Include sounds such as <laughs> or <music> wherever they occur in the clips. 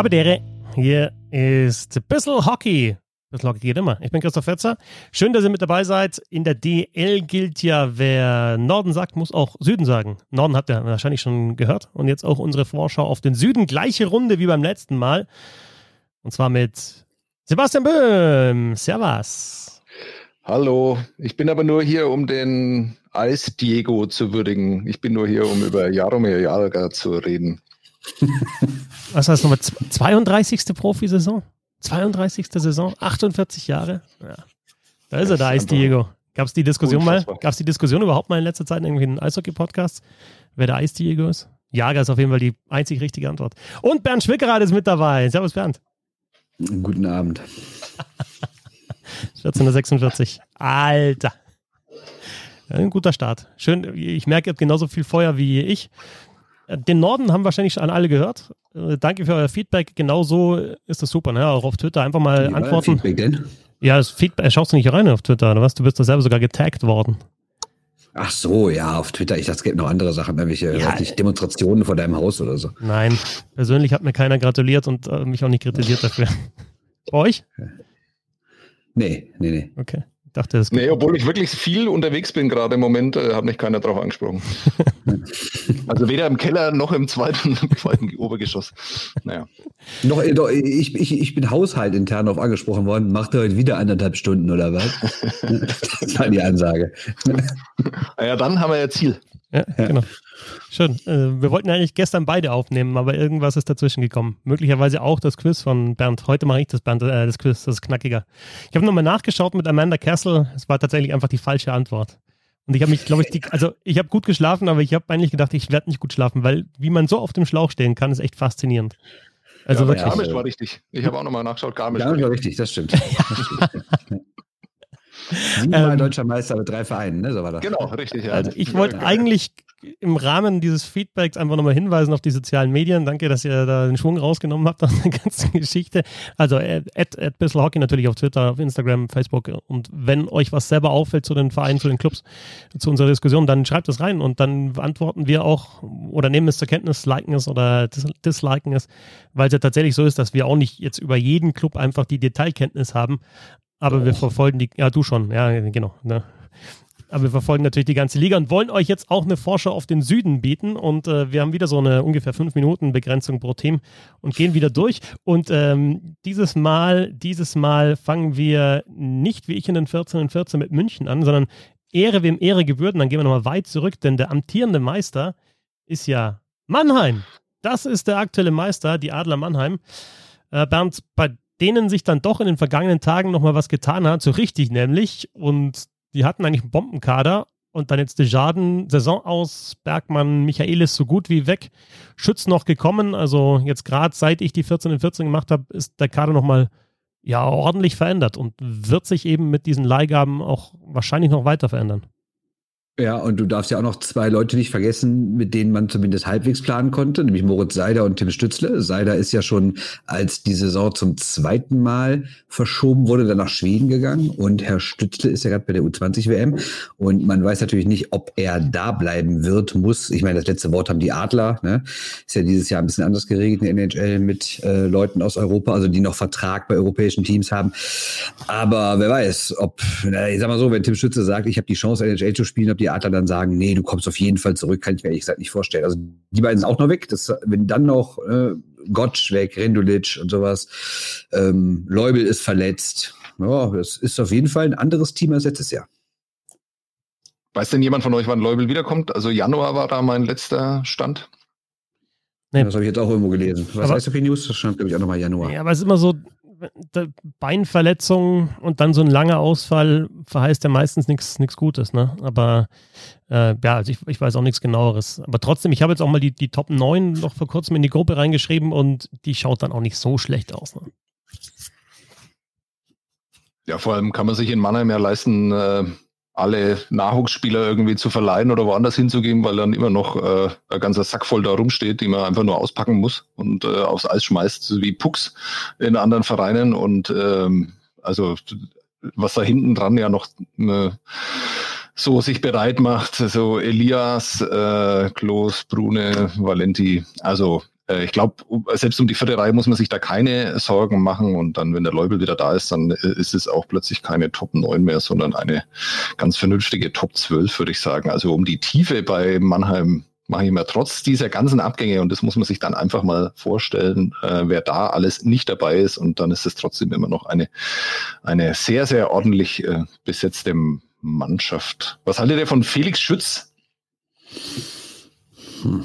Aber dere, hier ist ein bisschen Hockey. Das Hockey geht immer. Ich bin Christoph Fetzer. Schön, dass ihr mit dabei seid. In der DL gilt ja, wer Norden sagt, muss auch Süden sagen. Norden habt ihr wahrscheinlich schon gehört. Und jetzt auch unsere Vorschau auf den Süden. Gleiche Runde wie beim letzten Mal. Und zwar mit Sebastian Böhm. Servus. Hallo. Ich bin aber nur hier, um den Eis Diego zu würdigen. Ich bin nur hier, um über Jaromir Jalga zu reden. <laughs> Was war das nochmal? 32. Profisaison? 32. Saison? 48 Jahre? Ja. Da ist er, der Eis Diego. Gab es die Diskussion Unfassbar. mal? Gab es die Diskussion überhaupt mal in letzter Zeit in irgendwelchen Eishockey-Podcasts, wer der Eis Diego ist? Jager ist auf jeden Fall die einzig richtige Antwort. Und Bernd Schwickerath ist mit dabei. Servus, Bernd. Guten Abend. 1446. Alter. Ein guter Start. Schön, ich merke, ihr habt genauso viel Feuer wie ich. Den Norden haben wahrscheinlich schon alle gehört. Äh, danke für euer Feedback. Genauso ist das super. Ne? Auch auf Twitter einfach mal Wie antworten. Feedback denn? Ja, das Feedback, schaust du nicht rein auf Twitter, oder was? Du bist da selber sogar getaggt worden. Ach so, ja, auf Twitter. Ich dachte, es gibt noch andere Sachen, irgendwelche ja. nicht, Demonstrationen vor deinem Haus oder so. Nein, persönlich hat mir keiner gratuliert und äh, mich auch nicht kritisiert dafür. <laughs> Bei euch? Nee, nee, nee. Okay dachte, das Nee, obwohl ich wirklich viel unterwegs bin gerade im Moment, äh, hat mich keiner drauf angesprochen. <laughs> also weder im Keller noch im zweiten, <laughs> im zweiten Obergeschoss. Naja. Noch, doch, ich, ich, ich bin haushaltintern auf angesprochen worden. Macht er heute wieder anderthalb Stunden oder was? <laughs> das war die Ansage. ja, dann haben wir ja Ziel. Ja, genau. Schön. Äh, wir wollten eigentlich gestern beide aufnehmen, aber irgendwas ist dazwischen gekommen. Möglicherweise auch das Quiz von Bernd. Heute mache ich das, Bernd, äh, das Quiz, das ist knackiger. Ich habe nochmal nachgeschaut mit Amanda Kessel. Es war tatsächlich einfach die falsche Antwort. Und ich habe mich, glaube ich, die, also ich habe gut geschlafen, aber ich habe eigentlich gedacht, ich werde nicht gut schlafen, weil wie man so auf dem Schlauch stehen kann, ist echt faszinierend. Also ja, wirklich. Garmisch war richtig. Ich habe auch nochmal nachgeschaut. Garmisch, Garmisch war richtig, das stimmt. Das <laughs> stimmt. Siebenmal ähm, deutscher Meister mit drei Vereinen, ne? So war das. Genau, richtig. Ja. Also ich wollte eigentlich im Rahmen dieses Feedbacks einfach nochmal hinweisen auf die sozialen Medien. Danke, dass ihr da den Schwung rausgenommen habt aus der ganzen <laughs> Geschichte. Also at, at Hockey natürlich auf Twitter, auf Instagram, Facebook. Und wenn euch was selber auffällt zu den Vereinen, zu den Clubs, zu unserer Diskussion, dann schreibt es rein und dann antworten wir auch oder nehmen es zur Kenntnis, liken es oder dis disliken es, weil es ja tatsächlich so ist, dass wir auch nicht jetzt über jeden Club einfach die Detailkenntnis haben. Aber wir verfolgen die, ja, du schon, ja, genau. Ne? Aber wir verfolgen natürlich die ganze Liga und wollen euch jetzt auch eine Vorschau auf den Süden bieten. Und äh, wir haben wieder so eine ungefähr fünf Minuten Begrenzung pro Team und gehen wieder durch. Und ähm, dieses Mal, dieses Mal fangen wir nicht wie ich in den 14 und 14 mit München an, sondern Ehre wem Ehre gebührt. Und dann gehen wir nochmal weit zurück, denn der amtierende Meister ist ja Mannheim. Das ist der aktuelle Meister, die Adler Mannheim. Äh, Bernd, bei denen sich dann doch in den vergangenen Tagen nochmal was getan hat, so richtig nämlich. Und die hatten eigentlich einen Bombenkader und dann jetzt Desjardins, Saison aus, Bergmann, Michaelis so gut wie weg, Schütz noch gekommen. Also jetzt gerade seit ich die 14 in 14 gemacht habe, ist der Kader nochmal ja ordentlich verändert und wird sich eben mit diesen Leihgaben auch wahrscheinlich noch weiter verändern. Ja, und du darfst ja auch noch zwei Leute nicht vergessen, mit denen man zumindest halbwegs planen konnte, nämlich Moritz Seider und Tim Stützle. Seider ist ja schon, als die Saison zum zweiten Mal verschoben wurde, dann nach Schweden gegangen und Herr Stützle ist ja gerade bei der U20-WM und man weiß natürlich nicht, ob er da bleiben wird, muss. Ich meine, das letzte Wort haben die Adler, ne? Ist ja dieses Jahr ein bisschen anders geregelt in der NHL mit äh, Leuten aus Europa, also die noch Vertrag bei europäischen Teams haben. Aber wer weiß, ob, na, ich sag mal so, wenn Tim Stützle sagt, ich habe die Chance, NHL zu spielen, ob die Adler dann sagen, nee, du kommst auf jeden Fall zurück, kann ich mir ehrlich gesagt nicht vorstellen. Also die beiden sind auch noch weg. Das, wenn dann noch äh, Gottsch weg, Rendulic und sowas, ähm, Leubel ist verletzt. Ja, das ist auf jeden Fall ein anderes Team als letztes Jahr. Weiß denn jemand von euch, wann Leubel wiederkommt? Also Januar war da mein letzter Stand. Nee. Das habe ich jetzt auch irgendwo gelesen. Was aber, heißt auf die News? Das stand, glaube ich, auch nochmal Januar. Ja, aber es ist immer so, Beinverletzung und dann so ein langer Ausfall verheißt ja meistens nichts Gutes, ne? Aber äh, ja, also ich, ich weiß auch nichts genaueres. Aber trotzdem, ich habe jetzt auch mal die, die Top 9 noch vor kurzem in die Gruppe reingeschrieben und die schaut dann auch nicht so schlecht aus. Ne? Ja, vor allem kann man sich in Mannheim ja leisten, äh, alle Nachwuchsspieler irgendwie zu verleihen oder woanders hinzugeben, weil dann immer noch äh, ein ganzer Sack voll da rumsteht, die man einfach nur auspacken muss und äh, aufs Eis schmeißt, wie Pucks in anderen Vereinen. Und ähm, also was da hinten dran ja noch äh, so sich bereit macht, so Elias, äh, Klos, Brune, Valenti, also ich glaube, selbst um die vierte Reihe muss man sich da keine Sorgen machen. Und dann, wenn der Leubel wieder da ist, dann äh, ist es auch plötzlich keine Top 9 mehr, sondern eine ganz vernünftige Top 12, würde ich sagen. Also um die Tiefe bei Mannheim mache ich mir trotz dieser ganzen Abgänge, und das muss man sich dann einfach mal vorstellen, äh, wer da alles nicht dabei ist. Und dann ist es trotzdem immer noch eine, eine sehr, sehr ordentlich äh, besetzte Mannschaft. Was haltet ihr von Felix Schütz? Hm.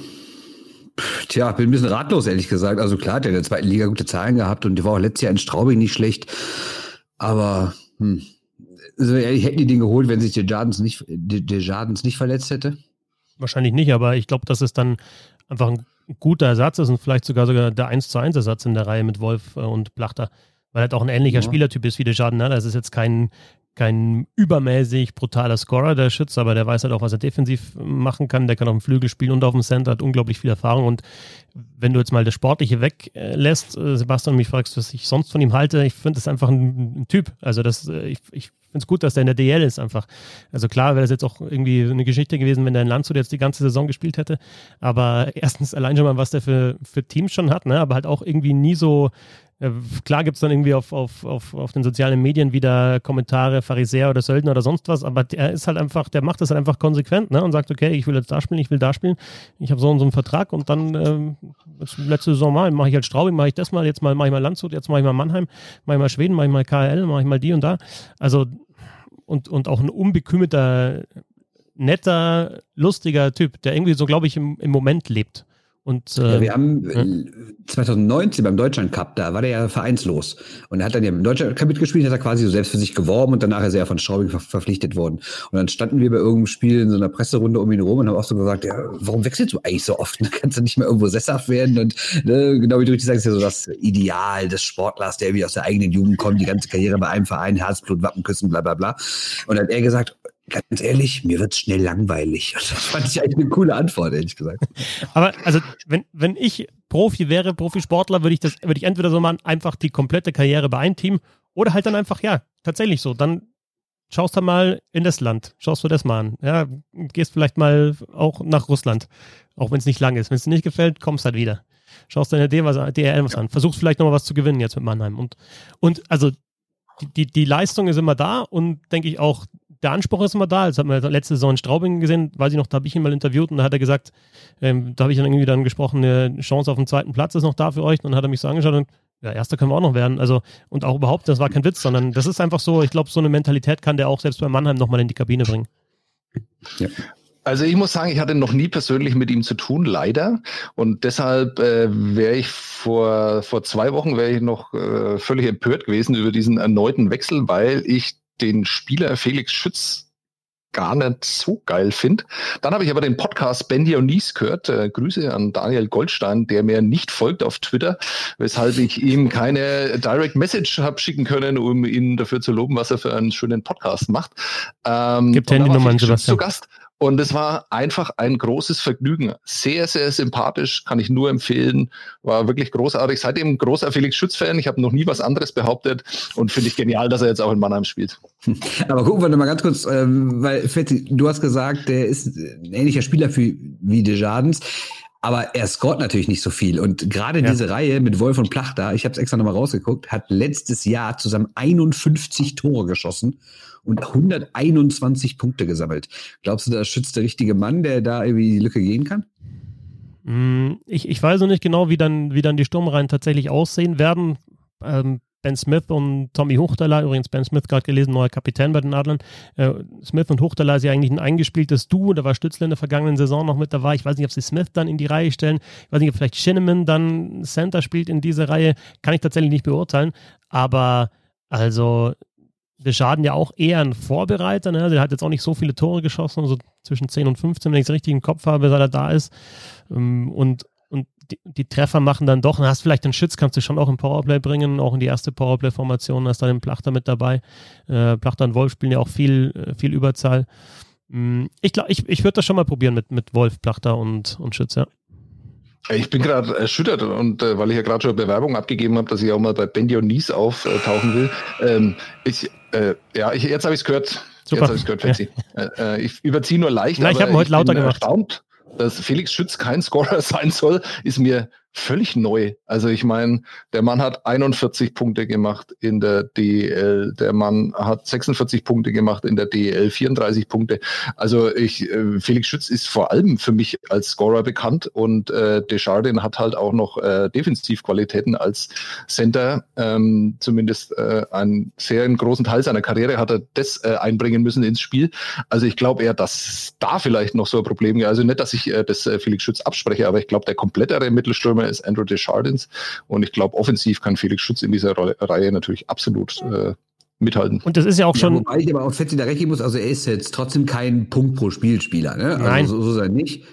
Tja, bin ein bisschen ratlos, ehrlich gesagt. Also klar, der hat in der zweiten Liga gute Zahlen gehabt und der war auch letztes Jahr in Straubing nicht schlecht. Aber hm, also ehrlich, hätten die den geholt, wenn sich der Jardens nicht, der Jardens nicht verletzt hätte? Wahrscheinlich nicht, aber ich glaube, dass es dann einfach ein guter Ersatz ist und vielleicht sogar sogar der 1 zu 1 Ersatz in der Reihe mit Wolf äh, und Plachter, weil er halt auch ein ähnlicher ja. Spielertyp ist wie der Jardin. Ne? Das ist jetzt kein, kein übermäßig brutaler Scorer, der Schütze, aber der weiß halt auch, was er defensiv machen kann. Der kann auf dem Flügel spielen und auf dem Center, hat unglaublich viel Erfahrung. Und wenn du jetzt mal das Sportliche weglässt, äh, Sebastian, mich fragst, was ich sonst von ihm halte, ich finde das einfach ein, ein, Typ. Also das, äh, ich, ich finde es gut, dass der in der DL ist einfach. Also klar wäre das jetzt auch irgendwie eine Geschichte gewesen, wenn der in Landshut jetzt die ganze Saison gespielt hätte. Aber erstens allein schon mal, was der für, für Teams schon hat, ne? aber halt auch irgendwie nie so Klar gibt es dann irgendwie auf, auf, auf, auf den sozialen Medien wieder Kommentare, Pharisäer oder Söldner oder sonst was, aber der ist halt einfach, der macht das halt einfach konsequent ne? und sagt, okay, ich will jetzt da spielen, ich will da spielen, ich habe so und so einen Vertrag und dann ähm, letzte Saison mal mache ich halt Straubing, mache ich das mal, jetzt mal mache ich mal Landshut, jetzt mache ich mal Mannheim, mache ich mal Schweden, mache ich mal KL, mache ich mal die und da. Also und, und auch ein unbekümmerter, netter, lustiger Typ, der irgendwie so, glaube ich, im, im Moment lebt. Und, äh, ja, wir haben ja. 2019 beim Deutschland Cup, da war der ja vereinslos. Und er hat dann ja im Deutschland Cup mitgespielt, hat er quasi so selbst für sich geworben und danach ist er ja von Straubing ver verpflichtet worden. Und dann standen wir bei irgendeinem Spiel in so einer Presserunde um ihn rum und haben auch so gesagt, ja, warum wechselst du eigentlich so oft? <laughs> Kannst du nicht mehr irgendwo sesshaft werden? Und ne, genau wie du richtig sagst, ist ja so das Ideal des Sportlers, der wie aus der eigenen Jugend kommt, die ganze Karriere bei einem Verein, Herzblut, Wappen küssen, bla bla bla. Und dann hat er gesagt, ganz ehrlich, mir wird es schnell langweilig. <laughs> Das fand ich eigentlich eine coole Antwort, ehrlich gesagt. Aber also, wenn, wenn ich Profi wäre, Profisportler, würde ich das, würde ich entweder so machen, einfach die komplette Karriere bei einem Team oder halt dann einfach, ja, tatsächlich so. Dann schaust du mal in das Land, schaust du das mal an. Ja, gehst vielleicht mal auch nach Russland, auch wenn es nicht lang ist. Wenn es dir nicht gefällt, kommst halt wieder. Schaust deine DL was, DRL was an, versuchst vielleicht noch mal was zu gewinnen jetzt mit Mannheim. Und, und also die, die, die Leistung ist immer da und denke ich auch, der Anspruch ist immer da. Das hat man letzte Saison in Straubing gesehen, weiß ich noch, da habe ich ihn mal interviewt und da hat er gesagt, ähm, da habe ich dann irgendwie dann gesprochen, eine Chance auf den zweiten Platz ist noch da für euch. Und dann hat er mich so angeschaut und ja, Erster können wir auch noch werden. Also, und auch überhaupt, das war kein Witz, sondern das ist einfach so, ich glaube, so eine Mentalität kann der auch selbst bei Mannheim nochmal in die Kabine bringen. Ja. Also ich muss sagen, ich hatte noch nie persönlich mit ihm zu tun, leider. Und deshalb äh, wäre ich vor, vor zwei Wochen wäre ich noch äh, völlig empört gewesen über diesen erneuten Wechsel, weil ich den Spieler Felix Schütz gar nicht so geil finde. Dann habe ich aber den Podcast Bendy und Nies gehört. Äh, Grüße an Daniel Goldstein, der mir nicht folgt auf Twitter, weshalb ich ihm keine Direct Message habe schicken können, um ihn dafür zu loben, was er für einen schönen Podcast macht. Ähm, Gibt Handynummern, Sebastian. Zu Gast. Und es war einfach ein großes Vergnügen. Sehr, sehr sympathisch, kann ich nur empfehlen. War wirklich großartig. Seitdem großer Felix Schütz-Fan. Ich habe noch nie was anderes behauptet und finde ich genial, dass er jetzt auch in Mannheim spielt. <laughs> Aber gucken wir nochmal ganz kurz, ähm, weil Fetti, du hast gesagt, der ist ein ähnlicher Spieler für, wie Desjardins. Aber er scoret natürlich nicht so viel. Und gerade ja. diese Reihe mit Wolf und Plachter, ich habe es extra nochmal rausgeguckt, hat letztes Jahr zusammen 51 Tore geschossen und 121 Punkte gesammelt. Glaubst du, das schützt der richtige Mann, der da irgendwie die Lücke gehen kann? Mm, ich, ich weiß noch nicht genau, wie dann, wie dann die Sturmreihen tatsächlich aussehen werden. Ähm, Ben Smith und Tommy Huchterler, übrigens Ben Smith gerade gelesen, neuer Kapitän bei den Adlern. Äh, Smith und Huchterler ist ja eigentlich ein eingespieltes Duo, da war Stützler in der vergangenen Saison noch mit dabei. Ich weiß nicht, ob sie Smith dann in die Reihe stellen. Ich weiß nicht, ob vielleicht Shinneman dann Center spielt in diese Reihe. Kann ich tatsächlich nicht beurteilen. Aber also wir schaden ja auch eher ein Vorbereiter. Ne? Der hat jetzt auch nicht so viele Tore geschossen, so zwischen 10 und 15, wenn ich es richtig im Kopf habe, seit er da ist. Ähm, und, und die, die, Treffer machen dann doch. Dann hast vielleicht den Schütz, kannst du schon auch im Powerplay bringen, auch in die erste Powerplay-Formation, hast da den Plachter mit dabei. Äh, Plachter und Wolf spielen ja auch viel, äh, viel Überzahl. Mm, ich glaube, ich, ich würde das schon mal probieren mit, mit Wolf, Plachter und, und Schütz, ja. Ich bin gerade erschüttert und äh, weil ich ja gerade schon Bewerbung abgegeben habe, dass ich auch mal bei Bendy und Nies auftauchen will. Ähm, ich, äh, ja, ich, jetzt habe ich es gehört. Super. Jetzt habe ich es gehört, Fetzi. Ja. Äh, äh, ich überziehe nur leicht. Na, ich habe heute lauter gemacht. Erstaunt, dass Felix Schütz kein Scorer <laughs> sein soll, ist mir völlig neu. Also ich meine, der Mann hat 41 Punkte gemacht in der DEL, der Mann hat 46 Punkte gemacht in der DEL, 34 Punkte. Also ich, äh, Felix Schütz ist vor allem für mich als Scorer bekannt und äh, Desjardins hat halt auch noch äh, Defensivqualitäten als Center. Ähm, zumindest äh, einen sehr großen Teil seiner Karriere hat er das äh, einbringen müssen ins Spiel. Also ich glaube eher, dass da vielleicht noch so ein Problem. Also nicht, dass ich äh, das äh, Felix Schütz abspreche, aber ich glaube, der komplettere Mittelstürmer ist Andrew Deschardins. Und ich glaube, offensiv kann Felix Schutz in dieser Reihe natürlich absolut äh, mithalten. Und das ist ja auch schon. Ja, wobei ich aber auch Fetti da recht muss, also er ist jetzt trotzdem kein Punkt pro Spielspieler, ne? Also Nein. So, so ist er nicht.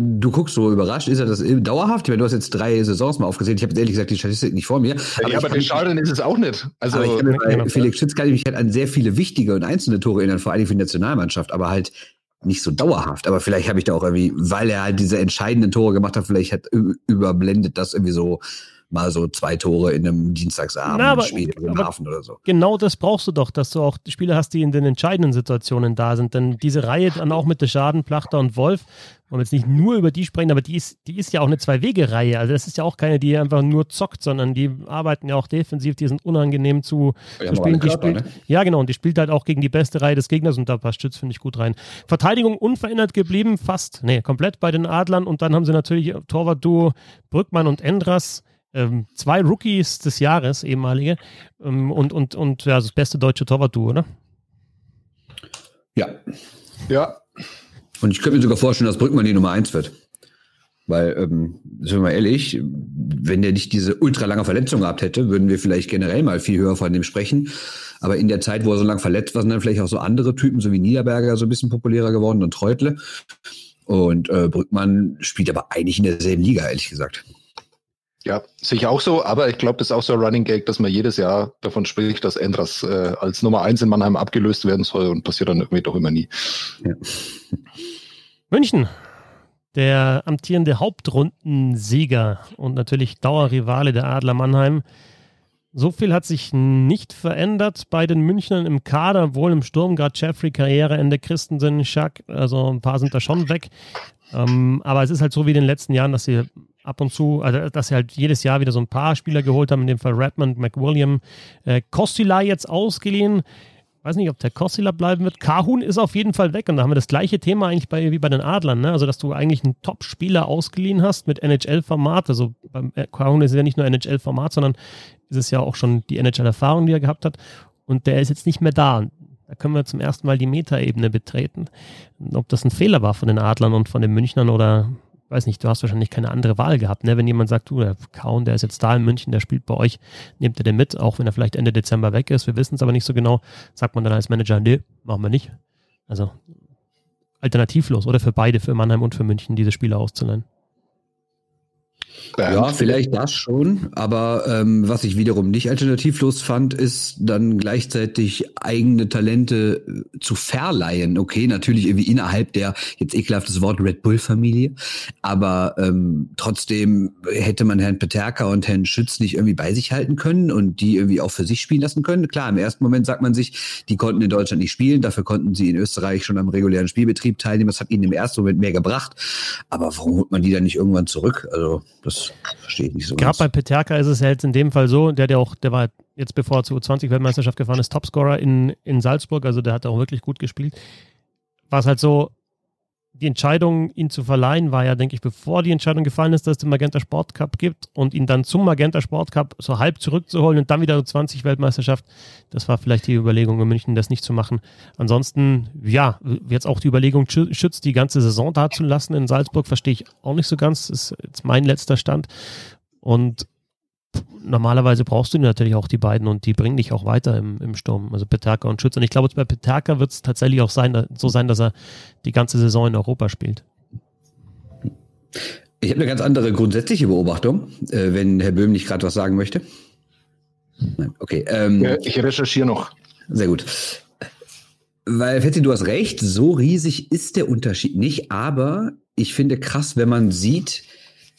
Du guckst so überrascht, ist er das dauerhaft? Ich meine, du hast jetzt drei Saisons mal aufgesehen. Ich habe ehrlich gesagt die Statistik nicht vor mir. Aber, ja, aber den Schaden ist es auch nicht. Also, aber ich kann bei genau. Felix Schütz kann ich mich halt an sehr viele wichtige und einzelne Tore erinnern, vor allem für die Nationalmannschaft, aber halt nicht so dauerhaft, aber vielleicht habe ich da auch irgendwie, weil er halt diese entscheidenden Tore gemacht hat, vielleicht hat überblendet das irgendwie so mal so zwei Tore in einem Dienstagsabend-Spiel im Hafen oder so. Genau das brauchst du doch, dass du auch Spieler hast, die in den entscheidenden Situationen da sind. Denn diese Reihe dann auch mit der Schaden, Plachter und Wolf, wollen wir jetzt nicht nur über die sprechen, aber die ist, die ist ja auch eine Zwei-Wege-Reihe. Also das ist ja auch keine, die einfach nur zockt, sondern die arbeiten ja auch defensiv, die sind unangenehm zu, ja, zu spielen. Die Körper, spielt, ne? Ja, genau, und die spielt halt auch gegen die beste Reihe des Gegners und da passt Stütz, finde ich, gut rein. Verteidigung unverändert geblieben, fast, nee, komplett bei den Adlern und dann haben sie natürlich Torwart-Duo Brückmann und Endras ähm, zwei Rookies des Jahres, ehemalige, ähm, und, und, und ja, das beste deutsche Torwart-Duo, oder? Ja. Ja. Und ich könnte mir sogar vorstellen, dass Brückmann die Nummer eins wird. Weil, ähm, sind wir mal ehrlich, wenn der nicht diese ultra lange Verletzung gehabt hätte, würden wir vielleicht generell mal viel höher von dem sprechen. Aber in der Zeit, wo er so lange verletzt war, sind dann vielleicht auch so andere Typen, so wie Niederberger, so ein bisschen populärer geworden und Treutle. Und äh, Brückmann spielt aber eigentlich in derselben Liga, ehrlich gesagt. Ja, sicher auch so, aber ich glaube, das ist auch so ein Running Gag, dass man jedes Jahr davon spricht, dass Endras äh, als Nummer eins in Mannheim abgelöst werden soll und passiert dann irgendwie doch immer nie. Ja. <laughs> München, der amtierende Hauptrundensieger und natürlich Dauerrivale der Adler Mannheim. So viel hat sich nicht verändert bei den Münchnern im Kader, wohl im Sturm, gerade Jeffrey, Karriereende, Christensen, Schack, also ein paar sind da schon weg. Ähm, aber es ist halt so wie in den letzten Jahren, dass sie ab und zu, also dass sie halt jedes Jahr wieder so ein paar Spieler geholt haben, in dem Fall Redmond, McWilliam, äh, Kostila jetzt ausgeliehen. Weiß nicht, ob der Kostila bleiben wird. Kahun ist auf jeden Fall weg und da haben wir das gleiche Thema eigentlich bei, wie bei den Adlern, ne? Also, dass du eigentlich einen Top-Spieler ausgeliehen hast mit NHL-Format. Also, beim äh, Kahun ist ja nicht nur NHL-Format, sondern ist es ja auch schon die NHL-Erfahrung, die er gehabt hat. Und der ist jetzt nicht mehr da. Da können wir zum ersten Mal die Metaebene betreten. Ob das ein Fehler war von den Adlern und von den Münchnern oder weiß nicht, du hast wahrscheinlich keine andere Wahl gehabt, ne? Wenn jemand sagt, du, der Kaun, der ist jetzt da in München, der spielt bei euch, nehmt ihr den mit, auch wenn er vielleicht Ende Dezember weg ist, wir wissen es aber nicht so genau, sagt man dann als Manager, nee, machen wir nicht. Also alternativlos, oder für beide, für Mannheim und für München, diese Spiele auszuleihen. Ja, vielleicht das schon, aber ähm, was ich wiederum nicht alternativlos fand, ist dann gleichzeitig eigene Talente äh, zu verleihen. Okay, natürlich irgendwie innerhalb der jetzt ekelhaftes Wort Red Bull Familie, aber ähm, trotzdem hätte man Herrn Peterka und Herrn Schütz nicht irgendwie bei sich halten können und die irgendwie auch für sich spielen lassen können. Klar, im ersten Moment sagt man sich, die konnten in Deutschland nicht spielen, dafür konnten sie in Österreich schon am regulären Spielbetrieb teilnehmen. Das hat ihnen im ersten Moment mehr gebracht. Aber warum holt man die dann nicht irgendwann zurück? Also das verstehe ich nicht so Gerade bei Peterka ist es ja jetzt in dem Fall so, der, der auch, der war jetzt bevor er zur U20-Weltmeisterschaft gefahren ist, Topscorer in, in Salzburg, also der hat auch wirklich gut gespielt. War es halt so, die Entscheidung, ihn zu verleihen, war ja, denke ich, bevor die Entscheidung gefallen ist, dass es den Magenta Sport Cup gibt und ihn dann zum Magenta Sport Cup so halb zurückzuholen und dann wieder 20 Weltmeisterschaft. Das war vielleicht die Überlegung in München, das nicht zu machen. Ansonsten, ja, jetzt auch die Überlegung, Schütz die ganze Saison da zu lassen in Salzburg, verstehe ich auch nicht so ganz. Das ist jetzt mein letzter Stand. Und normalerweise brauchst du natürlich auch die beiden und die bringen dich auch weiter im, im Sturm. Also Peterka und Schütz. Und ich glaube, bei Peterka wird es tatsächlich auch sein, so sein, dass er die ganze Saison in Europa spielt. Ich habe eine ganz andere grundsätzliche Beobachtung, äh, wenn Herr Böhm nicht gerade was sagen möchte. Nein, okay. Ähm, ja, ich recherchiere noch. Sehr gut. Weil, Fetti, du hast recht, so riesig ist der Unterschied nicht, aber ich finde krass, wenn man sieht,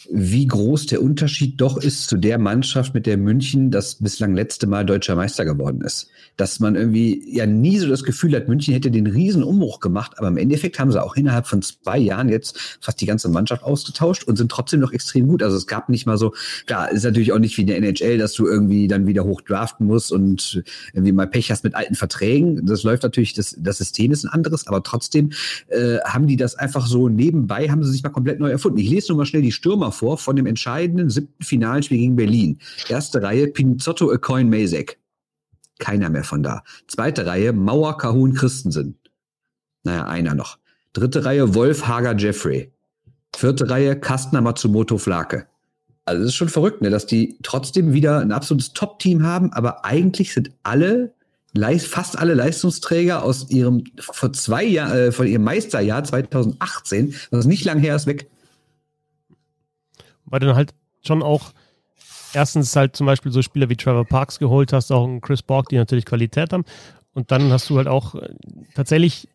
wie groß der Unterschied doch ist zu der Mannschaft, mit der München das bislang letzte Mal deutscher Meister geworden ist. Dass man irgendwie ja nie so das Gefühl hat, München hätte den riesen Umbruch gemacht, aber im Endeffekt haben sie auch innerhalb von zwei Jahren jetzt fast die ganze Mannschaft ausgetauscht und sind trotzdem noch extrem gut. Also es gab nicht mal so, klar, ist natürlich auch nicht wie in der NHL, dass du irgendwie dann wieder hoch draften musst und irgendwie mal Pech hast mit alten Verträgen. Das läuft natürlich, das, das System ist ein anderes, aber trotzdem äh, haben die das einfach so nebenbei, haben sie sich mal komplett neu erfunden. Ich lese nur mal schnell die Stürmer vor von dem entscheidenden siebten Finalspiel gegen Berlin. Erste Reihe Pinzotto, Coin Mazek. Keiner mehr von da. Zweite Reihe Mauer, Kahun, Christensen. Naja, einer noch. Dritte Reihe Wolf, Hager, Jeffrey. Vierte Reihe Kastner, Matsumoto, Flake. Also es ist schon verrückt, ne, dass die trotzdem wieder ein absolutes Top-Team haben, aber eigentlich sind alle, fast alle Leistungsträger aus ihrem vor zwei Jahr, äh, von ihrem Meisterjahr 2018, was nicht lang her ist, weg weil du dann halt schon auch erstens halt zum Beispiel so Spieler wie Trevor Parks geholt hast, auch Chris Borg, die natürlich Qualität haben. Und dann hast du halt auch äh, tatsächlich,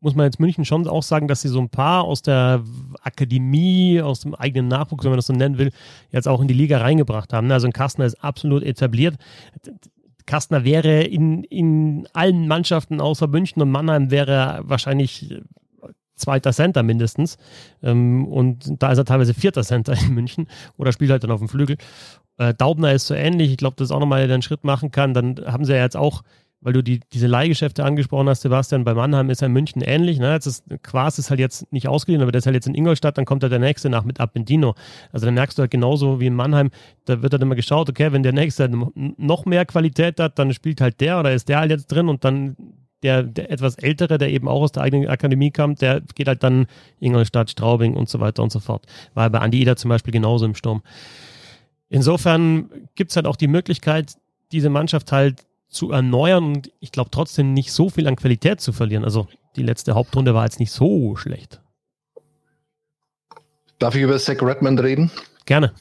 muss man jetzt München schon auch sagen, dass sie so ein paar aus der Akademie, aus dem eigenen Nachwuchs, wenn man das so nennen will, jetzt auch in die Liga reingebracht haben. Also ein Kastner ist absolut etabliert. Kastner wäre in, in allen Mannschaften außer München und Mannheim wäre wahrscheinlich zweiter Center mindestens. Ähm, und da ist er teilweise vierter Center in München oder spielt halt dann auf dem Flügel. Äh, Daubner ist so ähnlich. Ich glaube, dass auch nochmal einen Schritt machen kann. Dann haben sie ja jetzt auch, weil du die, diese Leihgeschäfte angesprochen hast, Sebastian, bei Mannheim ist er in München ähnlich. Ne? Jetzt ist, Quas ist halt jetzt nicht ausgeliehen, aber der ist halt jetzt in Ingolstadt, dann kommt halt der nächste nach mit Appendino. Also dann merkst du halt genauso wie in Mannheim, da wird halt immer geschaut, okay, wenn der nächste halt noch mehr Qualität hat, dann spielt halt der oder ist der halt jetzt drin und dann der, der etwas ältere, der eben auch aus der eigenen Akademie kam, der geht halt dann Ingolstadt, Straubing und so weiter und so fort. War bei Andi Eder zum Beispiel genauso im Sturm. Insofern gibt es halt auch die Möglichkeit, diese Mannschaft halt zu erneuern und ich glaube trotzdem nicht so viel an Qualität zu verlieren. Also die letzte Hauptrunde war jetzt nicht so schlecht. Darf ich über Zach Redmond reden? Gerne.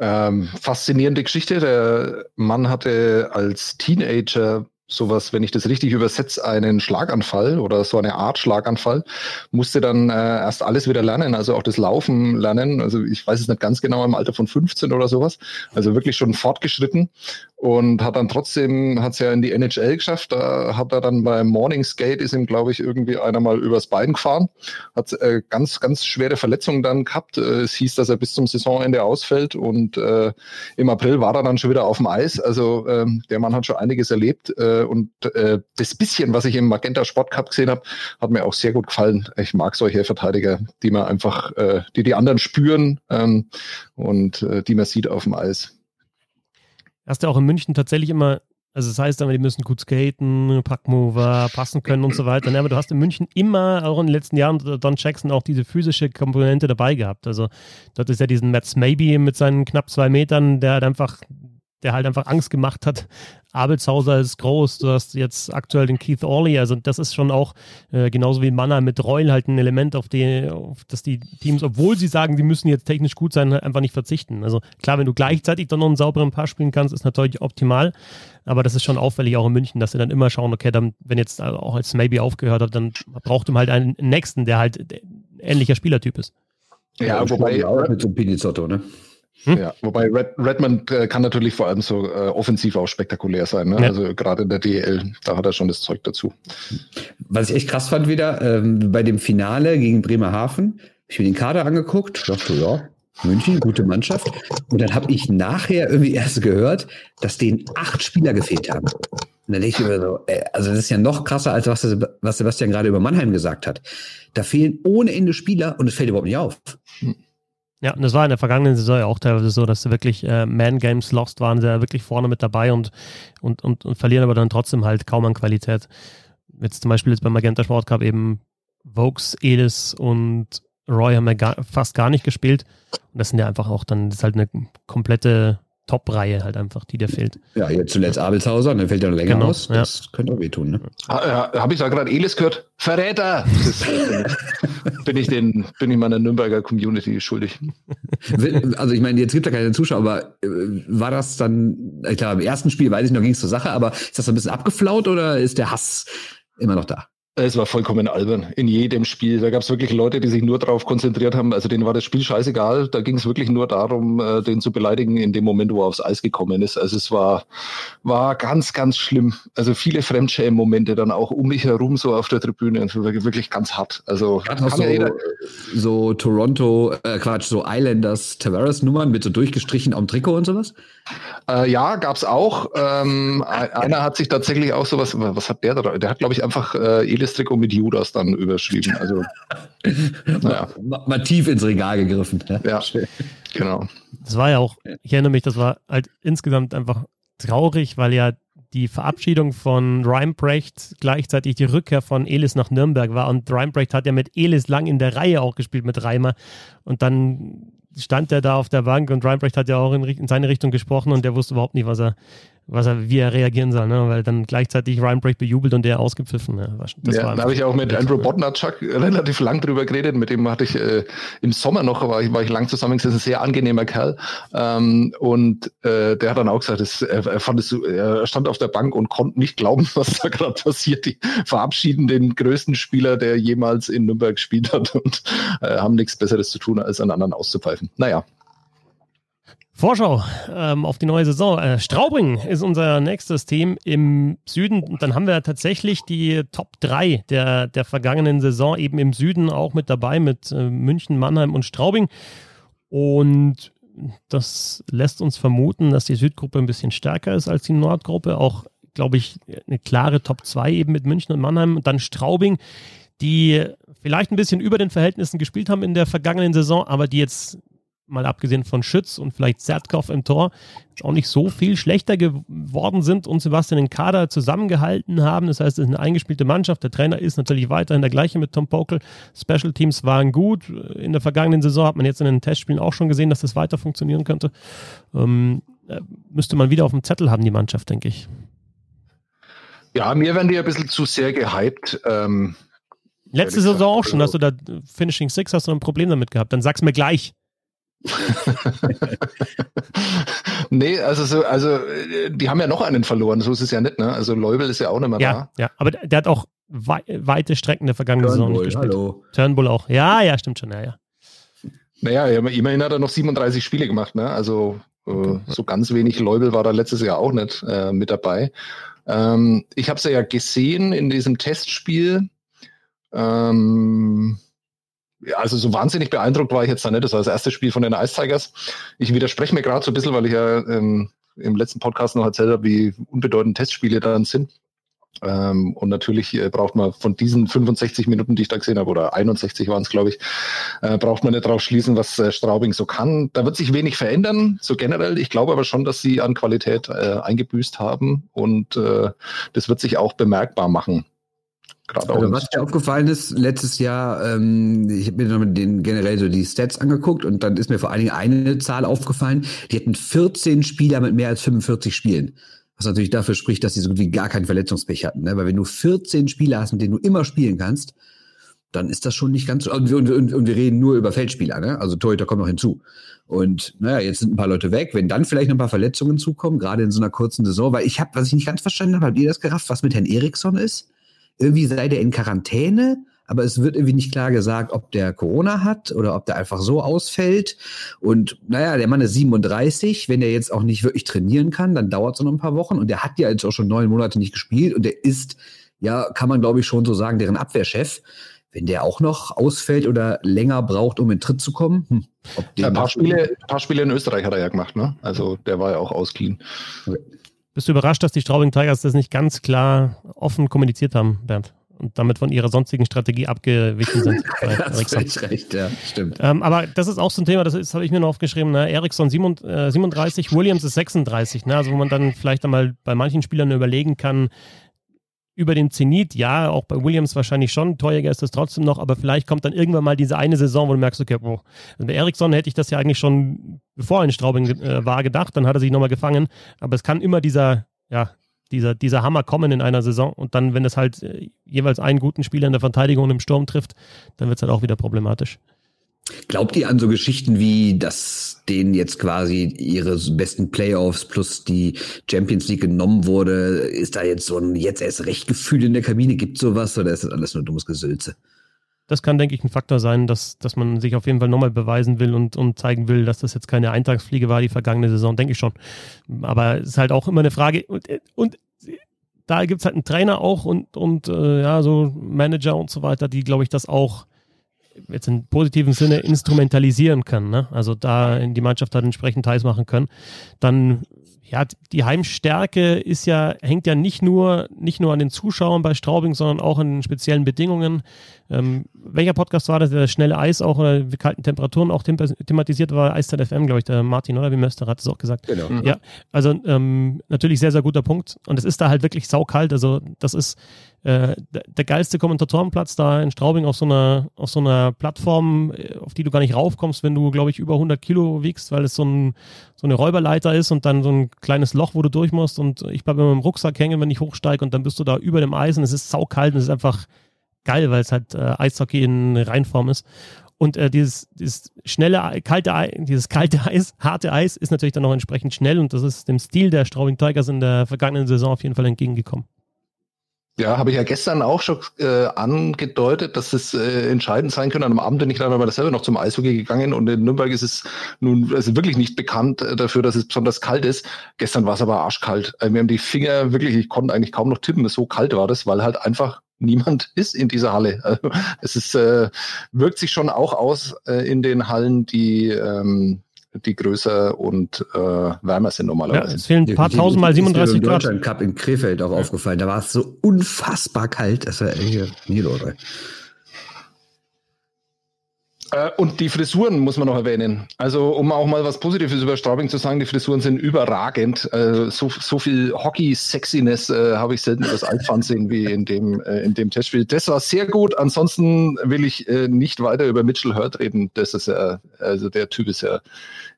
Ähm, faszinierende Geschichte. Der Mann hatte als Teenager sowas, wenn ich das richtig übersetze, einen Schlaganfall oder so eine Art Schlaganfall, musste dann äh, erst alles wieder lernen, also auch das Laufen lernen. Also ich weiß es nicht ganz genau, im Alter von 15 oder sowas. Also wirklich schon fortgeschritten und hat dann trotzdem, hat es ja in die NHL geschafft. Da hat er dann beim Morning Skate ist ihm, glaube ich, irgendwie einer mal übers Bein gefahren. Hat äh, ganz, ganz schwere Verletzungen dann gehabt. Äh, es hieß, dass er bis zum Saisonende ausfällt und äh, im April war er dann schon wieder auf dem Eis. Also äh, der Mann hat schon einiges erlebt äh, und äh, das bisschen, was ich im Magenta Sport Cup gesehen habe, hat mir auch sehr gut gefallen. Ich mag solche Verteidiger, die man einfach, äh, die die anderen spüren ähm, und äh, die man sieht auf dem Eis hast du auch in München tatsächlich immer, also das heißt die müssen gut skaten, Packmover, passen können und so weiter. Ne? Aber du hast in München immer, auch in den letzten Jahren, Don Jackson auch diese physische Komponente dabei gehabt. Also dort ist ja diesen Mats Maybe mit seinen knapp zwei Metern, der hat einfach der halt einfach Angst gemacht hat. Abelshauser ist groß, du hast jetzt aktuell den Keith Orley, also das ist schon auch äh, genauso wie Manner mit Reul halt ein Element, auf, die, auf das die Teams, obwohl sie sagen, sie müssen jetzt technisch gut sein, einfach nicht verzichten. Also klar, wenn du gleichzeitig dann noch einen sauberen Pass spielen kannst, ist natürlich optimal, aber das ist schon auffällig auch in München, dass sie dann immer schauen, okay, dann, wenn jetzt auch als Maybe aufgehört hat, dann braucht man halt einen nächsten, der halt ähnlicher Spielertyp ist. Ja, ja wobei auch mit so einem Pinizotto, ne? Hm? Ja, wobei Red, Redmond äh, kann natürlich vor allem so äh, offensiv auch spektakulär sein. Ne? Ja. Also gerade in der DL, da hat er schon das Zeug dazu. Was ich echt krass fand wieder, ähm, bei dem Finale gegen Bremerhaven, habe ich mir den Kader angeguckt, dachte, ja, München, gute Mannschaft. Und dann habe ich nachher irgendwie erst gehört, dass denen acht Spieler gefehlt haben. Und dann denke ich mir so, ey, also das ist ja noch krasser, als was, was Sebastian gerade über Mannheim gesagt hat. Da fehlen ohne Ende Spieler und es fällt überhaupt nicht auf. Hm. Ja, und das war in der vergangenen Saison ja auch teilweise so, dass sie wirklich äh, Man-Games lost waren, sie ja wirklich vorne mit dabei und, und, und, und verlieren aber dann trotzdem halt kaum an Qualität. Jetzt zum Beispiel jetzt beim Magenta Sport Cup eben Vokes, Edis und Roy haben ja gar, fast gar nicht gespielt. Und das sind ja einfach auch dann, das ist halt eine komplette Top-Reihe halt einfach, die dir fehlt. Ja, jetzt zuletzt Abelshauser, dann fällt er noch länger genau, aus. Das ja. könnte auch wehtun. Ne? Ah, ja, Habe ich da gerade Elis gehört? Verräter! Das, bin, ich den, bin ich meiner Nürnberger Community schuldig. Also ich meine, jetzt gibt es ja keine Zuschauer, aber äh, war das dann, klar, im ersten Spiel weiß ich noch, ging es zur Sache, aber ist das ein bisschen abgeflaut oder ist der Hass immer noch da? Es war vollkommen albern. In jedem Spiel. Da gab es wirklich Leute, die sich nur darauf konzentriert haben. Also denen war das Spiel scheißegal. Da ging es wirklich nur darum, äh, den zu beleidigen in dem Moment, wo er aufs Eis gekommen ist. Also es war, war ganz, ganz schlimm. Also viele Fremdschämen-Momente dann auch um mich herum so auf der Tribüne. Also wirklich ganz hart. Also so, ja so Toronto, äh, Quatsch, so Islanders Tavares-Nummern mit so durchgestrichen am Trikot und sowas? Äh, ja, gab's auch. Ähm, einer hat sich tatsächlich auch sowas, was hat der da? Der hat, glaube ich, einfach äh, Elis Trikot mit Judas dann überschrieben. Also, <laughs> naja. mal, mal, tief ins Regal gegriffen. Ja, ja genau. Das war ja auch, ich erinnere mich, das war halt insgesamt einfach traurig, weil ja die Verabschiedung von Reimbrecht gleichzeitig die Rückkehr von Elis nach Nürnberg war. Und Reimbrecht hat ja mit Elis lang in der Reihe auch gespielt, mit Reimer. Und dann stand er da auf der Bank und Reimbrecht hat ja auch in, in seine Richtung gesprochen und der wusste überhaupt nicht, was er, was er, wie er reagieren soll, ne? weil dann gleichzeitig Ryan Break bejubelt und der ausgepfiffen. Ne? Das ja, da habe ich auch mit Andrew Bodnarchuk relativ lang drüber geredet. Mit dem hatte ich äh, im Sommer noch, war ich, war ich lang zusammengesessen, ein sehr angenehmer Kerl. Ähm, und äh, der hat dann auch gesagt, es, er, er, fand es, er stand auf der Bank und konnte nicht glauben, <laughs> was da gerade passiert. Die verabschieden den größten Spieler, der jemals in Nürnberg gespielt hat und äh, haben nichts Besseres zu tun, als einen anderen auszupfeifen. Naja, Vorschau ähm, auf die neue Saison. Äh, Straubing ist unser nächstes Team im Süden. Und dann haben wir tatsächlich die Top 3 der, der vergangenen Saison eben im Süden auch mit dabei, mit äh, München, Mannheim und Straubing. Und das lässt uns vermuten, dass die Südgruppe ein bisschen stärker ist als die Nordgruppe. Auch, glaube ich, eine klare Top 2 eben mit München und Mannheim. Und dann Straubing, die vielleicht ein bisschen über den Verhältnissen gespielt haben in der vergangenen Saison, aber die jetzt mal abgesehen von Schütz und vielleicht Zertkopf im Tor, auch nicht so viel schlechter geworden sind und Sebastian den Kader zusammengehalten haben. Das heißt, es ist eine eingespielte Mannschaft. Der Trainer ist natürlich weiterhin der gleiche mit Tom Pokel. Special Teams waren gut. In der vergangenen Saison hat man jetzt in den Testspielen auch schon gesehen, dass das weiter funktionieren könnte. Ähm, äh, müsste man wieder auf dem Zettel haben, die Mannschaft, denke ich. Ja, mir werden die ein bisschen zu sehr gehypt. Ähm, Letzte Saison auch schon, also hast du da Finishing Six, hast du ein Problem damit gehabt. Dann sag's mir gleich. <laughs> nee, also so, also die haben ja noch einen verloren, so ist es ja nicht, ne? Also Leubel ist ja auch nicht mehr ja, da. Ja, aber der, hat auch wei weite Strecken der vergangenen Saison nicht gespielt. Hallo. Turnbull auch. Ja, ja, stimmt schon, ja, ja. Naja, immerhin hat er noch 37 Spiele gemacht, ne? Also äh, so ganz wenig Leubel war da letztes Jahr auch nicht äh, mit dabei. Ähm, ich habe es ja gesehen in diesem Testspiel. Ähm, also so wahnsinnig beeindruckt war ich jetzt da nicht. Das war das erste Spiel von den Ice Tigers. Ich widerspreche mir gerade so ein bisschen, weil ich ja ähm, im letzten Podcast noch erzählt habe, wie unbedeutend Testspiele dann sind. Ähm, und natürlich äh, braucht man von diesen 65 Minuten, die ich da gesehen habe, oder 61 waren es, glaube ich, äh, braucht man nicht drauf schließen, was äh, Straubing so kann. Da wird sich wenig verändern, so generell. Ich glaube aber schon, dass sie an Qualität äh, eingebüßt haben und äh, das wird sich auch bemerkbar machen. Also was mir aufgefallen ist, letztes Jahr, ähm, ich habe mir den generell so die Stats angeguckt und dann ist mir vor allen Dingen eine Zahl aufgefallen. Die hatten 14 Spieler mit mehr als 45 Spielen. Was natürlich dafür spricht, dass sie so gut wie gar kein Verletzungspech hatten. Ne? Weil wenn du 14 Spieler hast, mit denen du immer spielen kannst, dann ist das schon nicht ganz so. Und wir, und, und, und wir reden nur über Feldspieler, ne? Also Torhüter kommt noch hinzu. Und naja, jetzt sind ein paar Leute weg. Wenn dann vielleicht noch ein paar Verletzungen zukommen, gerade in so einer kurzen Saison, weil ich habe, was ich nicht ganz verstanden habe, habt ihr das gerafft, was mit Herrn Eriksson ist? Irgendwie sei der in Quarantäne, aber es wird irgendwie nicht klar gesagt, ob der Corona hat oder ob der einfach so ausfällt. Und naja, der Mann ist 37, wenn der jetzt auch nicht wirklich trainieren kann, dann dauert es noch ein paar Wochen und der hat ja jetzt auch schon neun Monate nicht gespielt und der ist, ja, kann man glaube ich schon so sagen, deren Abwehrchef. Wenn der auch noch ausfällt oder länger braucht, um in Tritt zu kommen, hm, ja, ein paar Spiele, paar Spiele in Österreich hat er ja gemacht, ne? Also der war ja auch ausclean. Okay. Bist du überrascht, dass die Straubing Tigers das nicht ganz klar offen kommuniziert haben, Bernd? Und damit von ihrer sonstigen Strategie abgewichen sind. <laughs> das ist recht, ja, stimmt. Ähm, aber das ist auch so ein Thema, das, das habe ich mir noch aufgeschrieben. Ne? Ericsson 37, Williams ist 36. Ne? Also wo man dann vielleicht einmal bei manchen Spielern überlegen kann, über den Zenit, ja, auch bei Williams wahrscheinlich schon, Torjäger ist das trotzdem noch, aber vielleicht kommt dann irgendwann mal diese eine Saison, wo du merkst, okay, boah, also bei Eriksson hätte ich das ja eigentlich schon, bevor er in Straubing äh, war, gedacht, dann hat er sich nochmal gefangen, aber es kann immer dieser, ja, dieser, dieser Hammer kommen in einer Saison. Und dann, wenn es halt äh, jeweils einen guten Spieler in der Verteidigung und im Sturm trifft, dann wird es halt auch wieder problematisch. Glaubt ihr an so Geschichten wie, dass denen jetzt quasi ihre besten Playoffs plus die Champions League genommen wurde? Ist da jetzt so ein jetzt erst recht Gefühl in der Kabine? Gibt sowas oder ist das alles nur dummes Gesülze? Das kann, denke ich, ein Faktor sein, dass, dass man sich auf jeden Fall nochmal beweisen will und, und zeigen will, dass das jetzt keine Eintagsfliege war, die vergangene Saison, denke ich schon. Aber es ist halt auch immer eine Frage. Und, und da gibt es halt einen Trainer auch und, und äh, ja, so Manager und so weiter, die, glaube ich, das auch jetzt im positiven Sinne instrumentalisieren können, ne? also da in die Mannschaft halt entsprechend heiß machen können, dann ja, die Heimstärke ist ja, hängt ja nicht nur, nicht nur an den Zuschauern bei Straubing, sondern auch an den speziellen Bedingungen. Ähm, welcher Podcast war das, der schnelle Eis auch oder die kalten Temperaturen auch thematisiert war? Eiszeit FM, glaube ich, der Martin oder wie Möster hat es auch gesagt. Genau. Ja, also ähm, natürlich sehr, sehr guter Punkt. Und es ist da halt wirklich saukalt. Also das ist, äh, der geilste Kommentatorenplatz da in Straubing auf so einer, auf so einer Plattform, äh, auf die du gar nicht raufkommst, wenn du, glaube ich, über 100 Kilo wiegst, weil es so, ein, so eine Räuberleiter ist und dann so ein kleines Loch, wo du durch musst und ich bleibe immer im Rucksack hängen, wenn ich hochsteige und dann bist du da über dem Eis und es ist saukalt und es ist einfach geil, weil es halt äh, Eishockey in Reinform ist. Und äh, dieses, dieses schnelle, kalte Eis, dieses kalte Eis, <laughs> harte Eis ist natürlich dann auch entsprechend schnell und das ist dem Stil der Straubing Tigers in der vergangenen Saison auf jeden Fall entgegengekommen. Ja, habe ich ja gestern auch schon äh, angedeutet, dass es äh, entscheidend sein könnte. Am Abend bin ich dann aber selber noch zum Eishockey gegangen und in Nürnberg ist es nun also wirklich nicht bekannt äh, dafür, dass es besonders kalt ist. Gestern war es aber arschkalt. Äh, mir haben die Finger wirklich, ich konnte eigentlich kaum noch tippen, so kalt war das, weil halt einfach niemand <laughs> ist in dieser Halle. Also, es ist, äh, wirkt sich schon auch aus äh, in den Hallen, die ähm, die größer und äh, wärmer sind normalerweise. Ja, es fehlen ein paar tausend mal 37 Grad. Deutschland Cup in Krefeld auch ja. aufgefallen. Da war es so unfassbar kalt. Das war echt nie, Leute. Äh, und die Frisuren muss man noch erwähnen. Also, um auch mal was Positives über Straubing zu sagen, die Frisuren sind überragend. Äh, so, so viel Hockey-Sexiness äh, habe ich selten das Altfernsehen wie in dem, äh, in dem Testspiel. Das war sehr gut. Ansonsten will ich äh, nicht weiter über Mitchell Hurt reden. Das ist ja, also der Typ ist ja,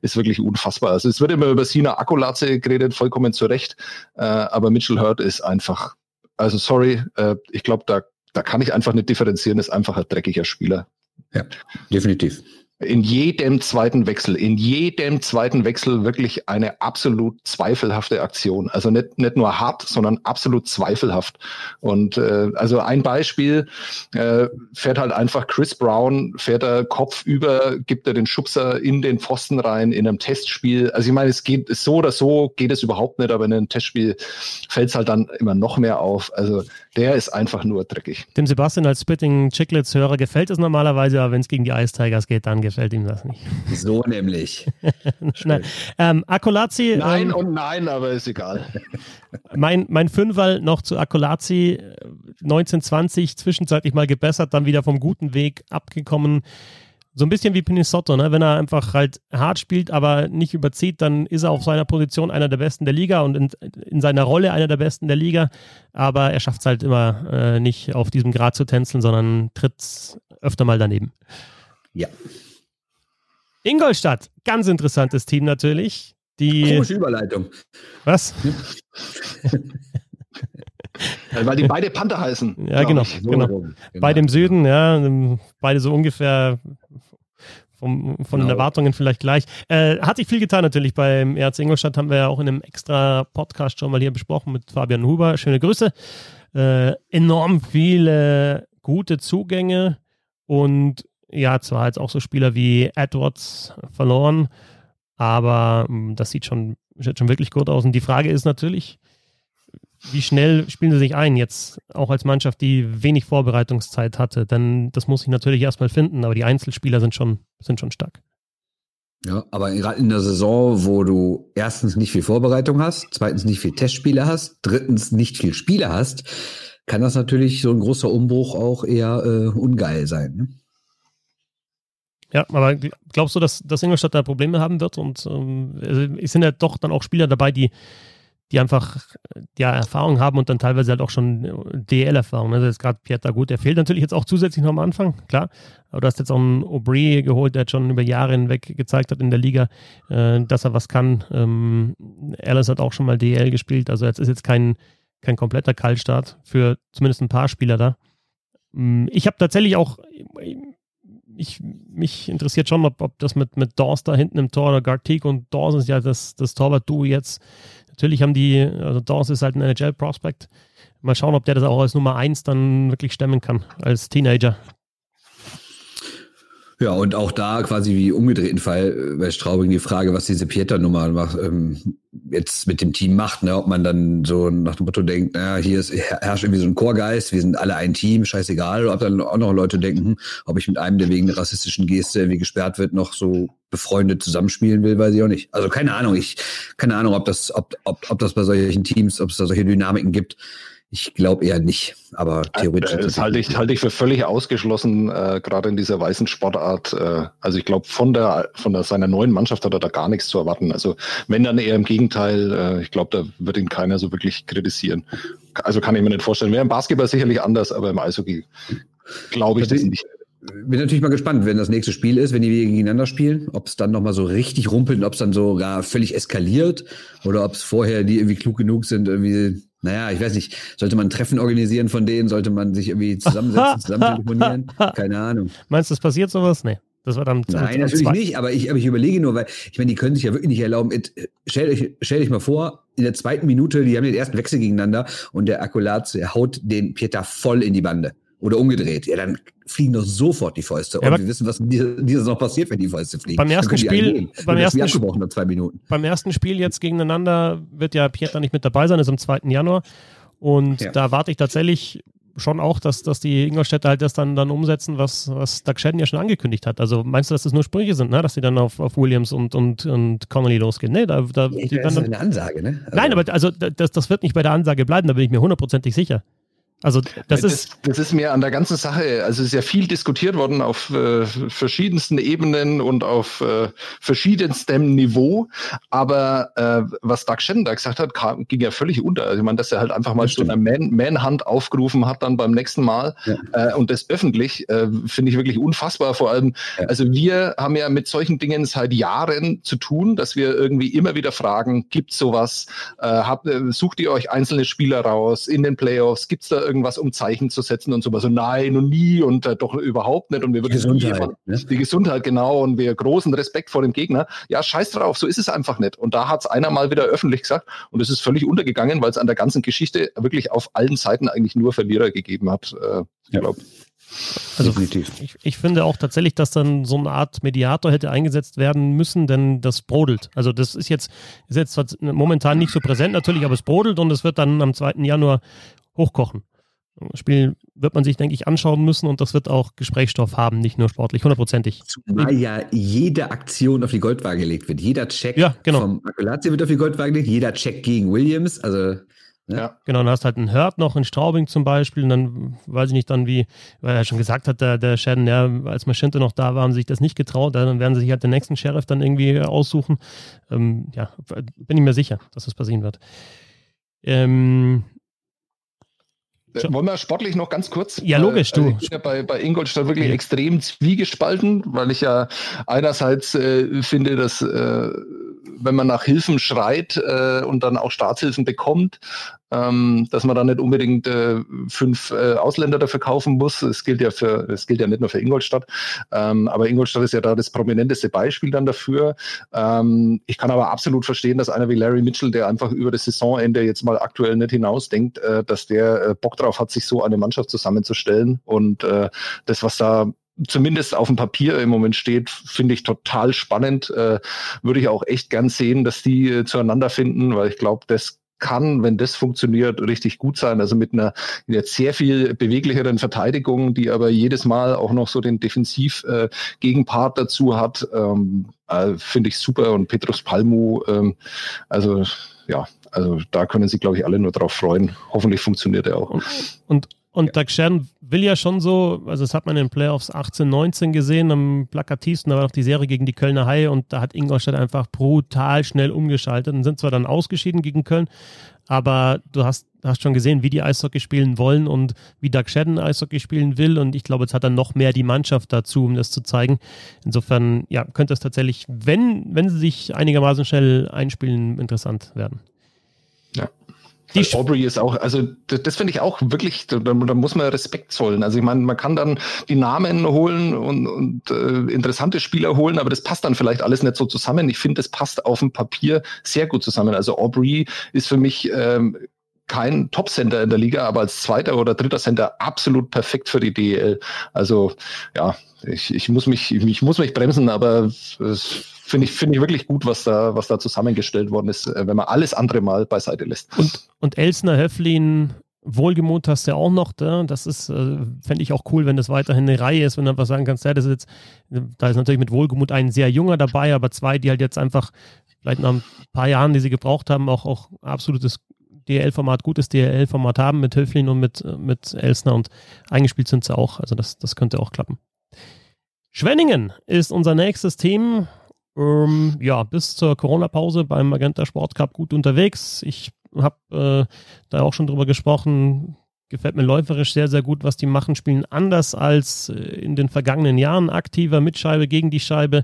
ist wirklich unfassbar. Also, es wird immer über Sina Akkulatze geredet, vollkommen zu Recht. Aber Mitchell Hurt ist einfach, also sorry, ich glaube, da, da kann ich einfach nicht differenzieren, ist einfach ein dreckiger Spieler. Ja, definitiv in jedem zweiten Wechsel, in jedem zweiten Wechsel wirklich eine absolut zweifelhafte Aktion. Also nicht, nicht nur hart, sondern absolut zweifelhaft. Und äh, also ein Beispiel, äh, fährt halt einfach Chris Brown, fährt er Kopf über, gibt er den Schubser in den Pfosten rein in einem Testspiel. Also ich meine, es geht so oder so geht es überhaupt nicht, aber in einem Testspiel fällt es halt dann immer noch mehr auf. Also der ist einfach nur dreckig. Dem Sebastian als Spitting Chicklets-Hörer gefällt es normalerweise, aber wenn es gegen die Ice Tigers geht, dann gefällt ihm das nicht. So nämlich. <laughs> nein. Ähm, Akolazi. Nein ähm, und nein, aber ist egal. <laughs> mein, mein Fünferl noch zu Akolazi 1920 zwischenzeitlich mal gebessert, dann wieder vom guten Weg abgekommen. So ein bisschen wie Pinisotto, ne? wenn er einfach halt hart spielt, aber nicht überzieht, dann ist er auf seiner Position einer der Besten der Liga und in, in seiner Rolle einer der Besten der Liga. Aber er schafft es halt immer äh, nicht auf diesem Grad zu tänzeln, sondern tritt öfter mal daneben. Ja. Ingolstadt, ganz interessantes Team natürlich. Die Komische Überleitung. Was? <laughs> Weil die beide Panther heißen. Ja, genau. genau. genau. Beide im Süden, ja. Beide so ungefähr vom, von genau. den Erwartungen vielleicht gleich. Äh, hat sich viel getan natürlich beim Erz Ingolstadt, haben wir ja auch in einem extra Podcast schon mal hier besprochen mit Fabian Huber. Schöne Grüße. Äh, enorm viele gute Zugänge und ja, zwar jetzt auch so Spieler wie Edwards verloren, aber hm, das sieht schon, sieht schon wirklich gut aus. Und die Frage ist natürlich, wie schnell spielen sie sich ein, jetzt auch als Mannschaft, die wenig Vorbereitungszeit hatte? Denn das muss ich natürlich erstmal finden, aber die Einzelspieler sind schon, sind schon stark. Ja, aber gerade in der Saison, wo du erstens nicht viel Vorbereitung hast, zweitens nicht viel Testspiele hast, drittens nicht viel Spiele hast, kann das natürlich so ein großer Umbruch auch eher äh, ungeil sein. Ne? Ja, aber glaubst du, dass, dass Ingolstadt da Probleme haben wird? Und ähm, es sind ja doch dann auch Spieler dabei, die, die einfach ja, Erfahrung haben und dann teilweise halt auch schon DL-Erfahrung. Also jetzt gerade Pieter gut, der fehlt natürlich jetzt auch zusätzlich noch am Anfang, klar. Aber du hast jetzt auch einen Aubry geholt, der schon über Jahre hinweg gezeigt hat in der Liga, äh, dass er was kann. Ähm, Alice hat auch schon mal DL gespielt, also jetzt ist jetzt kein, kein kompletter Kaltstart für zumindest ein paar Spieler da. Ähm, ich habe tatsächlich auch ich, mich interessiert schon, ob, ob das mit, mit Dawes da hinten im Tor oder Gartig und Dawes ist ja das, das Torwart-Duo jetzt. Natürlich haben die, also Dawes ist halt ein NHL-Prospect. Mal schauen, ob der das auch als Nummer 1 dann wirklich stemmen kann, als Teenager. Ja, und auch da quasi wie umgedrehten Fall äh, bei Straubing die Frage, was diese Pieter-Nummer ähm, jetzt mit dem Team macht, ne? ob man dann so nach dem Motto denkt, naja, hier ist, herrscht irgendwie so ein Chorgeist, wir sind alle ein Team, scheißegal, ob dann auch noch Leute denken, hm, ob ich mit einem, der wegen einer rassistischen Geste irgendwie gesperrt wird, noch so befreundet zusammenspielen will, weiß ich auch nicht. Also keine Ahnung, ich, keine Ahnung, ob das, ob, ob, ob das bei solchen Teams, ob es da solche Dynamiken gibt. Ich glaube eher nicht, aber theoretisch. Das halte ich, halte ich für völlig ausgeschlossen, äh, gerade in dieser weißen Sportart. Äh, also ich glaube, von der von der, seiner neuen Mannschaft hat er da gar nichts zu erwarten. Also wenn dann eher im Gegenteil, äh, ich glaube, da wird ihn keiner so wirklich kritisieren. Also kann ich mir nicht vorstellen. Wäre im Basketball sicherlich anders, aber im Eishockey glaube ich das nicht bin natürlich mal gespannt, wenn das nächste Spiel ist, wenn die gegeneinander spielen, ob es dann nochmal so richtig rumpelt und ob es dann sogar völlig eskaliert oder ob es vorher die irgendwie klug genug sind, irgendwie naja, ich weiß nicht, sollte man ein Treffen organisieren von denen? Sollte man sich irgendwie zusammensetzen, <laughs> zusammen telefonieren? Keine Ahnung. Meinst du, es passiert sowas? Nee. Das war dann Nein, natürlich zwei. nicht, aber ich, aber ich überlege nur, weil ich meine, die können sich ja wirklich nicht erlauben. Stell euch, stell euch mal vor, in der zweiten Minute, die haben den ersten Wechsel gegeneinander und der Akkulat haut den Pieter voll in die Bande. Oder umgedreht. Ja, dann fliegen doch sofort die Fäuste. Ja, und wir wissen, was dieses noch passiert, wenn die Fäuste fliegen. Beim ersten Spiel, beim ersten, abgebrochen zwei Minuten. beim ersten Spiel jetzt gegeneinander wird ja Pieter nicht mit dabei sein, ist am 2. Januar. Und ja. da warte ich tatsächlich schon auch, dass, dass die Ingolstädter halt das dann, dann umsetzen, was, was Doug Shedden ja schon angekündigt hat. Also meinst du, dass das nur Sprüche sind, ne? dass die dann auf, auf Williams und, und, und Connolly losgehen? Nee, da, da, ja, das ist eine Ansage, ne? Also Nein, aber also das, das wird nicht bei der Ansage bleiben, da bin ich mir hundertprozentig sicher. Also das, das, ist das ist mir an der ganzen Sache, also es ist ja viel diskutiert worden auf äh, verschiedensten Ebenen und auf äh, verschiedenstem Niveau, aber äh, was Doug Shannon da gesagt hat, kam, ging ja völlig unter. Also ich meine, dass er halt einfach mal so eine Man Manhunt aufgerufen hat dann beim nächsten Mal ja. äh, und das öffentlich äh, finde ich wirklich unfassbar. Vor allem, ja. also wir haben ja mit solchen Dingen seit Jahren zu tun, dass wir irgendwie immer wieder fragen, gibt sowas? Äh, habt, äh, sucht ihr euch einzelne Spieler raus in den Playoffs? Gibt's da irgendwas, um Zeichen zu setzen und so was. So nein und nie und äh, doch überhaupt nicht. Und wir würden Gesundheit, immer, ne? die Gesundheit, genau. Und wir großen Respekt vor dem Gegner. Ja, scheiß drauf, so ist es einfach nicht. Und da hat es einer mal wieder öffentlich gesagt. Und es ist völlig untergegangen, weil es an der ganzen Geschichte wirklich auf allen Seiten eigentlich nur Verlierer gegeben hat. Äh, ich ja. glaube. Also ich, ich, finde auch tatsächlich, dass dann so eine Art Mediator hätte eingesetzt werden müssen, denn das brodelt. Also das ist jetzt, ist jetzt momentan nicht so präsent natürlich, aber es brodelt und es wird dann am 2. Januar hochkochen. Spiel wird man sich, denke ich, anschauen müssen und das wird auch Gesprächsstoff haben, nicht nur sportlich, hundertprozentig. Zumal ja jede Aktion auf die Goldwaage gelegt wird. Jeder Check ja, genau. vom Akulazzi wird auf die Goldwaage gelegt, jeder Check gegen Williams, also Ne? Ja. Genau, dann hast halt einen Hurt noch in Straubing zum Beispiel und dann weiß ich nicht dann wie, weil er schon gesagt hat, der, der Shannon, ja, als Maschinte noch da war, haben sie sich das nicht getraut, dann werden sie sich halt den nächsten Sheriff dann irgendwie aussuchen. Ähm, ja, bin ich mir sicher, dass das passieren wird. Ähm, äh, wollen wir sportlich noch ganz kurz? Ja, logisch, du. Also ich bin ja bei, bei Ingolstadt wirklich ja. extrem zwiegespalten, weil ich ja einerseits äh, finde, dass äh, wenn man nach Hilfen schreit äh, und dann auch Staatshilfen bekommt, ähm, dass man da nicht unbedingt äh, fünf äh, Ausländer dafür kaufen muss. Es gilt ja für, es gilt ja nicht nur für Ingolstadt, ähm, aber Ingolstadt ist ja da das prominenteste Beispiel dann dafür. Ähm, ich kann aber absolut verstehen, dass einer wie Larry Mitchell, der einfach über das Saisonende jetzt mal aktuell nicht hinausdenkt, äh, dass der äh, Bock drauf hat, sich so eine Mannschaft zusammenzustellen und äh, das, was da zumindest auf dem Papier im Moment steht, finde ich total spannend. Äh, würde ich auch echt gern sehen, dass die äh, zueinander finden, weil ich glaube, das kann, wenn das funktioniert, richtig gut sein. Also mit einer jetzt sehr viel beweglicheren Verteidigung, die aber jedes Mal auch noch so den Defensiv-Gegenpart äh, dazu hat, ähm, äh, finde ich super. Und Petrus Palmu, ähm, also ja, also da können sich, glaube ich, alle nur drauf freuen. Hoffentlich funktioniert er auch. Und und ja. Doug Sheridan will ja schon so, also das hat man in den Playoffs 18, 19 gesehen, am plakativsten, da war noch die Serie gegen die Kölner Haie und da hat Ingolstadt einfach brutal schnell umgeschaltet und sind zwar dann ausgeschieden gegen Köln, aber du hast, hast schon gesehen, wie die Eishockey spielen wollen und wie Doug Shedden Eishockey spielen will und ich glaube, jetzt hat er noch mehr die Mannschaft dazu, um das zu zeigen. Insofern, ja, könnte es tatsächlich, wenn, wenn sie sich einigermaßen schnell einspielen, interessant werden. Die Aubrey ist auch, also das, das finde ich auch wirklich, da, da, muss man Respekt zollen. Also ich meine, man kann dann die Namen holen und, und äh, interessante Spieler holen, aber das passt dann vielleicht alles nicht so zusammen. Ich finde, das passt auf dem Papier sehr gut zusammen. Also Aubrey ist für mich ähm, kein Top-Center in der Liga, aber als zweiter oder dritter Center absolut perfekt für die DEL. Also ja, ich, ich muss mich, ich muss mich bremsen, aber es finde ich, finde ich wirklich gut, was da, was da zusammengestellt worden ist, äh, wenn man alles andere mal beiseite lässt. Und, und Elsner, Höflin, Wohlgemut hast du ja auch noch da. Das ist, äh, fände ich auch cool, wenn das weiterhin eine Reihe ist, wenn du einfach sagen kannst, ja, das ist jetzt, da ist natürlich mit Wohlgemut ein sehr junger dabei, aber zwei, die halt jetzt einfach vielleicht nach ein paar Jahren, die sie gebraucht haben, auch, auch absolutes DL-Format, gutes DL-Format haben mit Höflin und mit, mit Elsner und eingespielt sind sie auch. Also das, das könnte auch klappen. Schwenningen ist unser nächstes Team. Ähm, ja, bis zur Corona-Pause beim Magenta Sport Cup gut unterwegs. Ich habe äh, da auch schon drüber gesprochen. Gefällt mir läuferisch sehr, sehr gut, was die machen. Spielen anders als äh, in den vergangenen Jahren. Aktiver mit Scheibe gegen die Scheibe.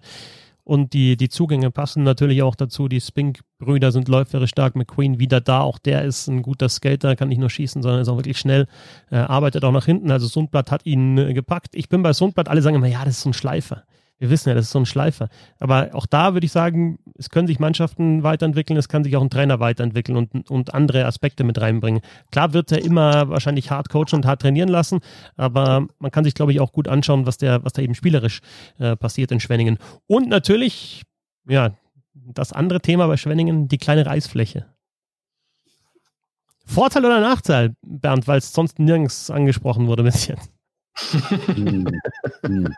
Und die, die Zugänge passen natürlich auch dazu. Die Spink-Brüder sind läuferisch stark. McQueen wieder da. Auch der ist ein guter Skater, kann nicht nur schießen, sondern ist auch wirklich schnell. Äh, arbeitet auch nach hinten. Also Sundblatt hat ihn äh, gepackt. Ich bin bei Sundblatt, alle sagen immer, ja, das ist ein Schleifer wir wissen ja, das ist so ein Schleifer. Aber auch da würde ich sagen, es können sich Mannschaften weiterentwickeln, es kann sich auch ein Trainer weiterentwickeln und, und andere Aspekte mit reinbringen. Klar wird er immer wahrscheinlich hart coachen und hart trainieren lassen, aber man kann sich, glaube ich, auch gut anschauen, was, der, was da eben spielerisch äh, passiert in Schwenningen. Und natürlich, ja, das andere Thema bei Schwenningen, die kleine Reisfläche. Vorteil oder Nachteil, Bernd, weil es sonst nirgends angesprochen wurde bis jetzt? Hm. Hm.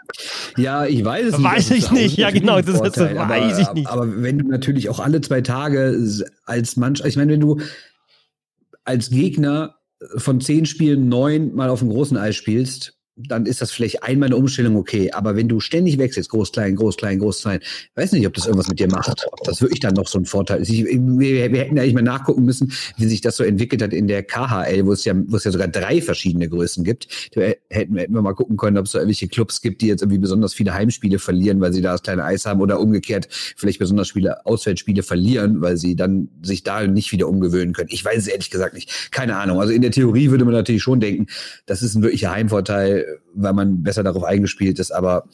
ja, ich weiß es nicht. Weiß ich nicht, ja genau, das ist, weiß aber, ich nicht. Aber wenn du natürlich auch alle zwei Tage als Mannschaft, ich meine, wenn du als Gegner von zehn Spielen neun mal auf dem großen Eis spielst, dann ist das vielleicht einmal eine Umstellung okay. Aber wenn du ständig wechselst, groß, klein, groß, klein, groß, klein, weiß nicht, ob das irgendwas mit dir macht. Ob das wirklich dann noch so ein Vorteil ist. Ich, wir, wir hätten eigentlich mal nachgucken müssen, wie sich das so entwickelt hat in der KHL, wo es ja, wo es ja sogar drei verschiedene Größen gibt. Da hätten, hätten wir mal gucken können, ob es da irgendwelche Clubs gibt, die jetzt irgendwie besonders viele Heimspiele verlieren, weil sie da das kleine Eis haben oder umgekehrt vielleicht besonders viele Auswärtsspiele verlieren, weil sie dann sich da nicht wieder umgewöhnen können. Ich weiß es ehrlich gesagt nicht. Keine Ahnung. Also in der Theorie würde man natürlich schon denken, das ist ein wirklicher Heimvorteil weil man besser darauf eingespielt ist, aber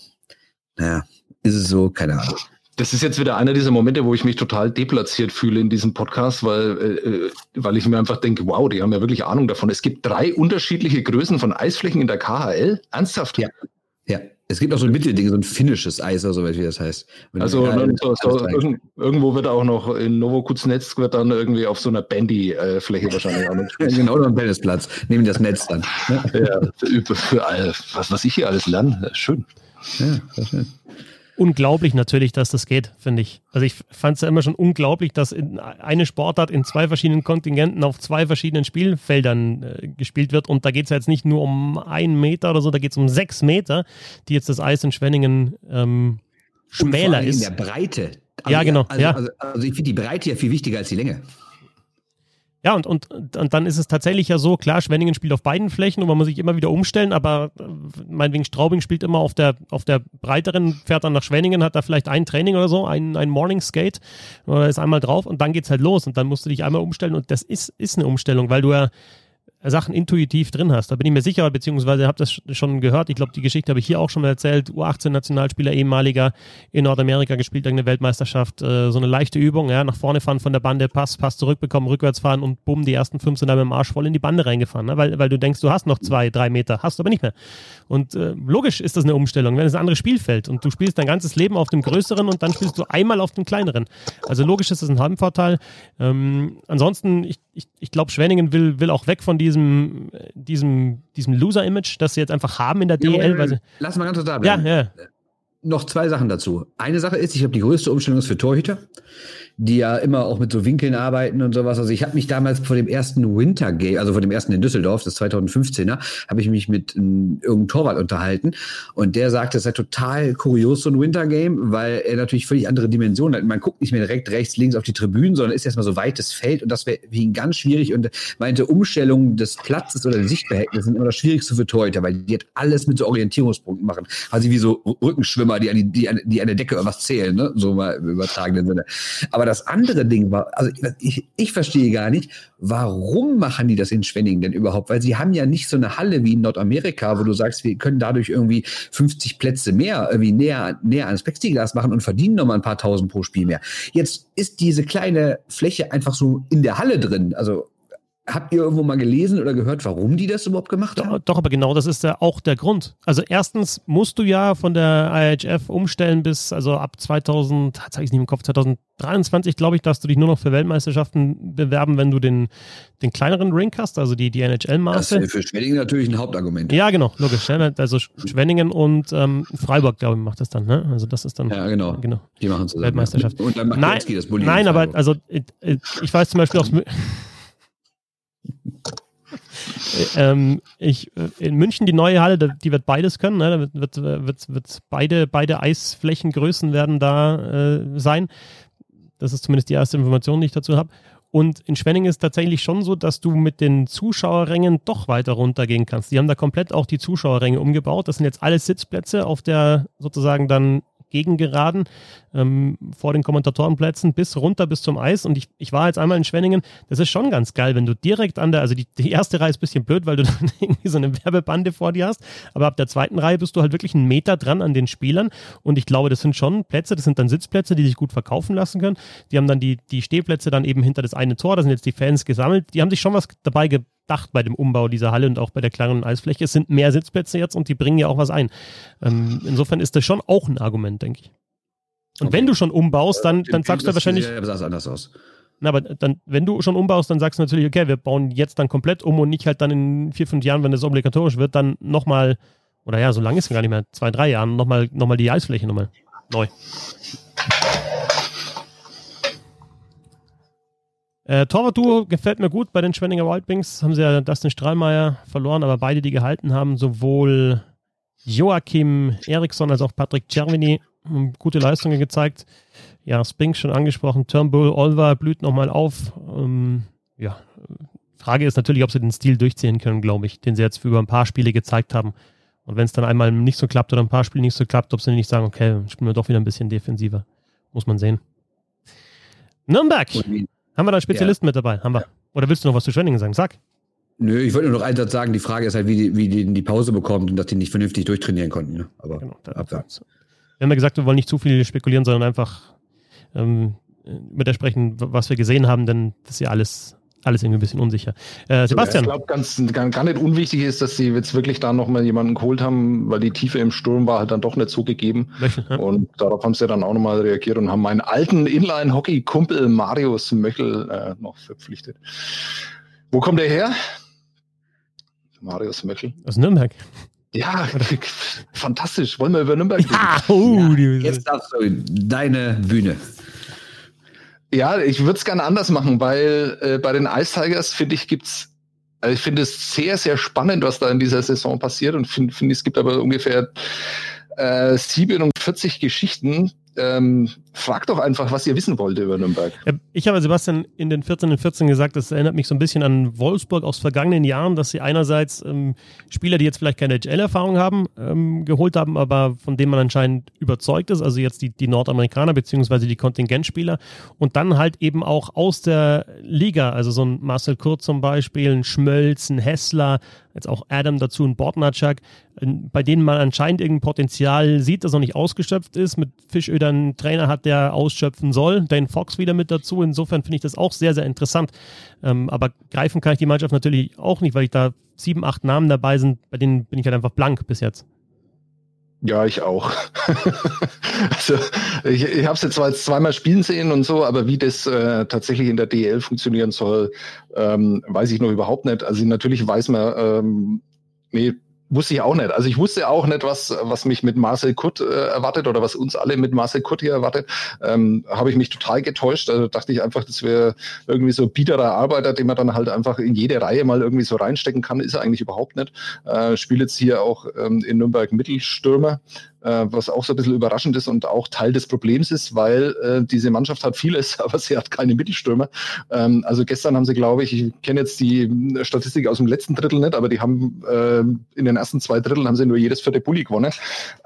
naja, ist es so, keine Ahnung. Das ist jetzt wieder einer dieser Momente, wo ich mich total deplatziert fühle in diesem Podcast, weil, äh, weil ich mir einfach denke, wow, die haben ja wirklich Ahnung davon. Es gibt drei unterschiedliche Größen von Eisflächen in der KHL. Ernsthaft? Ja. Ja. Es gibt auch so ein Mittelding, so ein finnisches Eis oder so, wie das heißt. Wenn also so, so, irgendwo wird auch noch in Novokuznetsk wird dann irgendwie auf so einer Bandy-Fläche wahrscheinlich auch noch. <laughs> genau, ein Tennisplatz. Nehmen das Netz dann. Ne? Ja, für, für, was, was ich hier alles lerne. Schön. Ja, sehr schön unglaublich natürlich, dass das geht, finde ich. Also ich fand es ja immer schon unglaublich, dass eine Sportart in zwei verschiedenen Kontingenten auf zwei verschiedenen Spielfeldern äh, gespielt wird. Und da geht es ja jetzt nicht nur um einen Meter oder so, da geht es um sechs Meter, die jetzt das Eis in Schwenningen ähm, schmäler ist. In der Breite. Also, ja, genau. Also, ja. also, also ich finde die Breite ja viel wichtiger als die Länge. Ja, und, und, und dann ist es tatsächlich ja so, klar, Schwenningen spielt auf beiden Flächen und man muss sich immer wieder umstellen, aber äh, meinetwegen Straubing spielt immer auf der, auf der breiteren, fährt dann nach Schwenningen, hat da vielleicht ein Training oder so, ein, ein Morning Skate oder ist einmal drauf und dann geht's halt los und dann musst du dich einmal umstellen und das ist, ist eine Umstellung, weil du ja Sachen intuitiv drin hast. Da bin ich mir sicher, beziehungsweise habe das schon gehört. Ich glaube, die Geschichte habe ich hier auch schon mal erzählt. U18-Nationalspieler, ehemaliger in Nordamerika gespielt, irgendeine Weltmeisterschaft. Äh, so eine leichte Übung, ja, nach vorne fahren von der Bande, Pass, Pass zurückbekommen, rückwärts fahren und bumm, die ersten fünf sind dann mit dem Arsch voll in die Bande reingefahren, ne? weil, weil du denkst, du hast noch zwei, drei Meter, hast du aber nicht mehr. Und äh, logisch ist das eine Umstellung, wenn es ein anderes Spielfeld und du spielst dein ganzes Leben auf dem größeren und dann spielst du einmal auf dem kleineren. Also logisch ist das ein Heimvorteil. Ähm, ansonsten, ich, ich, ich glaube, Schwenningen will, will auch weg von diesem, diesem, diesem Loser-Image, das sie jetzt einfach haben in der DL. Weil Lass mal ganz kurz da bleiben. Ja, ja. Noch zwei Sachen dazu. Eine Sache ist, ich habe die größte Umstellung ist für Torhüter die ja immer auch mit so Winkeln arbeiten und sowas. Also ich habe mich damals vor dem ersten Winter Game, also vor dem ersten in Düsseldorf, das 2015er, habe ich mich mit um, irgendeinem Torwart unterhalten und der sagte, es sei total kurios so ein Winter Game, weil er natürlich völlig andere Dimensionen hat. Man guckt nicht mehr direkt rechts, links auf die Tribünen, sondern ist erstmal so weites Feld und das wäre ganz schwierig und meinte, Umstellung des Platzes oder der Sichtverhältnisse sind immer das Schwierigste für Torhüter, weil die hat alles mit so Orientierungspunkten machen. Also wie so Rückenschwimmer, die an, die, die an, die an der Decke irgendwas zählen, ne? so mal im übertragenen Sinne. Aber Aber das andere Ding war, also ich, ich verstehe gar nicht, warum machen die das in Schwenningen denn überhaupt? Weil sie haben ja nicht so eine Halle wie in Nordamerika, wo du sagst, wir können dadurch irgendwie 50 Plätze mehr, irgendwie näher, näher ans Plexiglas machen und verdienen nochmal ein paar tausend pro Spiel mehr. Jetzt ist diese kleine Fläche einfach so in der Halle drin. Also Habt ihr irgendwo mal gelesen oder gehört, warum die das überhaupt gemacht haben? Doch, doch aber genau das ist ja auch der Grund. Also erstens musst du ja von der IHF umstellen bis, also ab 2000, zeige ich nicht im Kopf, 2023 glaube ich, darfst du dich nur noch für Weltmeisterschaften bewerben, wenn du den, den kleineren Ring hast, also die, die NHL-Maße. Das ist für Schwenningen natürlich ein Hauptargument. Ja, genau, logisch. Also Schwenningen und ähm, Freiburg, glaube ich, macht das dann. Ne? Also das ist dann. Ja, genau. genau. Die machen zusammen. Weltmeisterschaft. Und dann macht nein, das Bulli nein aber also ich, ich weiß zum Beispiel aus ähm, ich, äh, in München die neue Halle, die wird beides können. Ne? Da wird, wird, wird, beide, beide Eisflächengrößen werden da äh, sein. Das ist zumindest die erste Information, die ich dazu habe. Und in Schwenning ist tatsächlich schon so, dass du mit den Zuschauerrängen doch weiter runtergehen kannst. Die haben da komplett auch die Zuschauerränge umgebaut. Das sind jetzt alles Sitzplätze auf der sozusagen dann Gegengeraden ähm, vor den Kommentatorenplätzen bis runter bis zum Eis. Und ich, ich war jetzt einmal in Schwenningen. Das ist schon ganz geil, wenn du direkt an der, also die, die erste Reihe ist ein bisschen blöd, weil du <laughs> dann irgendwie so eine Werbebande vor dir hast. Aber ab der zweiten Reihe bist du halt wirklich einen Meter dran an den Spielern. Und ich glaube, das sind schon Plätze, das sind dann Sitzplätze, die sich gut verkaufen lassen können. Die haben dann die, die Stehplätze dann eben hinter das eine Tor. Da sind jetzt die Fans gesammelt. Die haben sich schon was dabei gebracht gedacht bei dem Umbau dieser Halle und auch bei der klaren Eisfläche. Es sind mehr Sitzplätze jetzt und die bringen ja auch was ein. Ähm, insofern ist das schon auch ein Argument, denke ich. Und okay. wenn du schon umbaust, dann, dann sagst du wahrscheinlich. Ja, sah anders aus. Na, aber dann, wenn du schon umbaust, dann sagst du natürlich, okay, wir bauen jetzt dann komplett um und nicht halt dann in vier, fünf Jahren, wenn das obligatorisch wird, dann nochmal, oder ja, so lange ist es gar nicht mehr, zwei, drei Jahren, nochmal noch mal die Eisfläche nochmal neu. Äh, Torwart-Duo gefällt mir gut bei den Schwenninger Wildwings. Haben sie ja Dustin Strahlmeier verloren, aber beide, die gehalten haben, sowohl Joachim Eriksson als auch Patrick Cervini, gute Leistungen gezeigt. Ja, Spink schon angesprochen, Turnbull, Olver blüht nochmal auf. Ähm, ja, Frage ist natürlich, ob sie den Stil durchziehen können, glaube ich, den sie jetzt für über ein paar Spiele gezeigt haben. Und wenn es dann einmal nicht so klappt oder ein paar Spiele nicht so klappt, ob sie nicht sagen, okay, spielen wir doch wieder ein bisschen defensiver. Muss man sehen. Nürnberg. Haben wir da Spezialisten ja. mit dabei? Haben wir. Oder willst du noch was zu Schwenningen sagen? Sag. Nö, ich wollte nur noch einen Satz sagen. Die Frage ist halt, wie die, wie die die Pause bekommt und dass die nicht vernünftig durchtrainieren konnten. Ne? Aber genau, abwarten. Wir haben ja gesagt, wir wollen nicht zu viel spekulieren, sondern einfach ähm, über das sprechen, was wir gesehen haben, denn das ist ja alles alles irgendwie ein bisschen unsicher. Äh, Sebastian. Ich glaube, ganz gar, gar nicht unwichtig ist, dass sie jetzt wirklich da nochmal jemanden geholt haben, weil die Tiefe im Sturm war halt dann doch nicht so gegeben. Möchel, ja. Und darauf haben sie dann auch nochmal reagiert und haben meinen alten Inline-Hockey-Kumpel Marius Möchel äh, noch verpflichtet. Wo kommt der her? Marius Möchel. Aus Nürnberg. Ja, fantastisch. Wollen wir über Nürnberg reden? <laughs> Ja, oh, ja, jetzt darfst du deine Bühne. Ja, ich würde es gerne anders machen, weil äh, bei den Ice Tigers finde ich gibt's also ich finde es sehr, sehr spannend, was da in dieser Saison passiert und finde, find, es gibt aber ungefähr äh, 47 Geschichten, ähm, fragt doch einfach, was ihr wissen wollt über Nürnberg. Ich habe Sebastian in den 14 und 14 gesagt, das erinnert mich so ein bisschen an Wolfsburg aus vergangenen Jahren, dass sie einerseits ähm, Spieler, die jetzt vielleicht keine HL-Erfahrung haben, ähm, geholt haben, aber von denen man anscheinend überzeugt ist, also jetzt die, die Nordamerikaner beziehungsweise die Kontingentspieler und dann halt eben auch aus der Liga, also so ein Marcel Kurz zum Beispiel, ein Schmölz, ein Hessler, jetzt auch Adam dazu, ein Bordnatschak, bei denen man anscheinend irgendein Potenzial sieht, das noch nicht ausgeschöpft ist, mit Fischöder einen Trainer hat, der ausschöpfen soll. Dane Fox wieder mit dazu. Insofern finde ich das auch sehr, sehr interessant. Ähm, aber greifen kann ich die Mannschaft natürlich auch nicht, weil ich da sieben, acht Namen dabei sind, bei denen bin ich halt einfach blank bis jetzt. Ja, ich auch. <laughs> also ich, ich habe es jetzt zwar jetzt zweimal spielen sehen und so, aber wie das äh, tatsächlich in der DL funktionieren soll, ähm, weiß ich noch überhaupt nicht. Also natürlich weiß man, ähm, nee, Wusste ich auch nicht. Also ich wusste auch nicht, was, was mich mit Marcel Kurt äh, erwartet oder was uns alle mit Marcel Kurt hier erwartet. Ähm, Habe ich mich total getäuscht. Also dachte ich einfach, das wäre irgendwie so biederer Arbeiter, den man dann halt einfach in jede Reihe mal irgendwie so reinstecken kann. Ist er eigentlich überhaupt nicht. Äh, Spiele jetzt hier auch ähm, in Nürnberg Mittelstürmer. Äh, was auch so ein bisschen überraschend ist und auch Teil des Problems ist, weil äh, diese Mannschaft hat vieles, <laughs> aber sie hat keine Mittelstürmer. Ähm, also gestern haben sie, glaube ich, ich kenne jetzt die Statistik aus dem letzten Drittel nicht, aber die haben äh, in den ersten zwei Dritteln haben sie nur jedes vierte Bulli gewonnen.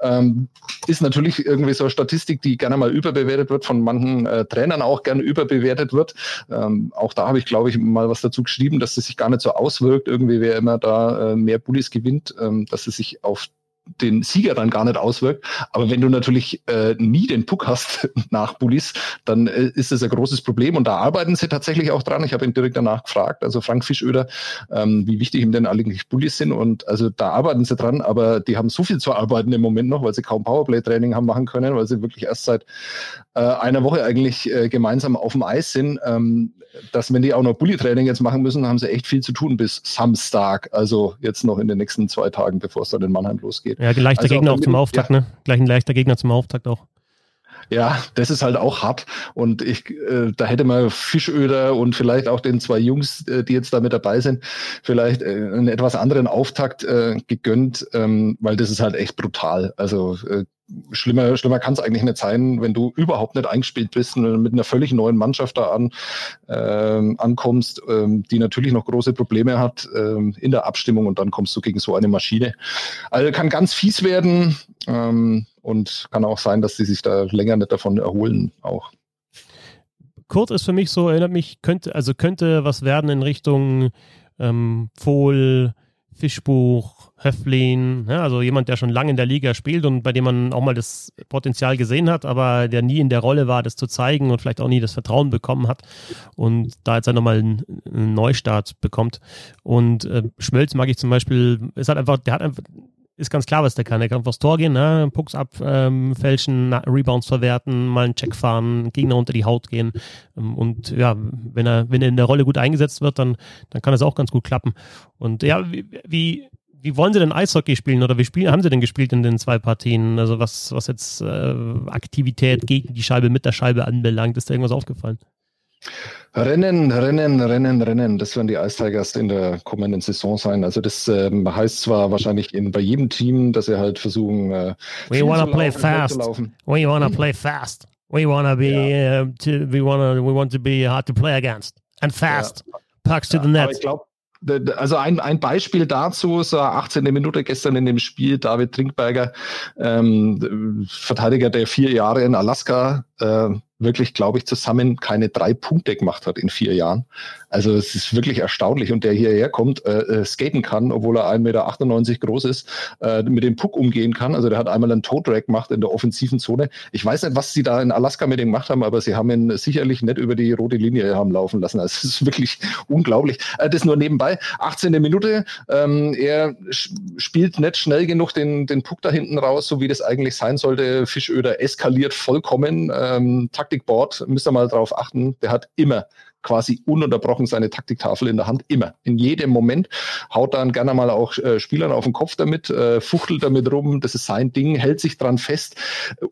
Ähm, ist natürlich irgendwie so eine Statistik, die gerne mal überbewertet wird, von manchen äh, Trainern auch gerne überbewertet wird. Ähm, auch da habe ich, glaube ich, mal was dazu geschrieben, dass es sich gar nicht so auswirkt, irgendwie wer immer da äh, mehr Bullies gewinnt, ähm, dass es sich auf den Sieger dann gar nicht auswirkt. Aber wenn du natürlich äh, nie den Puck hast <laughs> nach Bullis, dann äh, ist es ein großes Problem. Und da arbeiten sie tatsächlich auch dran. Ich habe ihn direkt danach gefragt, also Frank Fischöder, ähm, wie wichtig ihm denn eigentlich Bullis sind. Und also da arbeiten sie dran, aber die haben so viel zu arbeiten im Moment noch, weil sie kaum Powerplay-Training haben machen können, weil sie wirklich erst seit äh, einer Woche eigentlich äh, gemeinsam auf dem Eis sind. Ähm, dass wenn die auch noch Bulli-Training jetzt machen müssen, haben sie echt viel zu tun bis Samstag. Also jetzt noch in den nächsten zwei Tagen, bevor es dann in Mannheim losgeht. Ja, leichter also Gegner auch zum Auftakt, ja. ne? Gleich ein leichter Gegner zum Auftakt auch. Ja, das ist halt auch hart. Und ich, äh, da hätte man Fischöder und vielleicht auch den zwei Jungs, äh, die jetzt da mit dabei sind, vielleicht äh, einen etwas anderen Auftakt äh, gegönnt, ähm, weil das ist halt echt brutal. Also äh, schlimmer, schlimmer kann es eigentlich nicht sein, wenn du überhaupt nicht eingespielt bist und mit einer völlig neuen Mannschaft da an, ähm, ankommst, ähm, die natürlich noch große Probleme hat ähm, in der Abstimmung und dann kommst du gegen so eine Maschine. Also kann ganz fies werden ähm, und kann auch sein, dass sie sich da länger nicht davon erholen auch. Kurt ist für mich so, erinnert mich, könnte, also könnte was werden in Richtung ähm, Pfohl, Fischbuch, Höflin, ja, also jemand, der schon lange in der Liga spielt und bei dem man auch mal das Potenzial gesehen hat, aber der nie in der Rolle war, das zu zeigen und vielleicht auch nie das Vertrauen bekommen hat und da jetzt nochmal einen, einen Neustart bekommt. Und äh, Schmölz mag ich zum Beispiel, ist halt einfach, der hat einfach, ist ganz klar, was der kann. Er kann aufs Tor gehen, ne? Pucks abfälschen, ähm, Rebounds verwerten, mal einen Check fahren, Gegner unter die Haut gehen. Ähm, und ja, wenn er, wenn er in der Rolle gut eingesetzt wird, dann, dann kann das auch ganz gut klappen. Und ja, wie, wie, wie wollen Sie denn Eishockey spielen oder wie spielen, haben Sie denn gespielt in den zwei Partien? Also was, was jetzt äh, Aktivität gegen die Scheibe, mit der Scheibe anbelangt, ist da irgendwas aufgefallen? Rennen, Rennen, Rennen, Rennen. Das werden die Ice Tigers in der kommenden Saison sein. Also das ähm, heißt zwar wahrscheinlich in, bei jedem Team, dass sie halt versuchen, äh, We wanna play fast. We wanna play fast. We wanna be, ja. uh, to, we wanna, we want to be hard to play against and fast. Ja. Pucks to ja, the net. also ein, ein Beispiel dazu, so 18. Minute gestern in dem Spiel, David Trinkberger, ähm, Verteidiger, der vier Jahre in Alaska äh, wirklich, glaube ich, zusammen keine drei Punkte gemacht hat in vier Jahren. Also es ist wirklich erstaunlich und der hierher kommt, äh, äh skaten kann, obwohl er 1,98 Meter groß ist, äh, mit dem Puck umgehen kann. Also der hat einmal einen Toe Drag gemacht in der offensiven Zone. Ich weiß nicht, was sie da in Alaska mit ihm gemacht haben, aber sie haben ihn sicherlich nicht über die rote Linie haben laufen lassen. Also es ist wirklich unglaublich. Äh, das nur nebenbei. 18. Minute. Ähm, er spielt nicht schnell genug den, den Puck da hinten raus, so wie das eigentlich sein sollte. Fischöder eskaliert vollkommen. Ähm, Taktikboard, müsst ihr mal drauf achten. Der hat immer quasi ununterbrochen seine Taktiktafel in der Hand, immer, in jedem Moment. Haut dann gerne mal auch äh, Spielern auf den Kopf damit, äh, fuchtelt damit rum, das ist sein Ding, hält sich dran fest,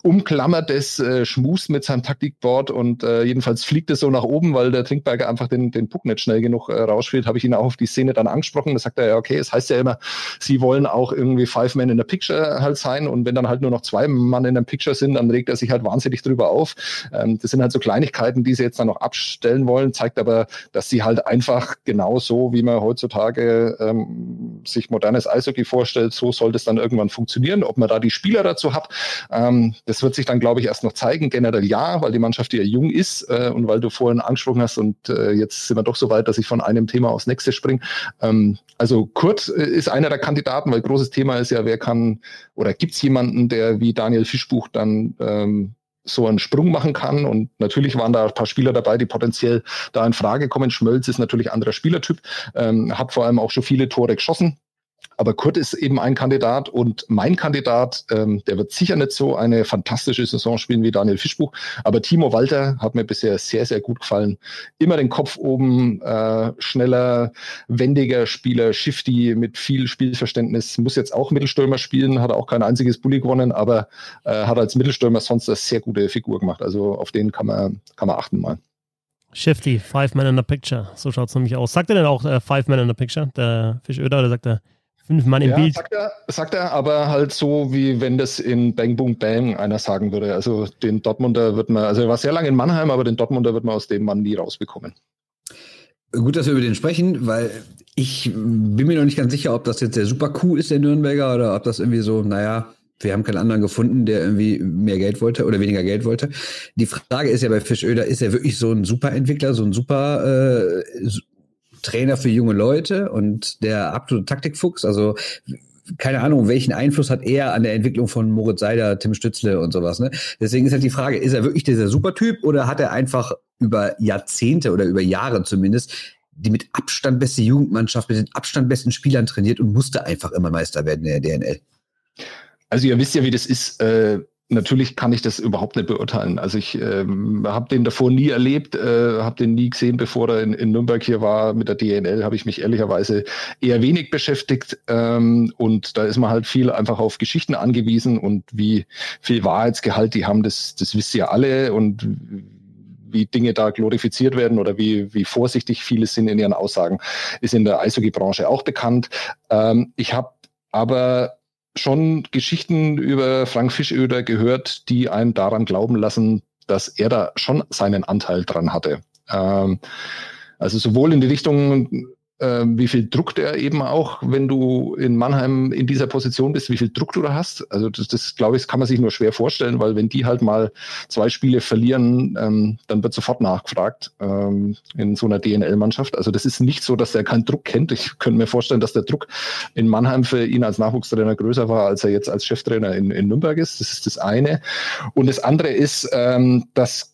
umklammert es, äh, schmust mit seinem Taktikboard und äh, jedenfalls fliegt es so nach oben, weil der Trinkberger einfach den, den Puck nicht schnell genug äh, rausspielt. Habe ich ihn auch auf die Szene dann angesprochen. Da sagt er, ja, okay, es heißt ja immer, sie wollen auch irgendwie Five Men in der Picture halt sein und wenn dann halt nur noch zwei Mann in der Picture sind, dann regt er sich halt wahnsinnig drüber auf. Ähm, das sind halt so Kleinigkeiten, die sie jetzt dann noch abstellen wollen zeigt aber, dass sie halt einfach genauso, wie man heutzutage ähm, sich modernes Eishockey vorstellt, so sollte es dann irgendwann funktionieren. Ob man da die Spieler dazu hat, ähm, das wird sich dann, glaube ich, erst noch zeigen. Generell ja, weil die Mannschaft ja jung ist äh, und weil du vorhin angesprochen hast und äh, jetzt sind wir doch so weit, dass ich von einem Thema aufs nächste springe. Ähm, also Kurt äh, ist einer der Kandidaten, weil großes Thema ist ja, wer kann oder gibt es jemanden, der wie Daniel Fischbuch dann ähm, so einen Sprung machen kann. Und natürlich waren da ein paar Spieler dabei, die potenziell da in Frage kommen. Schmölz ist natürlich anderer Spielertyp, ähm, hat vor allem auch schon viele Tore geschossen. Aber Kurt ist eben ein Kandidat und mein Kandidat, ähm, der wird sicher nicht so eine fantastische Saison spielen wie Daniel Fischbuch. Aber Timo Walter hat mir bisher sehr, sehr gut gefallen. Immer den Kopf oben, äh, schneller, wendiger Spieler, shifty mit viel Spielverständnis. Muss jetzt auch Mittelstürmer spielen, hat auch kein einziges Bulli gewonnen, aber äh, hat als Mittelstürmer sonst eine sehr gute Figur gemacht. Also auf den kann man, kann man achten mal. Shifty, Five Men in the Picture. So schaut es nämlich aus. Sagt er denn auch äh, Five Men in the Picture, der Fischöder, oder sagt er fünf Mann im ja, Bild. Sagt er, sagt er, aber halt so, wie wenn das in Bang Boom Bang einer sagen würde. Also den Dortmunder wird man, also er war sehr lange in Mannheim, aber den Dortmunder wird man aus dem Mann nie rausbekommen. Gut, dass wir über den sprechen, weil ich bin mir noch nicht ganz sicher, ob das jetzt der super cool ist, der Nürnberger, oder ob das irgendwie so, naja, wir haben keinen anderen gefunden, der irgendwie mehr Geld wollte oder weniger Geld wollte. Die Frage ist ja bei Fischöder, ist er wirklich so ein super Entwickler, so ein super äh, Trainer für junge Leute und der absolute Taktikfuchs? Also keine Ahnung, welchen Einfluss hat er an der Entwicklung von Moritz Seider, Tim Stützle und sowas. Ne? Deswegen ist halt die Frage, ist er wirklich dieser Supertyp oder hat er einfach über Jahrzehnte oder über Jahre zumindest die mit Abstand beste Jugendmannschaft, mit den Abstand besten Spielern trainiert und musste einfach immer Meister werden in der DNL? Also ihr wisst ja, wie das ist. Äh, natürlich kann ich das überhaupt nicht beurteilen. Also ich ähm, habe den davor nie erlebt, äh, habe den nie gesehen, bevor er in, in Nürnberg hier war. Mit der DNL habe ich mich ehrlicherweise eher wenig beschäftigt. Ähm, und da ist man halt viel einfach auf Geschichten angewiesen und wie viel Wahrheitsgehalt die haben, das, das wisst ihr alle. Und wie Dinge da glorifiziert werden oder wie, wie vorsichtig viele sind in ihren Aussagen, ist in der Eishockey-Branche auch bekannt. Ähm, ich habe aber schon Geschichten über Frank Fischöder gehört, die einen daran glauben lassen, dass er da schon seinen Anteil dran hatte. Ähm, also sowohl in die Richtung, ähm, wie viel Druck der eben auch, wenn du in Mannheim in dieser Position bist, wie viel Druck du da hast. Also das, das glaube ich, kann man sich nur schwer vorstellen, weil wenn die halt mal zwei Spiele verlieren, ähm, dann wird sofort nachgefragt ähm, in so einer DNL-Mannschaft. Also das ist nicht so, dass er keinen Druck kennt. Ich könnte mir vorstellen, dass der Druck in Mannheim für ihn als Nachwuchstrainer größer war, als er jetzt als Cheftrainer in, in Nürnberg ist. Das ist das eine. Und das andere ist, ähm, dass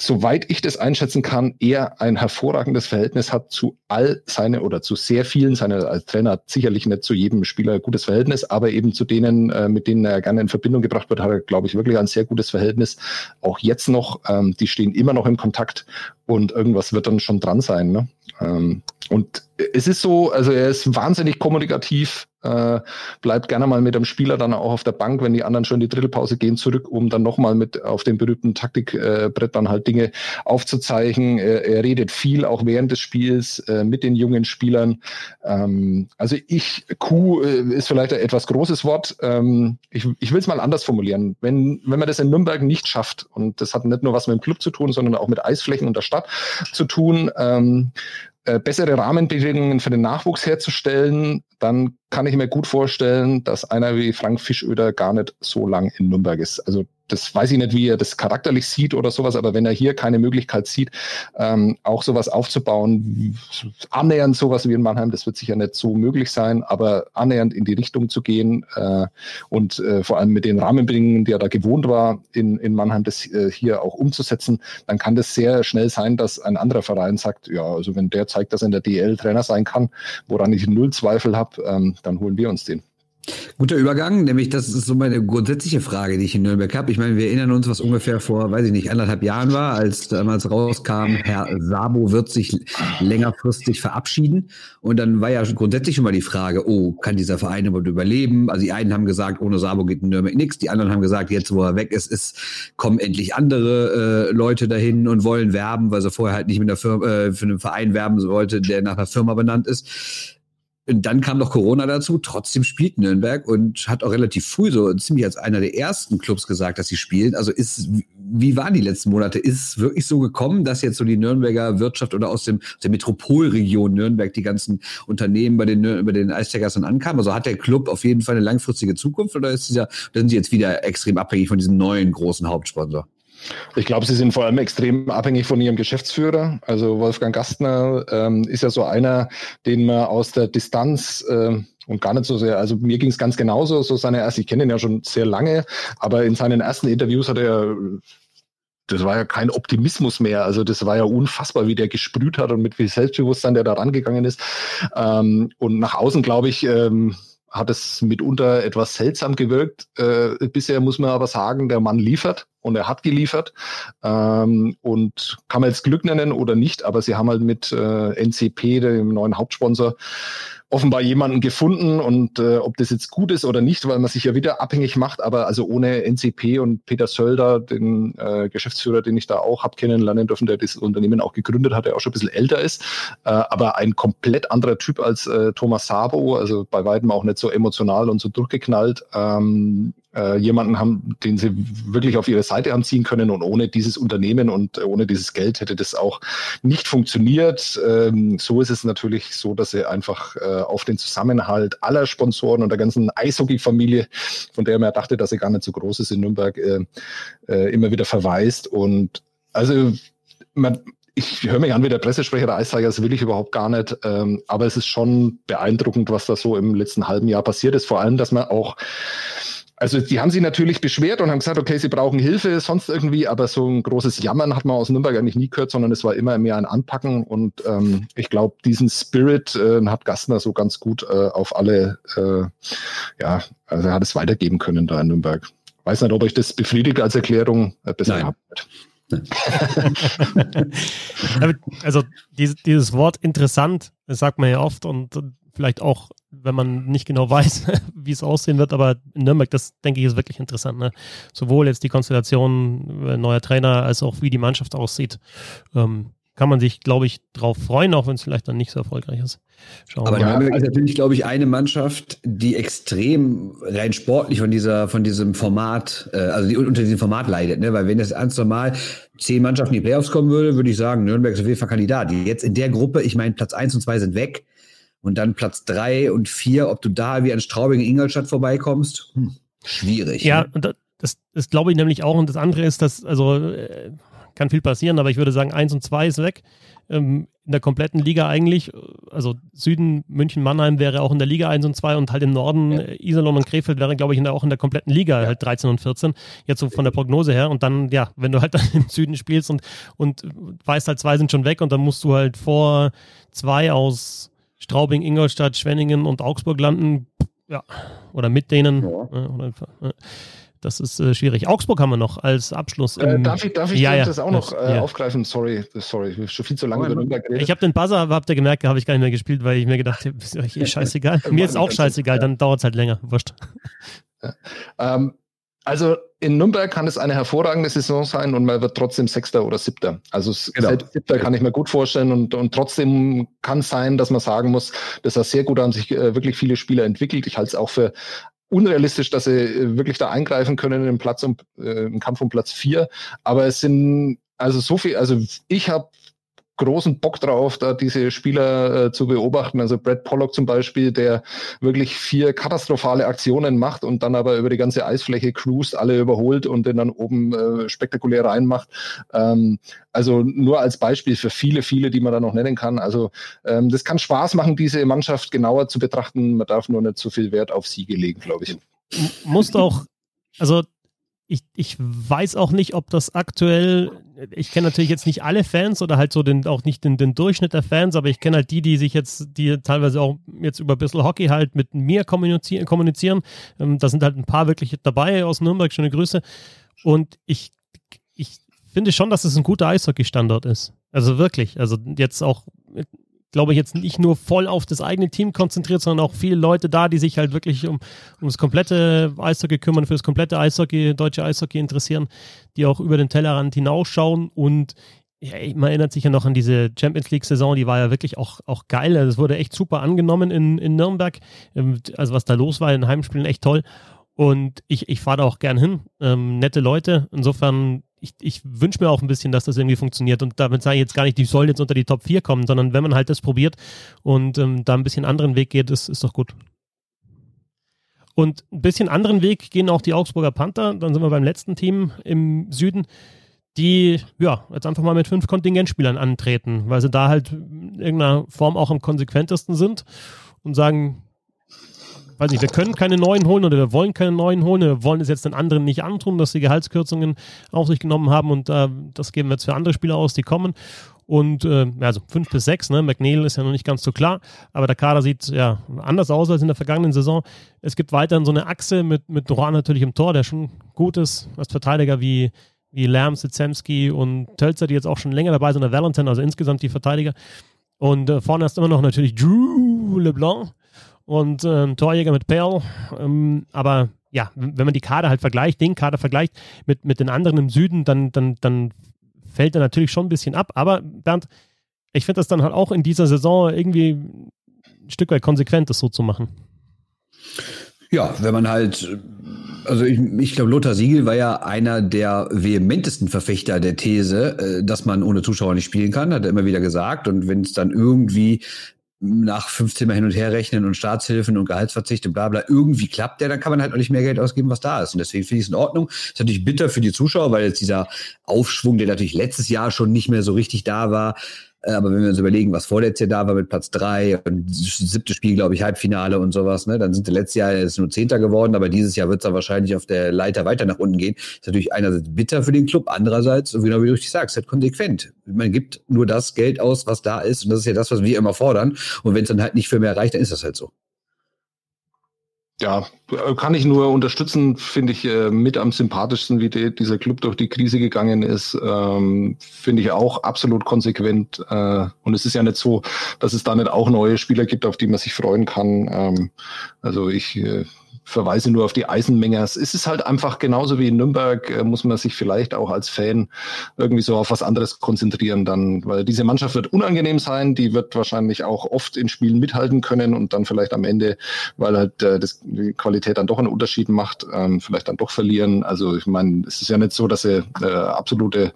soweit ich das einschätzen kann, er ein hervorragendes Verhältnis hat zu all seine oder zu sehr vielen seiner als Trainer sicherlich nicht zu jedem Spieler ein gutes Verhältnis, aber eben zu denen, äh, mit denen er gerne in Verbindung gebracht wird, hat er, glaube ich, wirklich ein sehr gutes Verhältnis. Auch jetzt noch, ähm, die stehen immer noch im Kontakt und irgendwas wird dann schon dran sein. Ne? Ähm, und es ist so, also er ist wahnsinnig kommunikativ, äh, bleibt gerne mal mit dem Spieler dann auch auf der Bank, wenn die anderen schon in die Drittelpause gehen, zurück, um dann nochmal mit auf dem berühmten Taktikbrett dann halt Dinge aufzuzeigen. Er, er, redet viel, auch während des Spiels, äh, mit den jungen Spielern. Ähm, also ich, Q äh, ist vielleicht ein etwas großes Wort. Ähm, ich ich will es mal anders formulieren. Wenn, wenn man das in Nürnberg nicht schafft, und das hat nicht nur was mit dem Club zu tun, sondern auch mit Eisflächen und der Stadt zu tun, ähm, äh, bessere Rahmenbedingungen für den Nachwuchs herzustellen, dann kann ich mir gut vorstellen, dass einer wie Frank Fischöder gar nicht so lang in Nürnberg ist. Also das weiß ich nicht, wie er das charakterlich sieht oder sowas, aber wenn er hier keine Möglichkeit sieht, ähm, auch sowas aufzubauen, annähernd sowas wie in Mannheim, das wird sicher nicht so möglich sein, aber annähernd in die Richtung zu gehen äh, und äh, vor allem mit den Rahmenbedingungen, die er da gewohnt war, in, in Mannheim das äh, hier auch umzusetzen, dann kann das sehr schnell sein, dass ein anderer Verein sagt, ja, also wenn der zeigt, dass er in der DL Trainer sein kann, woran ich null Zweifel habe, ähm, dann holen wir uns den. Guter Übergang, nämlich das ist so meine grundsätzliche Frage, die ich in Nürnberg habe. Ich meine, wir erinnern uns, was ungefähr vor, weiß ich nicht, anderthalb Jahren war, als damals rauskam, Herr Sabo wird sich längerfristig verabschieden. Und dann war ja grundsätzlich schon mal die Frage, oh, kann dieser Verein überhaupt überleben? Also die einen haben gesagt, ohne Sabo geht in Nürnberg nichts. Die anderen haben gesagt, jetzt wo er weg ist, ist kommen endlich andere äh, Leute dahin und wollen werben, weil sie vorher halt nicht mit einer Firma, äh, für einen Verein werben wollte, der nach einer Firma benannt ist. Dann kam noch Corona dazu. Trotzdem spielt Nürnberg und hat auch relativ früh so ziemlich als einer der ersten Clubs gesagt, dass sie spielen. Also ist, wie waren die letzten Monate? Ist es wirklich so gekommen, dass jetzt so die Nürnberger Wirtschaft oder aus dem, aus der Metropolregion Nürnberg die ganzen Unternehmen bei den, bei den Eisteggers dann ankamen? Also hat der Club auf jeden Fall eine langfristige Zukunft oder ist dieser, sind sie jetzt wieder extrem abhängig von diesem neuen großen Hauptsponsor? Ich glaube, sie sind vor allem extrem abhängig von ihrem Geschäftsführer. Also Wolfgang Gastner ähm, ist ja so einer, den man aus der Distanz äh, und gar nicht so sehr, also mir ging es ganz genauso, so seine erste, ich kenne ihn ja schon sehr lange, aber in seinen ersten Interviews hat er das war ja kein Optimismus mehr. Also das war ja unfassbar, wie der gesprüht hat und mit wie Selbstbewusstsein der da rangegangen ist. Ähm, und nach außen, glaube ich, ähm, hat es mitunter etwas seltsam gewirkt. Äh, bisher muss man aber sagen, der Mann liefert und er hat geliefert. Ähm, und kann man jetzt Glück nennen oder nicht, aber sie haben halt mit äh, NCP, dem neuen Hauptsponsor, offenbar jemanden gefunden und äh, ob das jetzt gut ist oder nicht, weil man sich ja wieder abhängig macht, aber also ohne NCP und Peter Sölder, den äh, Geschäftsführer, den ich da auch habe kennenlernen dürfen, der das Unternehmen auch gegründet hat, der auch schon ein bisschen älter ist, äh, aber ein komplett anderer Typ als äh, Thomas Sabo, also bei weitem auch nicht so emotional und so durchgeknallt. Ähm, äh, jemanden haben, den sie wirklich auf ihre Seite haben ziehen können. Und ohne dieses Unternehmen und ohne dieses Geld hätte das auch nicht funktioniert. Ähm, so ist es natürlich so, dass sie einfach äh, auf den Zusammenhalt aller Sponsoren und der ganzen Eishockey-Familie, von der man dachte, dass sie gar nicht so groß ist in Nürnberg, äh, äh, immer wieder verweist. Und also man, ich höre mich an wie der Pressesprecher der Eisteiger, das will ich überhaupt gar nicht. Ähm, aber es ist schon beeindruckend, was da so im letzten halben Jahr passiert ist. Vor allem, dass man auch also die haben sich natürlich beschwert und haben gesagt, okay, sie brauchen Hilfe, sonst irgendwie, aber so ein großes Jammern hat man aus Nürnberg eigentlich nie gehört, sondern es war immer mehr ein Anpacken und ähm, ich glaube, diesen Spirit äh, hat Gastner so ganz gut äh, auf alle, äh, ja, also er hat es weitergeben können da in Nürnberg. Weiß nicht, ob euch das befriedigt als Erklärung. Äh, besser Nein. <laughs> also dieses, dieses Wort interessant, das sagt man ja oft und vielleicht auch, wenn man nicht genau <laughs> weiß, wie es aussehen wird, aber in Nürnberg, das denke ich, ist wirklich interessant. Ne? Sowohl jetzt die Konstellation äh, neuer Trainer als auch wie die Mannschaft aussieht. Ähm, kann man sich, glaube ich, darauf freuen, auch wenn es vielleicht dann nicht so erfolgreich ist. Schauen Aber Nürnberg ist natürlich, glaube ich, eine Mannschaft, die extrem rein sportlich von dieser, von diesem Format, äh, also die unter diesem Format leidet, ne? Weil wenn das ganz normal zehn Mannschaften in die Playoffs kommen würde, würde ich sagen, Nürnberg ist auf jeden Fall Kandidat. Die jetzt in der Gruppe, ich meine, Platz eins und zwei sind weg. Und dann Platz drei und vier, ob du da wie an Straubing Ingolstadt vorbeikommst, hm, schwierig. Ja, ne? das, das, das glaube ich nämlich auch. Und das andere ist, dass, also äh, kann viel passieren, aber ich würde sagen, eins und zwei ist weg. Ähm, in der kompletten Liga eigentlich, also Süden, München, Mannheim wäre auch in der Liga 1 und 2 und halt im Norden ja. Iserlohn und Krefeld wäre, glaube ich, in der, auch in der kompletten Liga ja. halt 13 und 14. Jetzt so von der Prognose her. Und dann, ja, wenn du halt <laughs> dann im Süden spielst und, und weißt halt, zwei sind schon weg und dann musst du halt vor zwei aus Straubing, Ingolstadt, Schwenningen und Augsburg landen. Ja, oder mit denen. Ja. Das ist äh, schwierig. Augsburg haben wir noch als Abschluss. Äh, darf ich, darf ich ja, das auch noch äh, ja. aufgreifen? Sorry, sorry, schon viel zu lange über Nürnberg geredet. Ich habe den Buzzer, habt ihr gemerkt, habe ich gar nicht mehr gespielt, weil ich mir gedacht habe, ist euch eh <laughs> scheißegal. mir ist auch scheißegal, dann dauert es halt länger. Wurscht. Ja. Ähm, also in Nürnberg kann es eine hervorragende Saison sein und man wird trotzdem Sechster oder Siebter. Also genau. selbst Siebter kann ich mir gut vorstellen und, und trotzdem kann es sein, dass man sagen muss, dass er sehr gut an sich äh, wirklich viele Spieler entwickelt. Ich halte es auch für unrealistisch, dass sie äh, wirklich da eingreifen können im Platz um, äh, im Kampf um Platz vier. Aber es sind also so viel, also ich habe großen Bock drauf, da diese Spieler äh, zu beobachten. Also Brad Pollock zum Beispiel, der wirklich vier katastrophale Aktionen macht und dann aber über die ganze Eisfläche cruist, alle überholt und den dann oben äh, spektakulär reinmacht. Ähm, also nur als Beispiel für viele, viele, die man da noch nennen kann. Also ähm, das kann Spaß machen, diese Mannschaft genauer zu betrachten. Man darf nur nicht zu viel Wert auf Siege legen, glaube ich. Musst auch, also ich, ich weiß auch nicht, ob das aktuell, ich kenne natürlich jetzt nicht alle Fans oder halt so den, auch nicht den, den Durchschnitt der Fans, aber ich kenne halt die, die sich jetzt, die teilweise auch jetzt über ein bisschen Hockey halt mit mir kommunizieren. kommunizieren. Ähm, da sind halt ein paar wirklich dabei aus Nürnberg, schöne Grüße. Und ich, ich finde schon, dass es ein guter Eishockey-Standort ist. Also wirklich. Also jetzt auch glaube ich, jetzt nicht nur voll auf das eigene Team konzentriert, sondern auch viele Leute da, die sich halt wirklich um, um das komplette Eishockey kümmern, für das komplette Eishockey, deutsche Eishockey interessieren, die auch über den Tellerrand hinausschauen und ja, man erinnert sich ja noch an diese Champions League-Saison, die war ja wirklich auch, auch geil. Also es wurde echt super angenommen in, in Nürnberg. Ähm, also was da los war in Heimspielen, echt toll. Und ich, ich fahre da auch gern hin. Ähm, nette Leute. Insofern ich, ich wünsche mir auch ein bisschen, dass das irgendwie funktioniert. Und damit sage ich jetzt gar nicht, die sollen jetzt unter die Top 4 kommen, sondern wenn man halt das probiert und ähm, da ein bisschen anderen Weg geht, ist, ist doch gut. Und ein bisschen anderen Weg gehen auch die Augsburger Panther. Dann sind wir beim letzten Team im Süden, die ja jetzt einfach mal mit fünf Kontingentspielern antreten, weil sie da halt in irgendeiner Form auch am konsequentesten sind und sagen, weiß nicht, wir können keine neuen holen oder wir wollen keine neuen holen, wir wollen es jetzt den anderen nicht antun, dass sie Gehaltskürzungen auf sich genommen haben und äh, das geben wir jetzt für andere Spieler aus, die kommen. Und äh, also fünf bis sechs, ne? McNeil ist ja noch nicht ganz so klar, aber der Kader sieht ja anders aus als in der vergangenen Saison. Es gibt weiterhin so eine Achse mit, mit Doran natürlich im Tor, der schon gut ist, als Verteidiger wie, wie Lärm, Sitzemski und Tölzer, die jetzt auch schon länger dabei sind, der Valentin, also insgesamt die Verteidiger. Und äh, vorne ist immer noch natürlich Drew LeBlanc, und äh, Torjäger mit Perl. Ähm, aber ja, wenn man die Kader halt vergleicht, den Kader vergleicht mit, mit den anderen im Süden, dann, dann, dann fällt er natürlich schon ein bisschen ab. Aber Bernd, ich finde das dann halt auch in dieser Saison irgendwie ein Stück weit konsequent, das so zu machen. Ja, wenn man halt, also ich, ich glaube, Lothar Siegel war ja einer der vehementesten Verfechter der These, äh, dass man ohne Zuschauer nicht spielen kann, hat er immer wieder gesagt. Und wenn es dann irgendwie nach 15 Mal hin und her rechnen und Staatshilfen und Gehaltsverzicht und bla bla irgendwie klappt der, dann kann man halt auch nicht mehr Geld ausgeben, was da ist. Und deswegen finde ich es in Ordnung. Ist natürlich bitter für die Zuschauer, weil jetzt dieser Aufschwung, der natürlich letztes Jahr schon nicht mehr so richtig da war, aber wenn wir uns überlegen, was vorletztes Jahr da war mit Platz drei und siebte Spiel, glaube ich, Halbfinale und sowas, ne, dann sind wir letztes Jahr ist nur Zehnter geworden, aber dieses Jahr wird es wahrscheinlich auf der Leiter weiter nach unten gehen. Ist natürlich einerseits bitter für den Club, andererseits, genau wie du richtig sagst, halt konsequent. Man gibt nur das Geld aus, was da ist und das ist ja das, was wir immer fordern. Und wenn es dann halt nicht für mehr reicht, dann ist das halt so. Ja, kann ich nur unterstützen, finde ich äh, mit am sympathischsten, wie die, dieser Club durch die Krise gegangen ist. Ähm, finde ich auch absolut konsequent. Äh, und es ist ja nicht so, dass es da nicht auch neue Spieler gibt, auf die man sich freuen kann. Ähm, also ich äh, verweise nur auf die Eisenmengers. Es ist halt einfach genauso wie in Nürnberg, äh, muss man sich vielleicht auch als Fan irgendwie so auf was anderes konzentrieren dann, weil diese Mannschaft wird unangenehm sein, die wird wahrscheinlich auch oft in Spielen mithalten können und dann vielleicht am Ende, weil halt äh, das, die Qualität dann doch einen Unterschied macht, ähm, vielleicht dann doch verlieren. Also ich meine, es ist ja nicht so, dass sie äh, absolute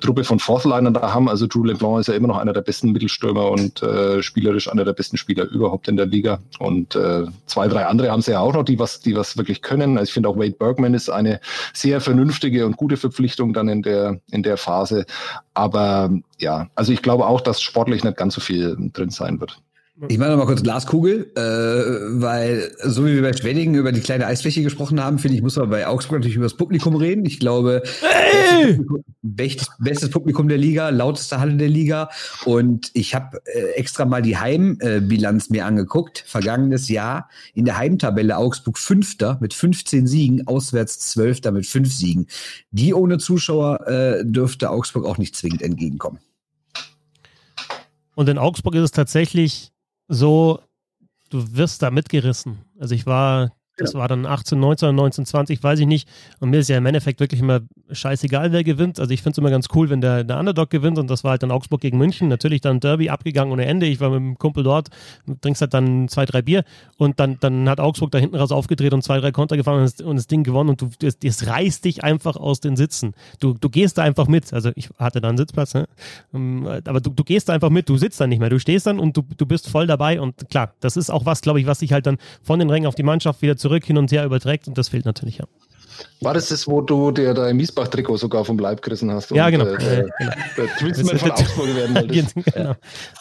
Truppe von Fourthlinern da haben. Also Drew LeBlanc ist ja immer noch einer der besten Mittelstürmer und spielerisch einer der besten Spieler überhaupt in der Liga. Und zwei, drei andere haben sie ja auch noch, die die was, die was wirklich können. Also ich finde auch Wade Bergman ist eine sehr vernünftige und gute Verpflichtung dann in der, in der Phase. Aber ja, also ich glaube auch, dass sportlich nicht ganz so viel drin sein wird. Ich mache noch mal kurz Glaskugel, äh, weil so wie wir bei Schwenningen über die kleine Eisfläche gesprochen haben, finde ich, muss man bei Augsburg natürlich über das Publikum reden. Ich glaube, hey! bestes, bestes, Publikum der Liga, lauteste Halle der Liga. Und ich habe äh, extra mal die Heimbilanz mir angeguckt. Vergangenes Jahr in der Heimtabelle Augsburg Fünfter mit 15 Siegen, auswärts Zwölfter mit fünf Siegen. Die ohne Zuschauer äh, dürfte Augsburg auch nicht zwingend entgegenkommen. Und in Augsburg ist es tatsächlich so, du wirst da mitgerissen. Also ich war das ja. war dann 18, 19, 19, 20, weiß ich nicht. Und mir ist ja im Endeffekt wirklich immer scheißegal, wer gewinnt. Also ich finde es immer ganz cool, wenn der, der Underdog gewinnt und das war halt dann Augsburg gegen München. Natürlich dann Derby abgegangen ohne Ende. Ich war mit dem Kumpel dort, trinkst halt dann zwei, drei Bier und dann, dann hat Augsburg da hinten raus aufgedreht und zwei, drei Konter gefahren und das, und das Ding gewonnen und du, das, das, reißt dich einfach aus den Sitzen. Du, du gehst da einfach mit. Also ich hatte da einen Sitzplatz, ne? Ähm, aber du, du gehst da einfach mit. Du sitzt da nicht mehr. Du stehst dann und du, du bist voll dabei und klar, das ist auch was, glaube ich, was sich halt dann von den Rängen auf die Mannschaft wieder zurück hin und her überträgt und das fehlt natürlich ja. War das das, wo du dir dein Miesbach-Trikot sogar vom Leib gerissen hast? Ja, genau. Und, äh, genau. Der Twistman von Augsburg werden wolltest. <laughs> genau,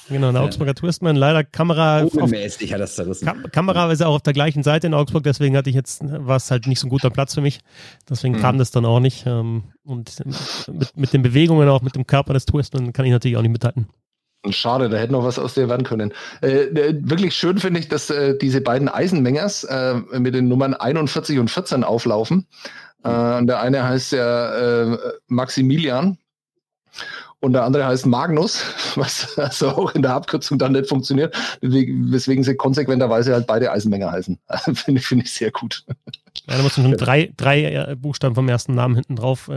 genau, der Augsburger Twistman. Leider Kamera. Unmäßig hat das zerrissen. Kam Kamera ist ja auch auf der gleichen Seite in Augsburg, deswegen hatte ich jetzt, war es halt nicht so ein guter Platz für mich. Deswegen mhm. kam das dann auch nicht. Ähm, und mit, mit den Bewegungen, auch mit dem Körper des Twistman kann ich natürlich auch nicht mithalten. Schade, da hätte noch was aus dir werden können. Äh, äh, wirklich schön finde ich, dass äh, diese beiden Eisenmengers äh, mit den Nummern 41 und 14 auflaufen. Äh, der eine heißt ja äh, Maximilian und der andere heißt Magnus, <laughs> was also auch in der Abkürzung dann nicht funktioniert, weswegen sie konsequenterweise halt beide Eisenmenger heißen. <laughs> finde find ich sehr gut. Ja, da muss man schon drei, drei Buchstaben vom ersten Namen hinten drauf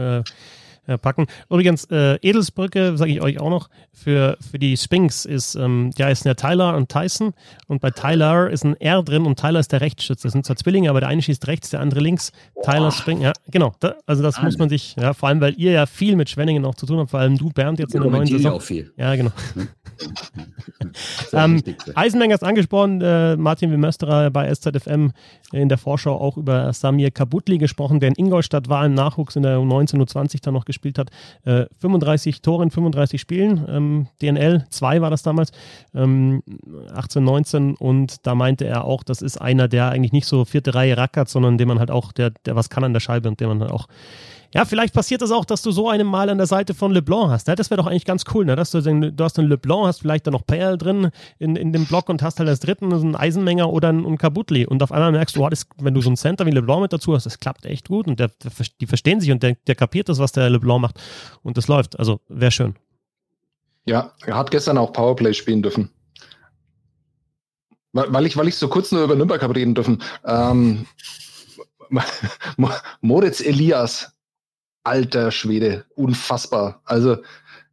äh, packen. Übrigens, äh, Edelsbrücke, sage ich euch auch noch, für, für die Sphinx ist, ähm, ja, ist ja Tyler und Tyson. Und bei Tyler ist ein R drin und Tyler ist der Rechtsschütze. Das sind zwar Zwillinge, aber der eine schießt rechts, der andere links. Tyler Spring, ja, genau. Da, also das Mann. muss man sich, ja, vor allem, weil ihr ja viel mit Schwenningen auch zu tun habt, vor allem du, Bernd, jetzt in der neuen Saison. auch viel. Ja, genau. <laughs> ähm, Eisenmenger ist angesprochen, äh, Martin Wimösterer bei SZFM in der Vorschau auch über Samir Kabutli gesprochen, der in Ingolstadt war, im Nachwuchs in der U19, U20 dann noch gespielt hat. Äh, 35 Tore in 35 Spielen, ähm, DNL 2 war das damals, ähm, 18, 19 und da meinte er auch, das ist einer, der eigentlich nicht so vierte Reihe rackert, sondern dem man halt auch, der, der was kann an der Scheibe und der man halt auch ja, vielleicht passiert das auch, dass du so einen mal an der Seite von LeBlanc hast. Das wäre doch eigentlich ganz cool, ne? dass du, du hast einen LeBlanc, hast vielleicht dann noch Perl drin in, in dem Block und hast halt als dritten einen Eisenmenger oder einen, einen Kabutli. Und auf einmal merkst du, oh, das, wenn du so einen Center wie LeBlanc mit dazu hast, das klappt echt gut und der, der, die verstehen sich und der, der kapiert das, was der LeBlanc macht. Und das läuft. Also wäre schön. Ja, er hat gestern auch Powerplay spielen dürfen weil ich, weil ich so kurz nur über Nürnberg habe reden dürfen. Ähm, <laughs> Moritz Elias, alter Schwede, unfassbar. Also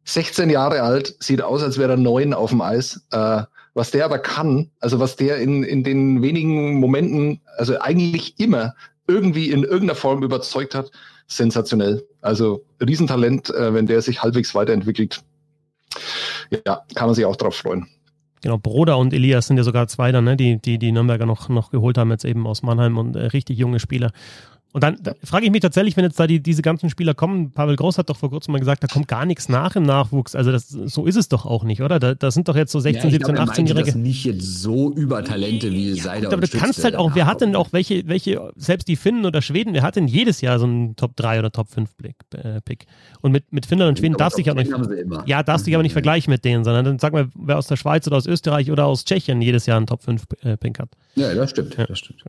16 Jahre alt, sieht aus, als wäre er neun auf dem Eis. Äh, was der aber kann, also was der in, in den wenigen Momenten, also eigentlich immer irgendwie in irgendeiner Form überzeugt hat, sensationell. Also Riesentalent, äh, wenn der sich halbwegs weiterentwickelt. Ja, kann man sich auch drauf freuen. Genau, Broder und Elias sind ja sogar zwei dann, ne, die, die die Nürnberger noch, noch geholt haben, jetzt eben aus Mannheim und äh, richtig junge Spieler. Und dann da frage ich mich tatsächlich, wenn jetzt da die, diese ganzen Spieler kommen, Pavel Groß hat doch vor kurzem mal gesagt, da kommt gar nichts nach im Nachwuchs. Also das, so ist es doch auch nicht, oder? Da, da sind doch jetzt so 16, ja, 17, 18-Jährige. Das nicht jetzt so Übertalente wie ja, Seider Aber du kannst halt auch, wer hat denn auch welche, welche, selbst die Finnen oder Schweden, wer hat denn jedes Jahr so einen Top 3 oder Top 5 äh, Pick? Und mit, mit Finnland und Schweden darfst du dich auch nicht, ja, darfst dich aber nicht vergleichen mit denen, sondern dann sag mal, wer aus der Schweiz oder aus Österreich oder aus Tschechien jedes Jahr einen Top 5 äh, Pick hat. Ja, das stimmt, ja. das stimmt.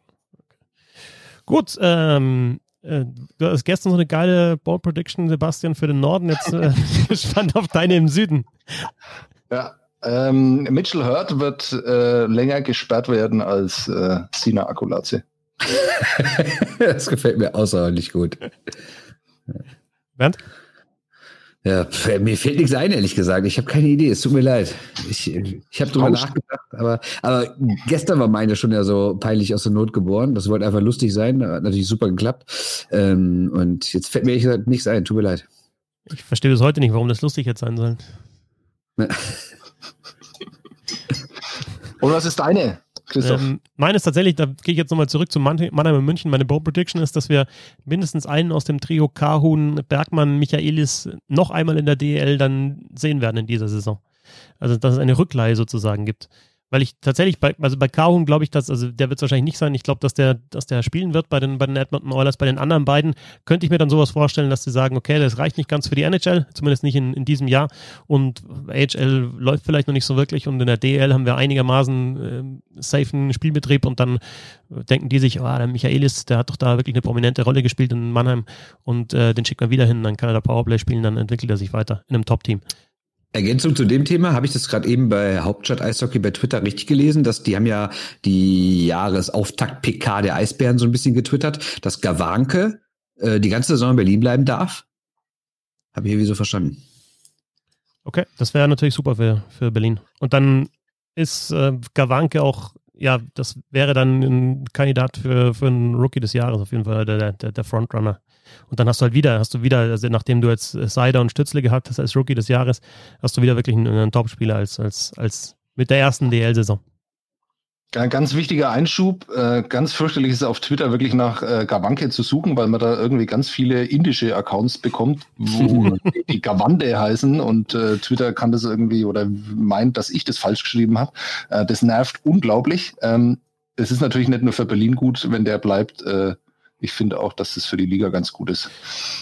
Gut, ähm, äh, du hast gestern so eine geile Ball Prediction, Sebastian, für den Norden. Jetzt äh, <laughs> gespannt auf deine im Süden. Ja, ähm, Mitchell Hurt wird äh, länger gesperrt werden als äh, Sina Akulaze. <laughs> das gefällt mir außerordentlich gut. Bernd? Ja, mir fällt nichts ein, ehrlich gesagt. Ich habe keine Idee. Es tut mir leid. Ich, ich habe drüber nachgedacht, aber, aber gestern war meine schon ja so peinlich aus der Not geboren. Das wollte einfach lustig sein. Hat natürlich super geklappt. Ähm, und jetzt fällt mir ehrlich gesagt nichts ein. Tut mir leid. Ich verstehe bis heute nicht, warum das lustig jetzt sein soll. und was ist deine? Christoph. Ähm, meine ist tatsächlich, da gehe ich jetzt nochmal zurück zu Mannheim und München. Meine Bow Prediction ist, dass wir mindestens einen aus dem Trio Kahun, Bergmann, Michaelis noch einmal in der DL dann sehen werden in dieser Saison. Also, dass es eine Rückleihe sozusagen gibt. Weil ich tatsächlich bei, also bei Kahun glaube ich, dass, also der wird es wahrscheinlich nicht sein. Ich glaube, dass der, dass der spielen wird bei den, bei den Edmonton Oilers. Bei den anderen beiden könnte ich mir dann sowas vorstellen, dass sie sagen, okay, das reicht nicht ganz für die NHL, zumindest nicht in, in diesem Jahr. Und AHL läuft vielleicht noch nicht so wirklich und in der DL haben wir einigermaßen äh, safen Spielbetrieb und dann denken die sich, oh, der Michaelis, der hat doch da wirklich eine prominente Rolle gespielt in Mannheim und äh, den schickt man wieder hin, dann kann er da Powerplay spielen, dann entwickelt er sich weiter in einem Top-Team. Ergänzung zu dem Thema habe ich das gerade eben bei Hauptstadt Eishockey bei Twitter richtig gelesen, dass die haben ja die Jahresauftakt PK der Eisbären so ein bisschen getwittert, dass Gawanke äh, die ganze Saison in Berlin bleiben darf. Habe ich irgendwie so verstanden. Okay, das wäre natürlich super für, für Berlin. Und dann ist äh, Gawanke auch, ja, das wäre dann ein Kandidat für, für einen Rookie des Jahres auf jeden Fall, der, der, der Frontrunner. Und dann hast du halt wieder, hast du wieder, also nachdem du jetzt Seider und Stützle gehabt hast als Rookie des Jahres, hast du wieder wirklich einen, einen Top-Spieler als, als, als mit der ersten DL-Saison. Ja, ganz wichtiger Einschub. Äh, ganz fürchterlich ist auf Twitter wirklich nach äh, Gawanke zu suchen, weil man da irgendwie ganz viele indische Accounts bekommt, wo <laughs> die Gawande heißen und äh, Twitter kann das irgendwie oder meint, dass ich das falsch geschrieben habe. Äh, das nervt unglaublich. Ähm, es ist natürlich nicht nur für Berlin gut, wenn der bleibt. Äh, ich finde auch, dass es für die Liga ganz gut ist.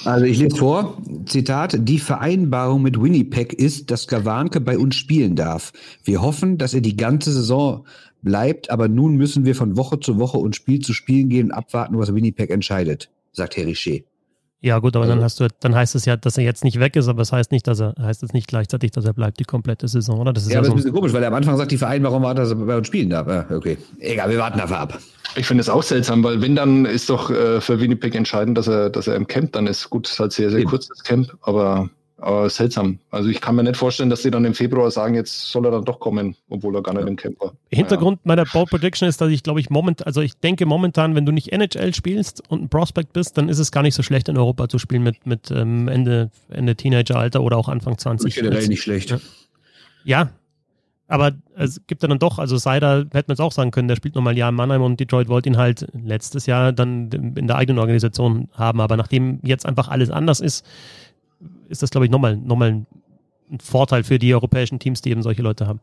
Also ich lese vor, Zitat, die Vereinbarung mit Winnipeg ist, dass Gawanke bei uns spielen darf. Wir hoffen, dass er die ganze Saison bleibt, aber nun müssen wir von Woche zu Woche und Spiel zu Spiel gehen und abwarten, was Winnipeg entscheidet, sagt Herr Richer. Ja, gut, aber also, dann hast du, dann heißt es ja, dass er jetzt nicht weg ist, aber es das heißt nicht, dass er, heißt es nicht gleichzeitig, dass er bleibt die komplette Saison, oder? Das ist ja, ja aber so das ist ein bisschen komisch, weil er am Anfang sagt, die Vereinbarung war, dass er bei uns spielen darf. Ja, okay. Egal, wir warten dafür ab. Ich finde es auch seltsam, weil wenn dann ist doch äh, für Winnipeg entscheidend, dass er, dass er im Camp dann ist. Gut, es ist halt sehr, sehr Eben. kurz das Camp, aber aber seltsam. Also ich kann mir nicht vorstellen, dass sie dann im Februar sagen, jetzt soll er dann doch kommen, obwohl er gar nicht ja. im Camp war. Hintergrund ja. meiner Ball Prediction ist, dass ich glaube ich momentan, also ich denke momentan, wenn du nicht NHL spielst und ein Prospect bist, dann ist es gar nicht so schlecht in Europa zu spielen mit, mit ähm, Ende, Ende Teenageralter oder auch Anfang 20. Generell nicht schlecht. Ja. ja. Aber es gibt ja dann doch, also Seider hätte man es auch sagen können, der spielt nochmal ein Jahr in Mannheim und Detroit wollte ihn halt letztes Jahr dann in der eigenen Organisation haben. Aber nachdem jetzt einfach alles anders ist, ist das, glaube ich, nochmal noch mal ein Vorteil für die europäischen Teams, die eben solche Leute haben.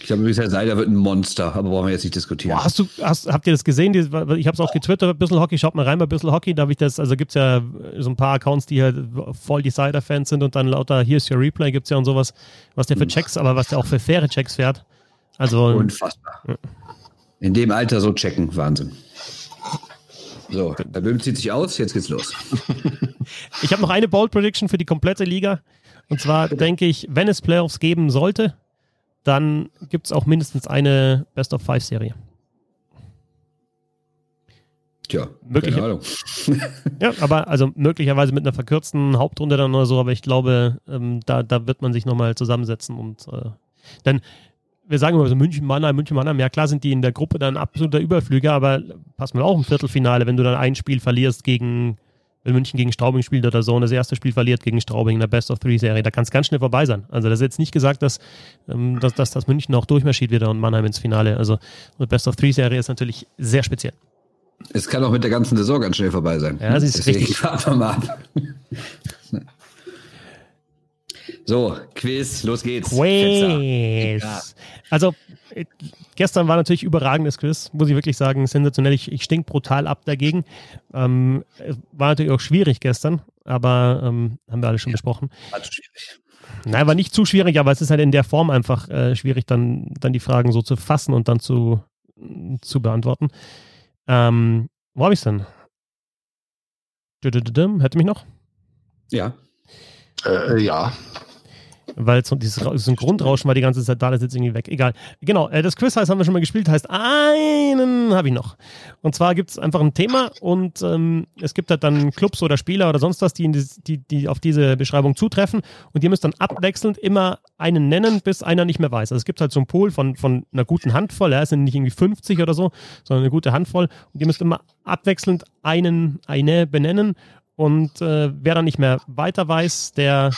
Ich übrigens gesagt, Seider wird ein Monster, aber brauchen wir jetzt nicht diskutieren. Boah, hast du, hast, habt ihr das gesehen? Ich habe es auch getwittert, Bissl Hockey, schaut mal rein bei Bissl Hockey, da habe ich das, also gibt es ja so ein paar Accounts, die halt voll die Seider-Fans sind und dann lauter Here's Your Replay gibt es ja und sowas, was der für Checks, aber was der auch für faire Checks fährt. Also. Unfassbar. Ja. In dem Alter so checken, Wahnsinn. So, der Böhm zieht sich aus, jetzt geht's los. <laughs> ich habe noch eine Bold Prediction für die komplette Liga. Und zwar denke ich, wenn es Playoffs geben sollte, dann gibt es auch mindestens eine Best-of-Five-Serie. Tja, Mögliche- keine Ahnung. Ja, aber also möglicherweise mit einer verkürzten Hauptrunde dann oder so, aber ich glaube, ähm, da, da wird man sich nochmal zusammensetzen und äh, dann, wir sagen immer so München, Mannheim, München, Mannheim, ja klar sind die in der Gruppe dann absoluter Überflüger, aber pass mal auch im Viertelfinale, wenn du dann ein Spiel verlierst gegen, wenn München gegen Straubing spielt oder so und das erste Spiel verliert gegen Straubing in der Best of Three Serie, da kann es ganz schnell vorbei sein. Also das ist jetzt nicht gesagt, dass, ähm, dass, dass das München auch durchmarschiert wieder und Mannheim ins Finale. Also eine Best of Three Serie ist natürlich sehr speziell. Es kann auch mit der ganzen Saison ganz schnell vorbei sein. Ja, sie ist Deswegen richtig. Warten wir mal ab. So, Quiz, los geht's. Quiz. Also, äh, gestern war natürlich überragendes Quiz, muss ich wirklich sagen, sensationell. Ich, ich stink brutal ab dagegen. Ähm, es war natürlich auch schwierig gestern, aber ähm, haben wir alle schon besprochen. War zu schwierig. Nein, war nicht zu schwierig, aber es ist halt in der Form einfach äh, schwierig, dann, dann die Fragen so zu fassen und dann zu, zu beantworten. Ähm, wo habe ich es denn? Hört ihr mich noch? Ja. Äh, ja. Weil so ein Grundrauschen war die ganze Zeit da, das ist jetzt irgendwie weg. Egal. Genau, äh, das Quiz heißt, haben wir schon mal gespielt, heißt einen habe ich noch. Und zwar gibt es einfach ein Thema und ähm, es gibt halt dann Clubs oder Spieler oder sonst was, die, in dies- die, die auf diese Beschreibung zutreffen und ihr müsst dann abwechselnd immer einen nennen, bis einer nicht mehr weiß. Also es gibt halt so einen Pool von, von einer guten Handvoll, ja, es sind nicht irgendwie 50 oder so, sondern eine gute Handvoll und ihr müsst immer abwechselnd einen, eine benennen und äh, wer dann nicht mehr weiter weiß, der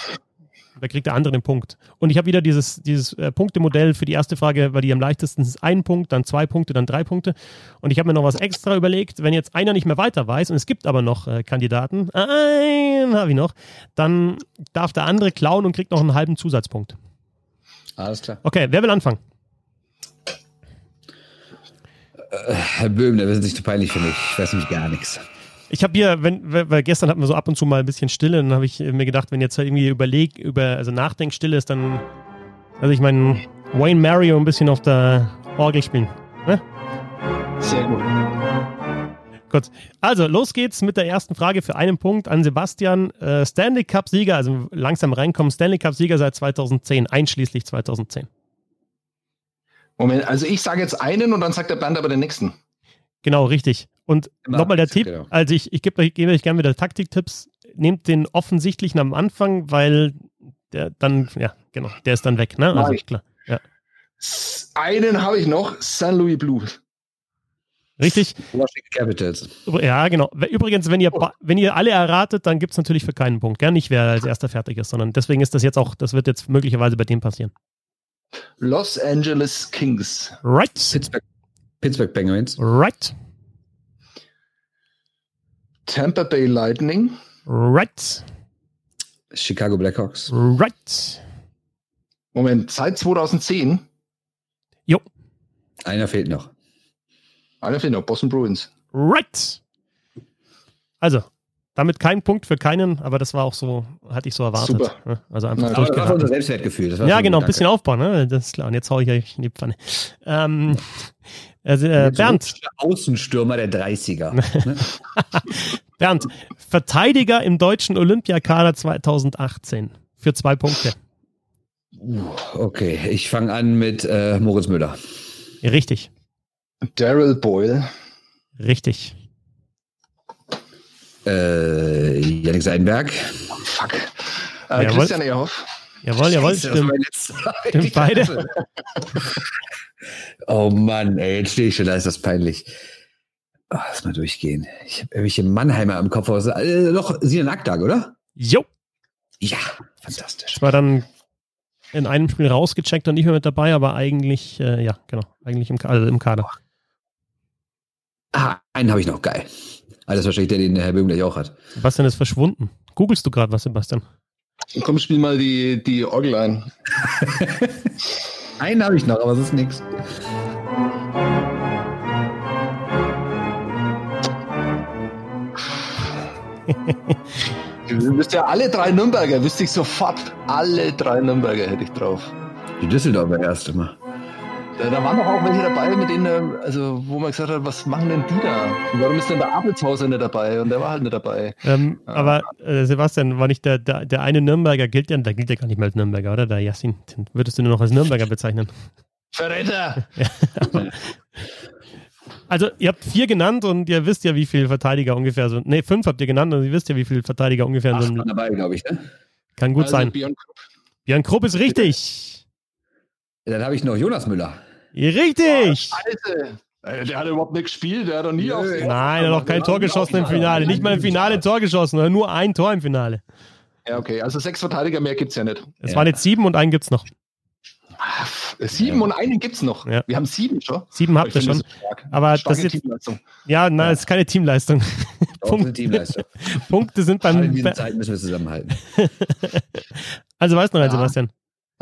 da kriegt der andere den Punkt. Und ich habe wieder dieses, dieses äh, Punktemodell für die erste Frage, weil die am leichtesten ist ein Punkt, dann zwei Punkte, dann drei Punkte. Und ich habe mir noch was extra überlegt, wenn jetzt einer nicht mehr weiter weiß und es gibt aber noch äh, Kandidaten, einen habe ich noch, dann darf der andere klauen und kriegt noch einen halben Zusatzpunkt. Alles klar. Okay, wer will anfangen? Herr Böhm, der ist nicht zu peinlich für mich. Ich weiß nämlich gar nichts. Ich habe hier, wenn, weil gestern hatten wir so ab und zu mal ein bisschen Stille, dann habe ich mir gedacht, wenn jetzt irgendwie überleg, über, also Nachdenkstille ist, dann, also ich meine, Wayne Mario ein bisschen auf der Orgel spielen. Ne? Sehr gut. Gut. Also, los geht's mit der ersten Frage für einen Punkt an Sebastian. Äh, Stanley Cup-Sieger, also langsam reinkommen, Stanley Cup-Sieger seit 2010, einschließlich 2010. Moment, also ich sage jetzt einen und dann sagt der Bernd aber den nächsten. Genau, richtig. Und nochmal der Tipp, genau. also ich, ich gebe euch, gebe euch gerne wieder Taktiktipps. Nehmt den offensichtlichen am Anfang, weil der dann, ja, genau, der ist dann weg, ne? Also klar. Ja. Einen habe ich noch, St. Louis Blues. Richtig? Washington Capitals. Ja, genau. Übrigens, wenn ihr, ba- wenn ihr alle erratet, dann gibt es natürlich für keinen Punkt. Gell? Nicht, wer als erster fertig ist, sondern deswegen ist das jetzt auch, das wird jetzt möglicherweise bei dem passieren. Los Angeles Kings. Right. Pittsburgh, Pittsburgh Penguins. Right. Tampa Bay Lightning. Right. Chicago Blackhawks. Right. Moment, seit 2010. Jo. Einer fehlt noch. Einer fehlt noch, Boston Bruins. Right. Also, damit kein Punkt für keinen, aber das war auch so, hatte ich so erwartet. Super. Also einfach Na, das war unser Selbstwertgefühl. Das war Ja, genau, ein bisschen aufbauen, ne? Das ist klar. Und jetzt hau ich euch in die Pfanne. Ähm, also, äh, Bernd, Außenstürmer der 30er. ne? <laughs> Bernd, Verteidiger im deutschen Olympiakader 2018 für zwei Punkte. Uh, okay, ich fange an mit äh, Moritz Müller. Richtig, Daryl Boyle. richtig. Äh, Yannick Seidenberg. Fuck. Äh, Jawohl. Christian Ehrhoff. Jawohl, jawohl, Scheiße, stimmt. <laughs> Stimmt beide. Oh Mann, ey, jetzt stehe ich schon, da ist das peinlich. Oh, lass mal durchgehen. Ich habe irgendwelche Mannheimer im Kopf. aus- Äh, doch, Sinan Akdag, oder? Jo, Ja, fantastisch. ich war dann in einem Spiel rausgecheckt und nicht mehr mit dabei, aber eigentlich, äh, ja, genau, eigentlich im, also im Kader. Ah, einen habe ich noch, geil. Ah, das ist wahrscheinlich der, den Herr Böhm gleich auch hat. Sebastian ist verschwunden. Googlest du gerade was, Sebastian? Komm, spiel mal die, die Orgel ein. <laughs> Einen habe ich noch, aber es ist nichts. <laughs> Du bist ja alle drei Nürnberger, wüsste ich sofort. Alle drei Nürnberger hätte ich drauf. Die Düsseldorfer erst immer. Da, da, waren doch auch welche dabei, mit denen, also wo man gesagt hat, was machen denn die da? warum ist denn der Abelshauser nicht dabei? Und der war halt nicht dabei. Ähm, ja. Aber äh, Sebastian, war nicht der, der, der eine Nürnberger, gilt ja, der gilt ja gar nicht mehr als Nürnberger, oder? Der Yassin, den würdest du nur noch als Nürnberger bezeichnen? Verräter! Ja, <laughs> also ihr habt vier genannt und ihr wisst ja, wie viele Verteidiger ungefähr sind. Ne, fünf habt ihr genannt und ihr wisst ja, wie viele Verteidiger ungefähr sind. dabei, glaube ich, ne? Kann gut also sein. Björn Krupp. Björn Krupp ist richtig. Dann habe ich noch Jonas Müller. Richtig. Oh, Scheiße. Der hat überhaupt nicht gespielt, der hat doch nie auf. Nein, er hat noch kein Tor geschossen im Finale. Nicht mal im Finale ein Tor geschossen, nur ein Tor im Finale. Ja, okay. Also sechs Verteidiger mehr gibt es ja nicht. Es ja. waren jetzt sieben und einen gibt es noch. Ach, sieben ja. und einen gibt es noch. Ja. Wir haben sieben schon. Sieben habt ihr schon. Das Aber Starke das ist Teamleistung. Ja, nein, es ist keine Teamleistung. <laughs> Punkte, Teamleistung. <laughs> Punkte sind beim. In dieser Zeit müssen wir zusammenhalten. <laughs> also weißt du noch, ja. Sebastian.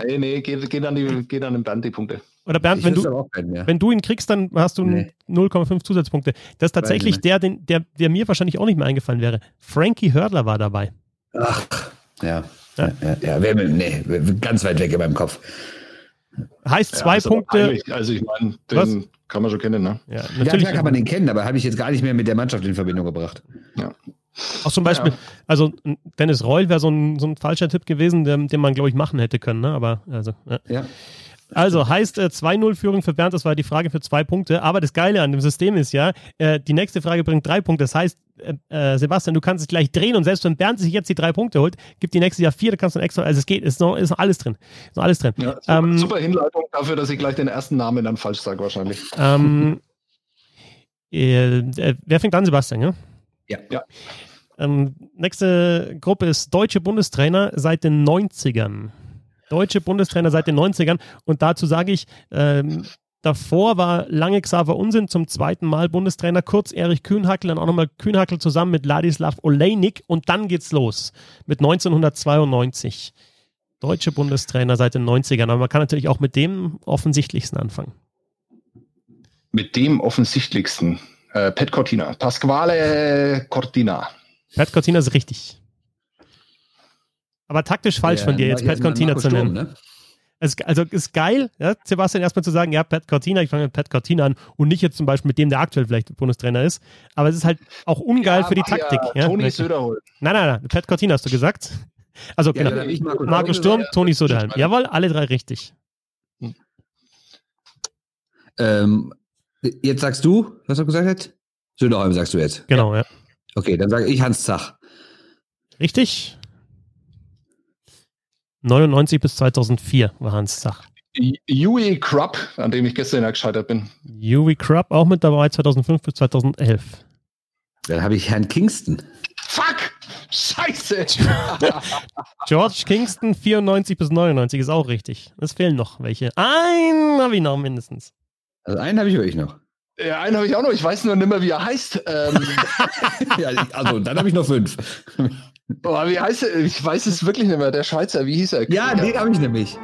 Nee, nee, geht, geht, an, die, geht an den Bernd die Punkte. Oder Bernd, wenn du, wenn du ihn kriegst, dann hast du nee. 0,5 Zusatzpunkte. Das ist tatsächlich der, den, der, der mir wahrscheinlich auch nicht mehr eingefallen wäre. Frankie Hördler war dabei. Ach, ja. Ja, ja, ja. Wär, nee, ganz weit weg in meinem Kopf. Heißt zwei ja, Punkte. Also ich meine, den Was? kann man schon kennen, ne? Ja, natürlich. Ja, kann man den kennen, aber habe ich jetzt gar nicht mehr mit der Mannschaft in Verbindung gebracht. Ja. Auch zum Beispiel, ja. also Dennis Reul wäre so ein, so ein falscher Tipp gewesen, den, den man, glaube ich, machen hätte können, ne? Aber also. Ja. ja. Also heißt äh, 2-0-Führung für Bernd, das war die Frage für zwei Punkte. Aber das Geile an dem System ist ja, äh, die nächste Frage bringt drei Punkte. Das heißt, äh, äh, Sebastian, du kannst es gleich drehen und selbst wenn Bernd sich jetzt die drei Punkte holt, gibt die nächste Jahr vier, da kannst du extra, also es geht, ist noch, ist noch alles drin. Ist noch alles drin. Ja, super, ähm, super, Hinleitung dafür, dass ich gleich den ersten Namen dann falsch sage, wahrscheinlich. Ähm, äh, äh, wer fängt an, Sebastian, ja? Ja. ja. Ähm, nächste Gruppe ist Deutsche Bundestrainer seit den 90ern deutsche Bundestrainer seit den 90ern. Und dazu sage ich, ähm, davor war lange Xaver Unsinn zum zweiten Mal Bundestrainer, kurz Erich Kühnhackel, dann auch nochmal Kühnhackel zusammen mit Ladislav Olejnik und dann geht's los mit 1992. Deutsche Bundestrainer seit den 90ern, aber man kann natürlich auch mit dem offensichtlichsten anfangen. Mit dem offensichtlichsten. Äh, Pet Cortina. Pasquale Cortina. Pet Cortina ist richtig. Aber taktisch falsch ja, von dir, jetzt Pat Cortina zu nennen. Ne? Es, also ist geil, ja, Sebastian erstmal zu sagen, ja, Pat Cortina, ich fange mit Pat Cortina an und nicht jetzt zum Beispiel mit dem, der aktuell vielleicht Bundestrainer ist. Aber es ist halt auch ungeil ja, für die Taktik. Ja, Toni Söderholm. Nein, nein, nein, Pat Cortina hast du gesagt. Also genau, Marco, Marco Sturm, Toni Söderholm. Jawohl, alle drei richtig. Ähm, jetzt sagst du, was du gesagt hast? Söderholm sagst du jetzt. Genau, ja. Okay, dann sage ich Hans Zach. Richtig. 99 bis 2004 war Hans Zach. Huey Krupp, an dem ich gestern gescheitert bin. Huey Krupp auch mit dabei 2005 bis 2011. Dann habe ich Herrn Kingston. Fuck! Scheiße! <laughs> George Kingston 94 bis 99 ist auch richtig. Es fehlen noch welche. Einen habe ich noch mindestens. Also einen habe ich wirklich noch. Ja, einen habe ich auch noch. Ich weiß nur nicht mehr, wie er heißt. Ähm. <laughs> ja, also dann habe ich noch fünf. Boah, wie heißt er? Ich weiß es wirklich nicht mehr. Der Schweizer, wie hieß er? Ja, den habe ich nämlich.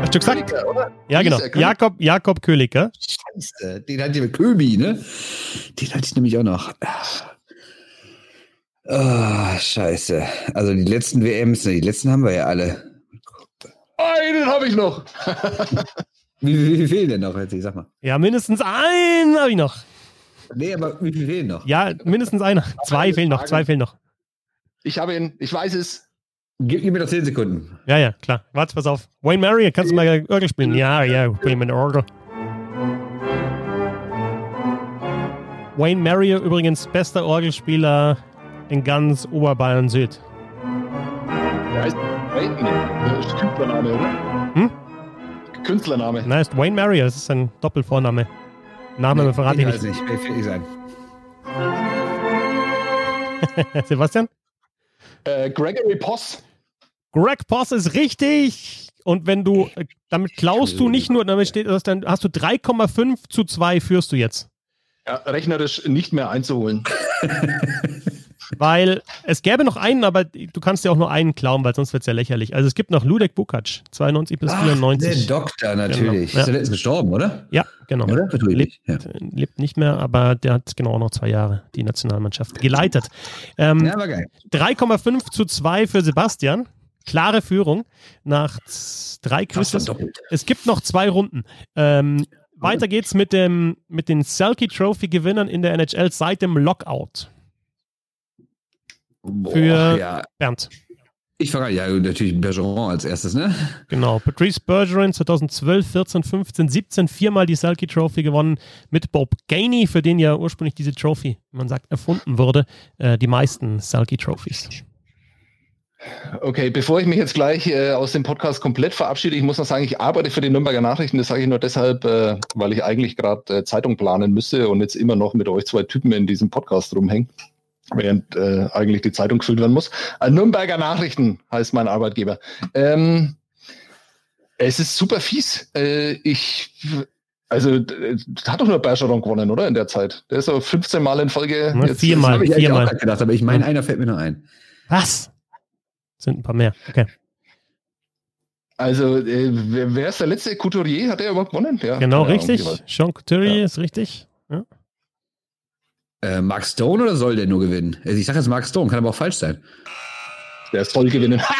Hast du gesagt? Köliker, oder? Ja, genau. Jakob, Jakob Köliker. Scheiße, den hatte ich mit Köbi, ne? Den hatte ich nämlich auch noch. Oh, scheiße. Also die letzten WMs, ne, die letzten haben wir ja alle. Einen habe ich noch. <laughs> wie, wie, wie viel fehlen denn noch? Jetzt, sag mal. Ja, mindestens einen habe ich noch. Nee, aber wie viel fehlen noch? Ja, mindestens einer. Zwei fehlen noch, zwei fehlen noch. Ich habe ihn, ich weiß es. Gib, gib mir noch 10 Sekunden. Ja, ja, klar. Warte, pass auf. Wayne Mary, kannst du mal Orgel spielen? Ja, ja, spielen wir eine Orgel. Wayne Mary übrigens bester Orgelspieler in ganz Oberbayern Süd. Der heißt Wayne, ist Künstlername, oder? Hm? Künstlername. Nein, ist Wayne Mary, das ist ein Doppelvorname. Name nee, verrate ich nicht. nicht. Wer fällt sein? Sebastian? Äh, Gregory Poss. Greg Poss ist richtig. Und wenn du, äh, damit klaust du nicht nur, damit steht, dann hast du 3,5 zu 2 führst du jetzt. Ja, rechnerisch nicht mehr einzuholen. <laughs> Weil es gäbe noch einen, aber du kannst ja auch nur einen klauen, weil sonst wird es ja lächerlich. Also es gibt noch Ludek Bukac, 92 bis Ach, 94. Der Doktor natürlich. Genau. Ja. Der ist gestorben, oder? Ja, genau. Oder? Lebt, ja. lebt, nicht mehr, aber der hat genau noch zwei Jahre die Nationalmannschaft geleitet. Ähm, ja, war geil. 3,5 zu 2 für Sebastian. klare Führung nach drei Quizzes. Es gibt noch zwei Runden. Ähm, weiter geht's mit, dem, mit den Selkie Trophy Gewinnern in der NHL seit dem Lockout. Boah, Für ja. Bernd. Ich frage ja natürlich Bergeron als erstes, ne? Genau. Patrice Bergeron 2012, 14, 15, 17 viermal die Selkie Trophy gewonnen mit Bob Gainey, für den ja ursprünglich diese Trophy, man sagt, erfunden wurde. Äh, die meisten Selkie Trophies. Okay, bevor ich mich jetzt gleich äh, aus dem Podcast komplett verabschiede, ich muss noch sagen, ich arbeite für die Nürnberger Nachrichten. Das sage ich nur deshalb, äh, weil ich eigentlich gerade äh, Zeitung planen müsste und jetzt immer noch mit euch zwei Typen in diesem Podcast rumhängen, während äh, eigentlich die Zeitung gefüllt werden muss. Also Nürnberger Nachrichten heißt mein Arbeitgeber. Ähm, es ist super fies. Äh, ich also, äh, hat doch nur Bergeron gewonnen, oder? In der Zeit. Der ist so 15 Mal in Folge. Jetzt- viermal. Habe ich auch viermal. grad gedacht, aber ich meine, einer fällt mir noch ein. Was? Sind ein paar mehr. Okay. Also, äh, wer, wer ist der letzte? Couturier? Hat er überhaupt gewonnen? Ja, Genau, richtig. Sean Couturier Ja. ist richtig. Ja. Äh, Mark Stone oder soll der nur gewinnen? Also ich sage jetzt Mark Stone, kann aber auch falsch sein. Der soll gewinnen. <laughs>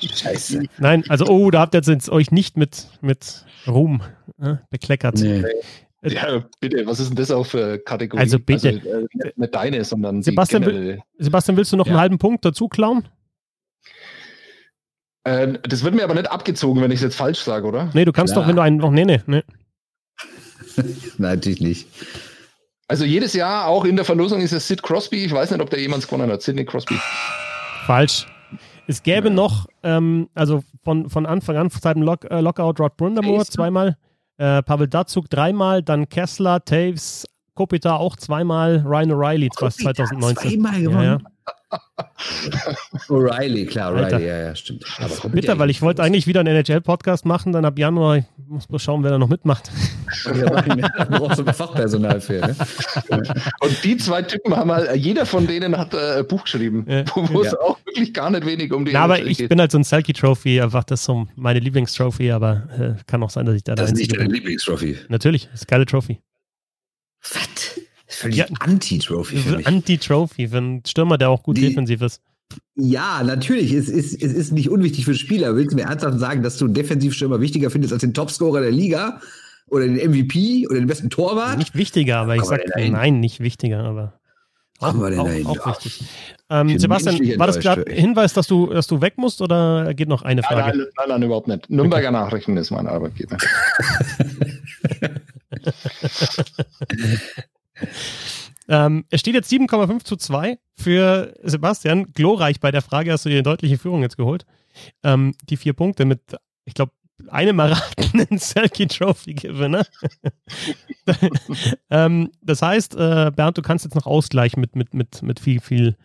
Scheiße. Nein, also, oh, da habt ihr jetzt euch nicht mit, mit Ruhm äh, bekleckert. Nee. Ja, bitte, was ist denn das auch für Kategorie? Also bitte. äh, nicht, nicht deine, sondern Sebastian die generelle. Sebastian, willst du noch Ja. einen halben Punkt dazu klauen? Äh, das wird mir aber nicht abgezogen, wenn ich es jetzt falsch sage, oder? Nee, du kannst Klar. doch, wenn du einen noch. Nee, nee, nee. <laughs> Nein, natürlich nicht. Also jedes Jahr, auch in der Verlosung, ist es Sid Crosby. Ich weiß nicht, ob der jemals gewonnen hat. Sidney Crosby. Falsch. Es gäbe noch, ähm, also von, von Anfang an, seit dem Lock, äh, Lockout, Rod Brundermoor zweimal, äh, Pavel Datsuk dreimal, dann Kessler, Taves, Kopitar auch zweimal, Ryan O'Reilly was Kopitar 2019. zweimal Ja, gewonnen? ja. O'Reilly, klar. O'Reilly, ja, ja, stimmt. Aber Bitter, weil ich wollte eigentlich wieder einen NHL-Podcast machen, dann ab Januar, ich muss bloß schauen, wer da noch mitmacht. Da brauchst du Fachpersonal für, ne? Und die zwei Typen haben halt, jeder von denen hat äh, ein Buch geschrieben, Ja. wo es Ja. auch wirklich gar nicht wenig um die Na, aber ich geht. bin halt so ein Selkie-Trophy, einfach das ist so meine Lieblingstrophy, aber äh, kann auch sein, dass ich da Das ist nicht deine. Lieblingstrophy. Natürlich, das ist eine geile Trophy. Was? Völlig Ja. Anti-Trophy für mich. Anti-Trophy für einen Stürmer, der auch gut Die- defensiv ist. Ja, natürlich. Es ist, es ist nicht unwichtig für Spieler. Willst du mir ernsthaft sagen, dass du einen Defensivstürmer wichtiger findest als den Topscorer der Liga? Oder den MVP? Oder den besten Torwart? Nicht wichtiger, aber ich Kommen wir sag denn dahin? nein, nicht wichtiger, aber auch, auch, auch wichtig. Ähm, Sebastian, war das gerade. Hinweis, dass du, dass du weg musst oder geht noch eine Nein, Frage? nein, nein, nein, überhaupt nicht. Nürnberger Nachrichten ist mein Arbeitgeber. <laughs> <laughs> Ähm, es steht jetzt 7,5 zu 2 für Sebastian. Glorreich bei der Frage hast du dir eine deutliche Führung jetzt geholt. Ähm, die vier Punkte mit, ich glaube, einem erratenen <laughs> Selkie Trophy Gewinner. <laughs> ähm, das heißt, äh, Bernd, du kannst jetzt noch ausgleichen mit, mit, mit, mit viel, viel,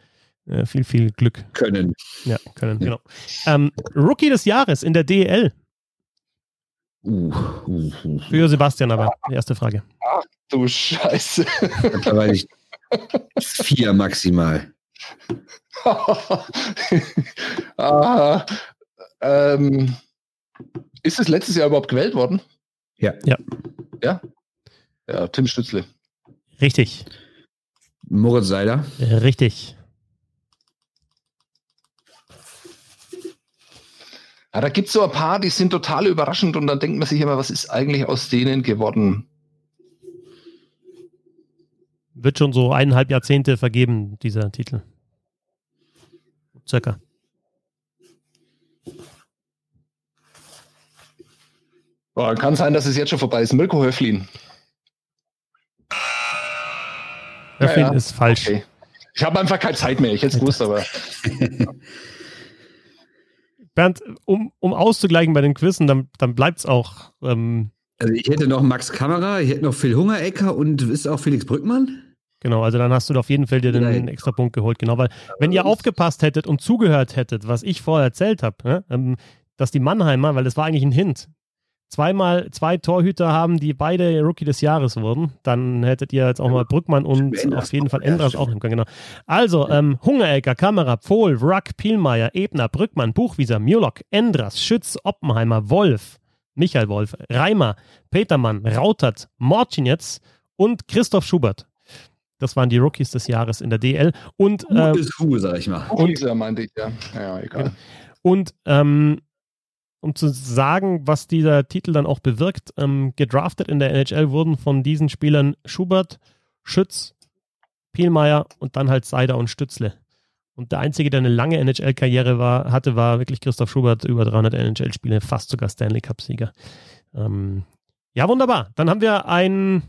äh, viel, viel Glück. Können. Ja, können, genau. Ähm, Rookie des Jahres in der DL Uh, uh, uh. für Sebastian aber. Die erste Frage. Du Scheiße. Mittlerweile ich vier maximal. <laughs> ah, ähm, ist es letztes Jahr überhaupt gewählt worden? Ja. Ja. Ja? Ja, Tim Stützle. Richtig. Moritz Seider. Äh, Richtig. Ja, da gibt es so ein paar, die sind total überraschend und dann denkt man sich immer, was ist eigentlich aus denen geworden? Wird schon so eineinhalb Jahrzehnte vergeben, dieser Titel. Circa. Boah, kann sein, dass es jetzt schon vorbei ist. Mirko Höflin. Höflin ja. ist falsch. Okay. Ich habe einfach keine Zeit mehr. Ich hätte es gewusst, aber <laughs> Bernd, um, um auszugleichen bei den Quizzen, dann, dann bleibt es auch. Ähm, Also ich hätte noch Max Kamera, ich hätte noch Phil Hungerecker und ist auch Felix Brückmann? genau, also dann hast du auf jeden Fall dir den Nein. extra Punkt geholt. Genau, weil wenn ihr aufgepasst hättet und zugehört hättet, was ich vorher erzählt habe, ne, ähm, dass die Mannheimer, weil das war eigentlich ein Hint, zweimal zwei Torhüter haben, die beide Rookie des Jahres wurden, dann hättet ihr jetzt auch mal Brückmann und auf jeden Fall ja, Endras auch nehmen können. Genau. Also, ähm, Hungerecker, Kamera, Pfohl, Wrack, Pielmeier, Ebner, Brückmann, Buchwieser, Murlock, Endras, Schütz, Oppenheimer, Wolf, Michael Wolf, Reimer, Petermann, Rautert, Mortinetz und Christoph Schubert. Das waren die Rookies des Jahres in der DL. Und, Who äh, ist who, sag ich mal. Und, meinte ich, ja. Ja, egal. Und ähm, um zu sagen, was dieser Titel dann auch bewirkt, ähm, gedraftet in der NHL wurden von diesen Spielern Schubert, Schütz, Pielmeier und dann halt Seider und Stützle. Und der Einzige, der eine lange NHL-Karriere war, hatte, war wirklich Christoph Schubert, über 300 NHL-Spiele, fast sogar Stanley Cup-Sieger. Ähm, ja, wunderbar. Dann haben wir ein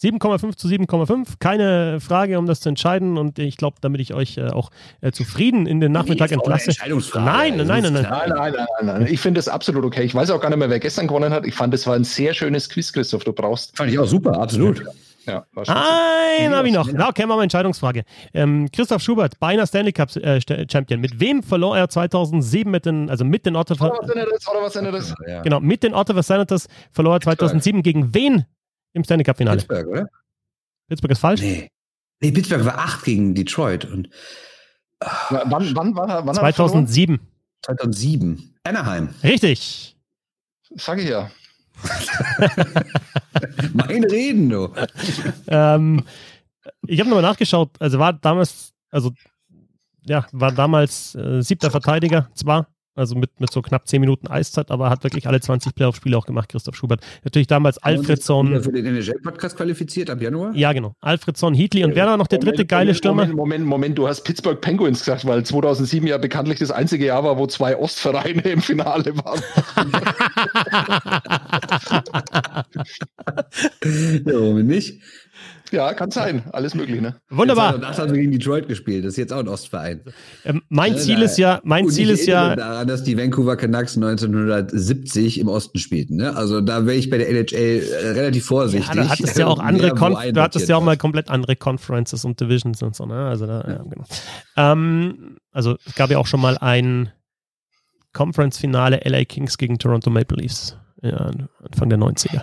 7,5 zu 7,5. Keine Frage, um das zu entscheiden. Und ich glaube, damit ich euch äh, auch äh, zufrieden in den Nachmittag nee, entlasse. Nein, nein, nein, nein, nein. Nein, nein, nein, nein. Ich finde das absolut okay. Ich weiß auch gar nicht mehr, wer gestern gewonnen hat. Ich fand, das war ein sehr schönes Quiz, Christoph. Du brauchst. Fand ich auch super, absolut. Ja. Ja, Nein, habe ich noch. Na, okay, machen wir Entscheidungsfrage. Ähm, Christoph Schubert, beinahe Stanley Cup äh, Champion. Mit wem verlor er 2007 mit den, also mit den Ottawa Senators? Genau, mit den Ottawa Senators verlor er 2007 gegen wen im Stanley Cup Finale? Pittsburgh, oder? Pittsburgh ist falsch? Nee. Nee, Pittsburgh war 8 gegen Detroit. Und, wann, wann war wann 2007. 2007. Anaheim. Richtig. Sag ich ja. <laughs> mein Reden, du. ähm, ich habe nochmal nachgeschaut, also war damals, also ja, war damals äh, siebter Verteidiger zwar, also mit, mit so knapp 10 Minuten Eiszeit, aber hat wirklich alle 20 Playoff-Spiele auch gemacht, Christoph Schubert. Natürlich damals Alfredson. für den NHL-Podcast qualifiziert ab Januar? Ja, genau. Alfredson, Heatley und wer war noch der dritte geile Moment, Stürmer? Moment, Moment, Moment, du hast Pittsburgh Penguins gesagt, weil 2007 ja bekanntlich das einzige Jahr war, wo zwei Ostvereine im Finale waren. <laughs> ja, warum nicht? Ja, kann sein. Alles möglich, ne? Wunderbar. Das haben wir gegen Detroit gespielt. Das ist jetzt auch ein Ostverein. Ähm, mein ja, Ziel ist ja, mein Ziel ist ja. daran, dass die Vancouver Canucks 1970 im Osten spielten, ne? Also da wäre ich bei der NHL äh, relativ vorsichtig. Ja, da hattest ja auch <laughs> andere, du hattest ja auch mal komplett andere Conferences und Divisions und so, ne? Also da, ja, genau. Ähm, also es gab ja auch schon mal ein Conference-Finale LA Kings gegen Toronto Maple Leafs. Ja, Anfang der 90er.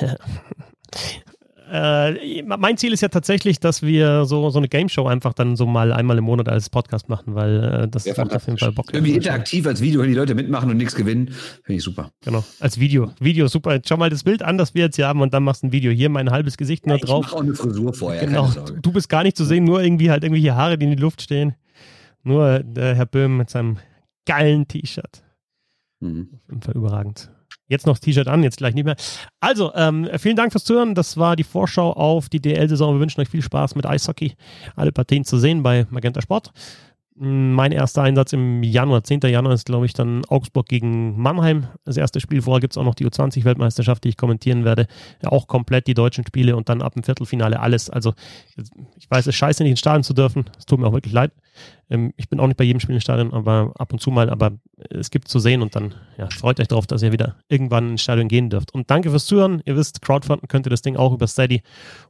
<laughs> Äh, mein Ziel ist ja tatsächlich, dass wir so, so eine Game Show einfach dann so mal einmal im Monat als Podcast machen, weil äh, das ja, macht auf jeden Fall Bock. Irgendwie interaktiv als Video, wenn die Leute mitmachen und nichts gewinnen, finde ich super. Genau, als Video. Video, super. Schau mal das Bild an, das wir jetzt hier haben und dann machst du ein Video. Hier mein halbes Gesicht nur ja, drauf. Ich auch eine Frisur vorher, genau. Du bist gar nicht zu sehen, nur irgendwie halt irgendwelche Haare, die in die Luft stehen. Nur der Herr Böhm mit seinem geilen T-Shirt. Mhm. Auf jeden Fall überragend. Jetzt noch das T-Shirt an, jetzt gleich nicht mehr. Also, ähm, vielen Dank fürs Zuhören. Das war die Vorschau auf die DL-Saison. Wir wünschen euch viel Spaß mit Eishockey. Alle Partien zu sehen bei Magenta Sport. Mein erster Einsatz im Januar, 10. Januar ist, glaube ich, dann Augsburg gegen Mannheim. Das erste Spiel vorher gibt es auch noch die U20-Weltmeisterschaft, die ich kommentieren werde. Ja, auch komplett die deutschen Spiele und dann ab dem Viertelfinale alles. Also, ich weiß, es scheiße, nicht ins Stadion zu dürfen. Es tut mir auch wirklich leid. Ähm, ich bin auch nicht bei jedem Spiel im Stadion, aber ab und zu mal. Aber es gibt zu sehen und dann ja, freut euch darauf, dass ihr wieder irgendwann ins Stadion gehen dürft. Und danke fürs Zuhören. Ihr wisst, Crowdfunden könnt ihr das Ding auch über Steady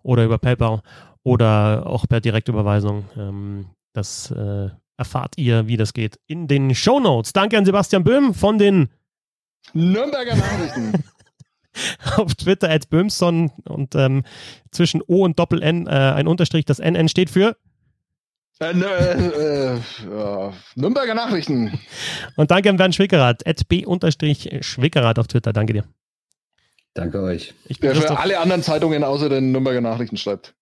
oder über PayPal oder auch per Direktüberweisung. Ähm, das äh, erfahrt ihr, wie das geht, in den Show Notes. Danke an Sebastian Böhm von den Nürnberger Nachrichten. <laughs> auf Twitter at Böhmson und ähm, zwischen O und Doppel N äh, ein Unterstrich. Das NN steht für äh, äh, äh, Nürnberger Nachrichten. Und danke an Bernd Schwickerath, at b-schwickerath auf Twitter. Danke dir. Danke euch. Ich bin Der für alle anderen Zeitungen außer den Nürnberger Nachrichten schreibt.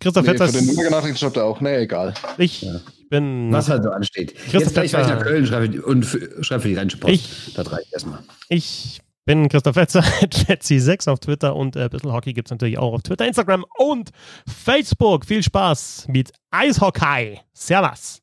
Christoph nee, Fetzer. Für den Nürnberger Nachrichten schreibt er auch. Nee, egal. Ich ja. Bin. Was halt so ansteht. Christoph Jetzt gleich nach Köln schreibe und schreibe für die Rheinische Post. Ich, das reicht erstmal. Ich bin Christoph Fetzer, <laughs> Fetzi6 auf Twitter und äh, Bissl Hockey gibt es natürlich auch auf Twitter, Instagram und Facebook. Viel Spaß mit Eishockey. Servus.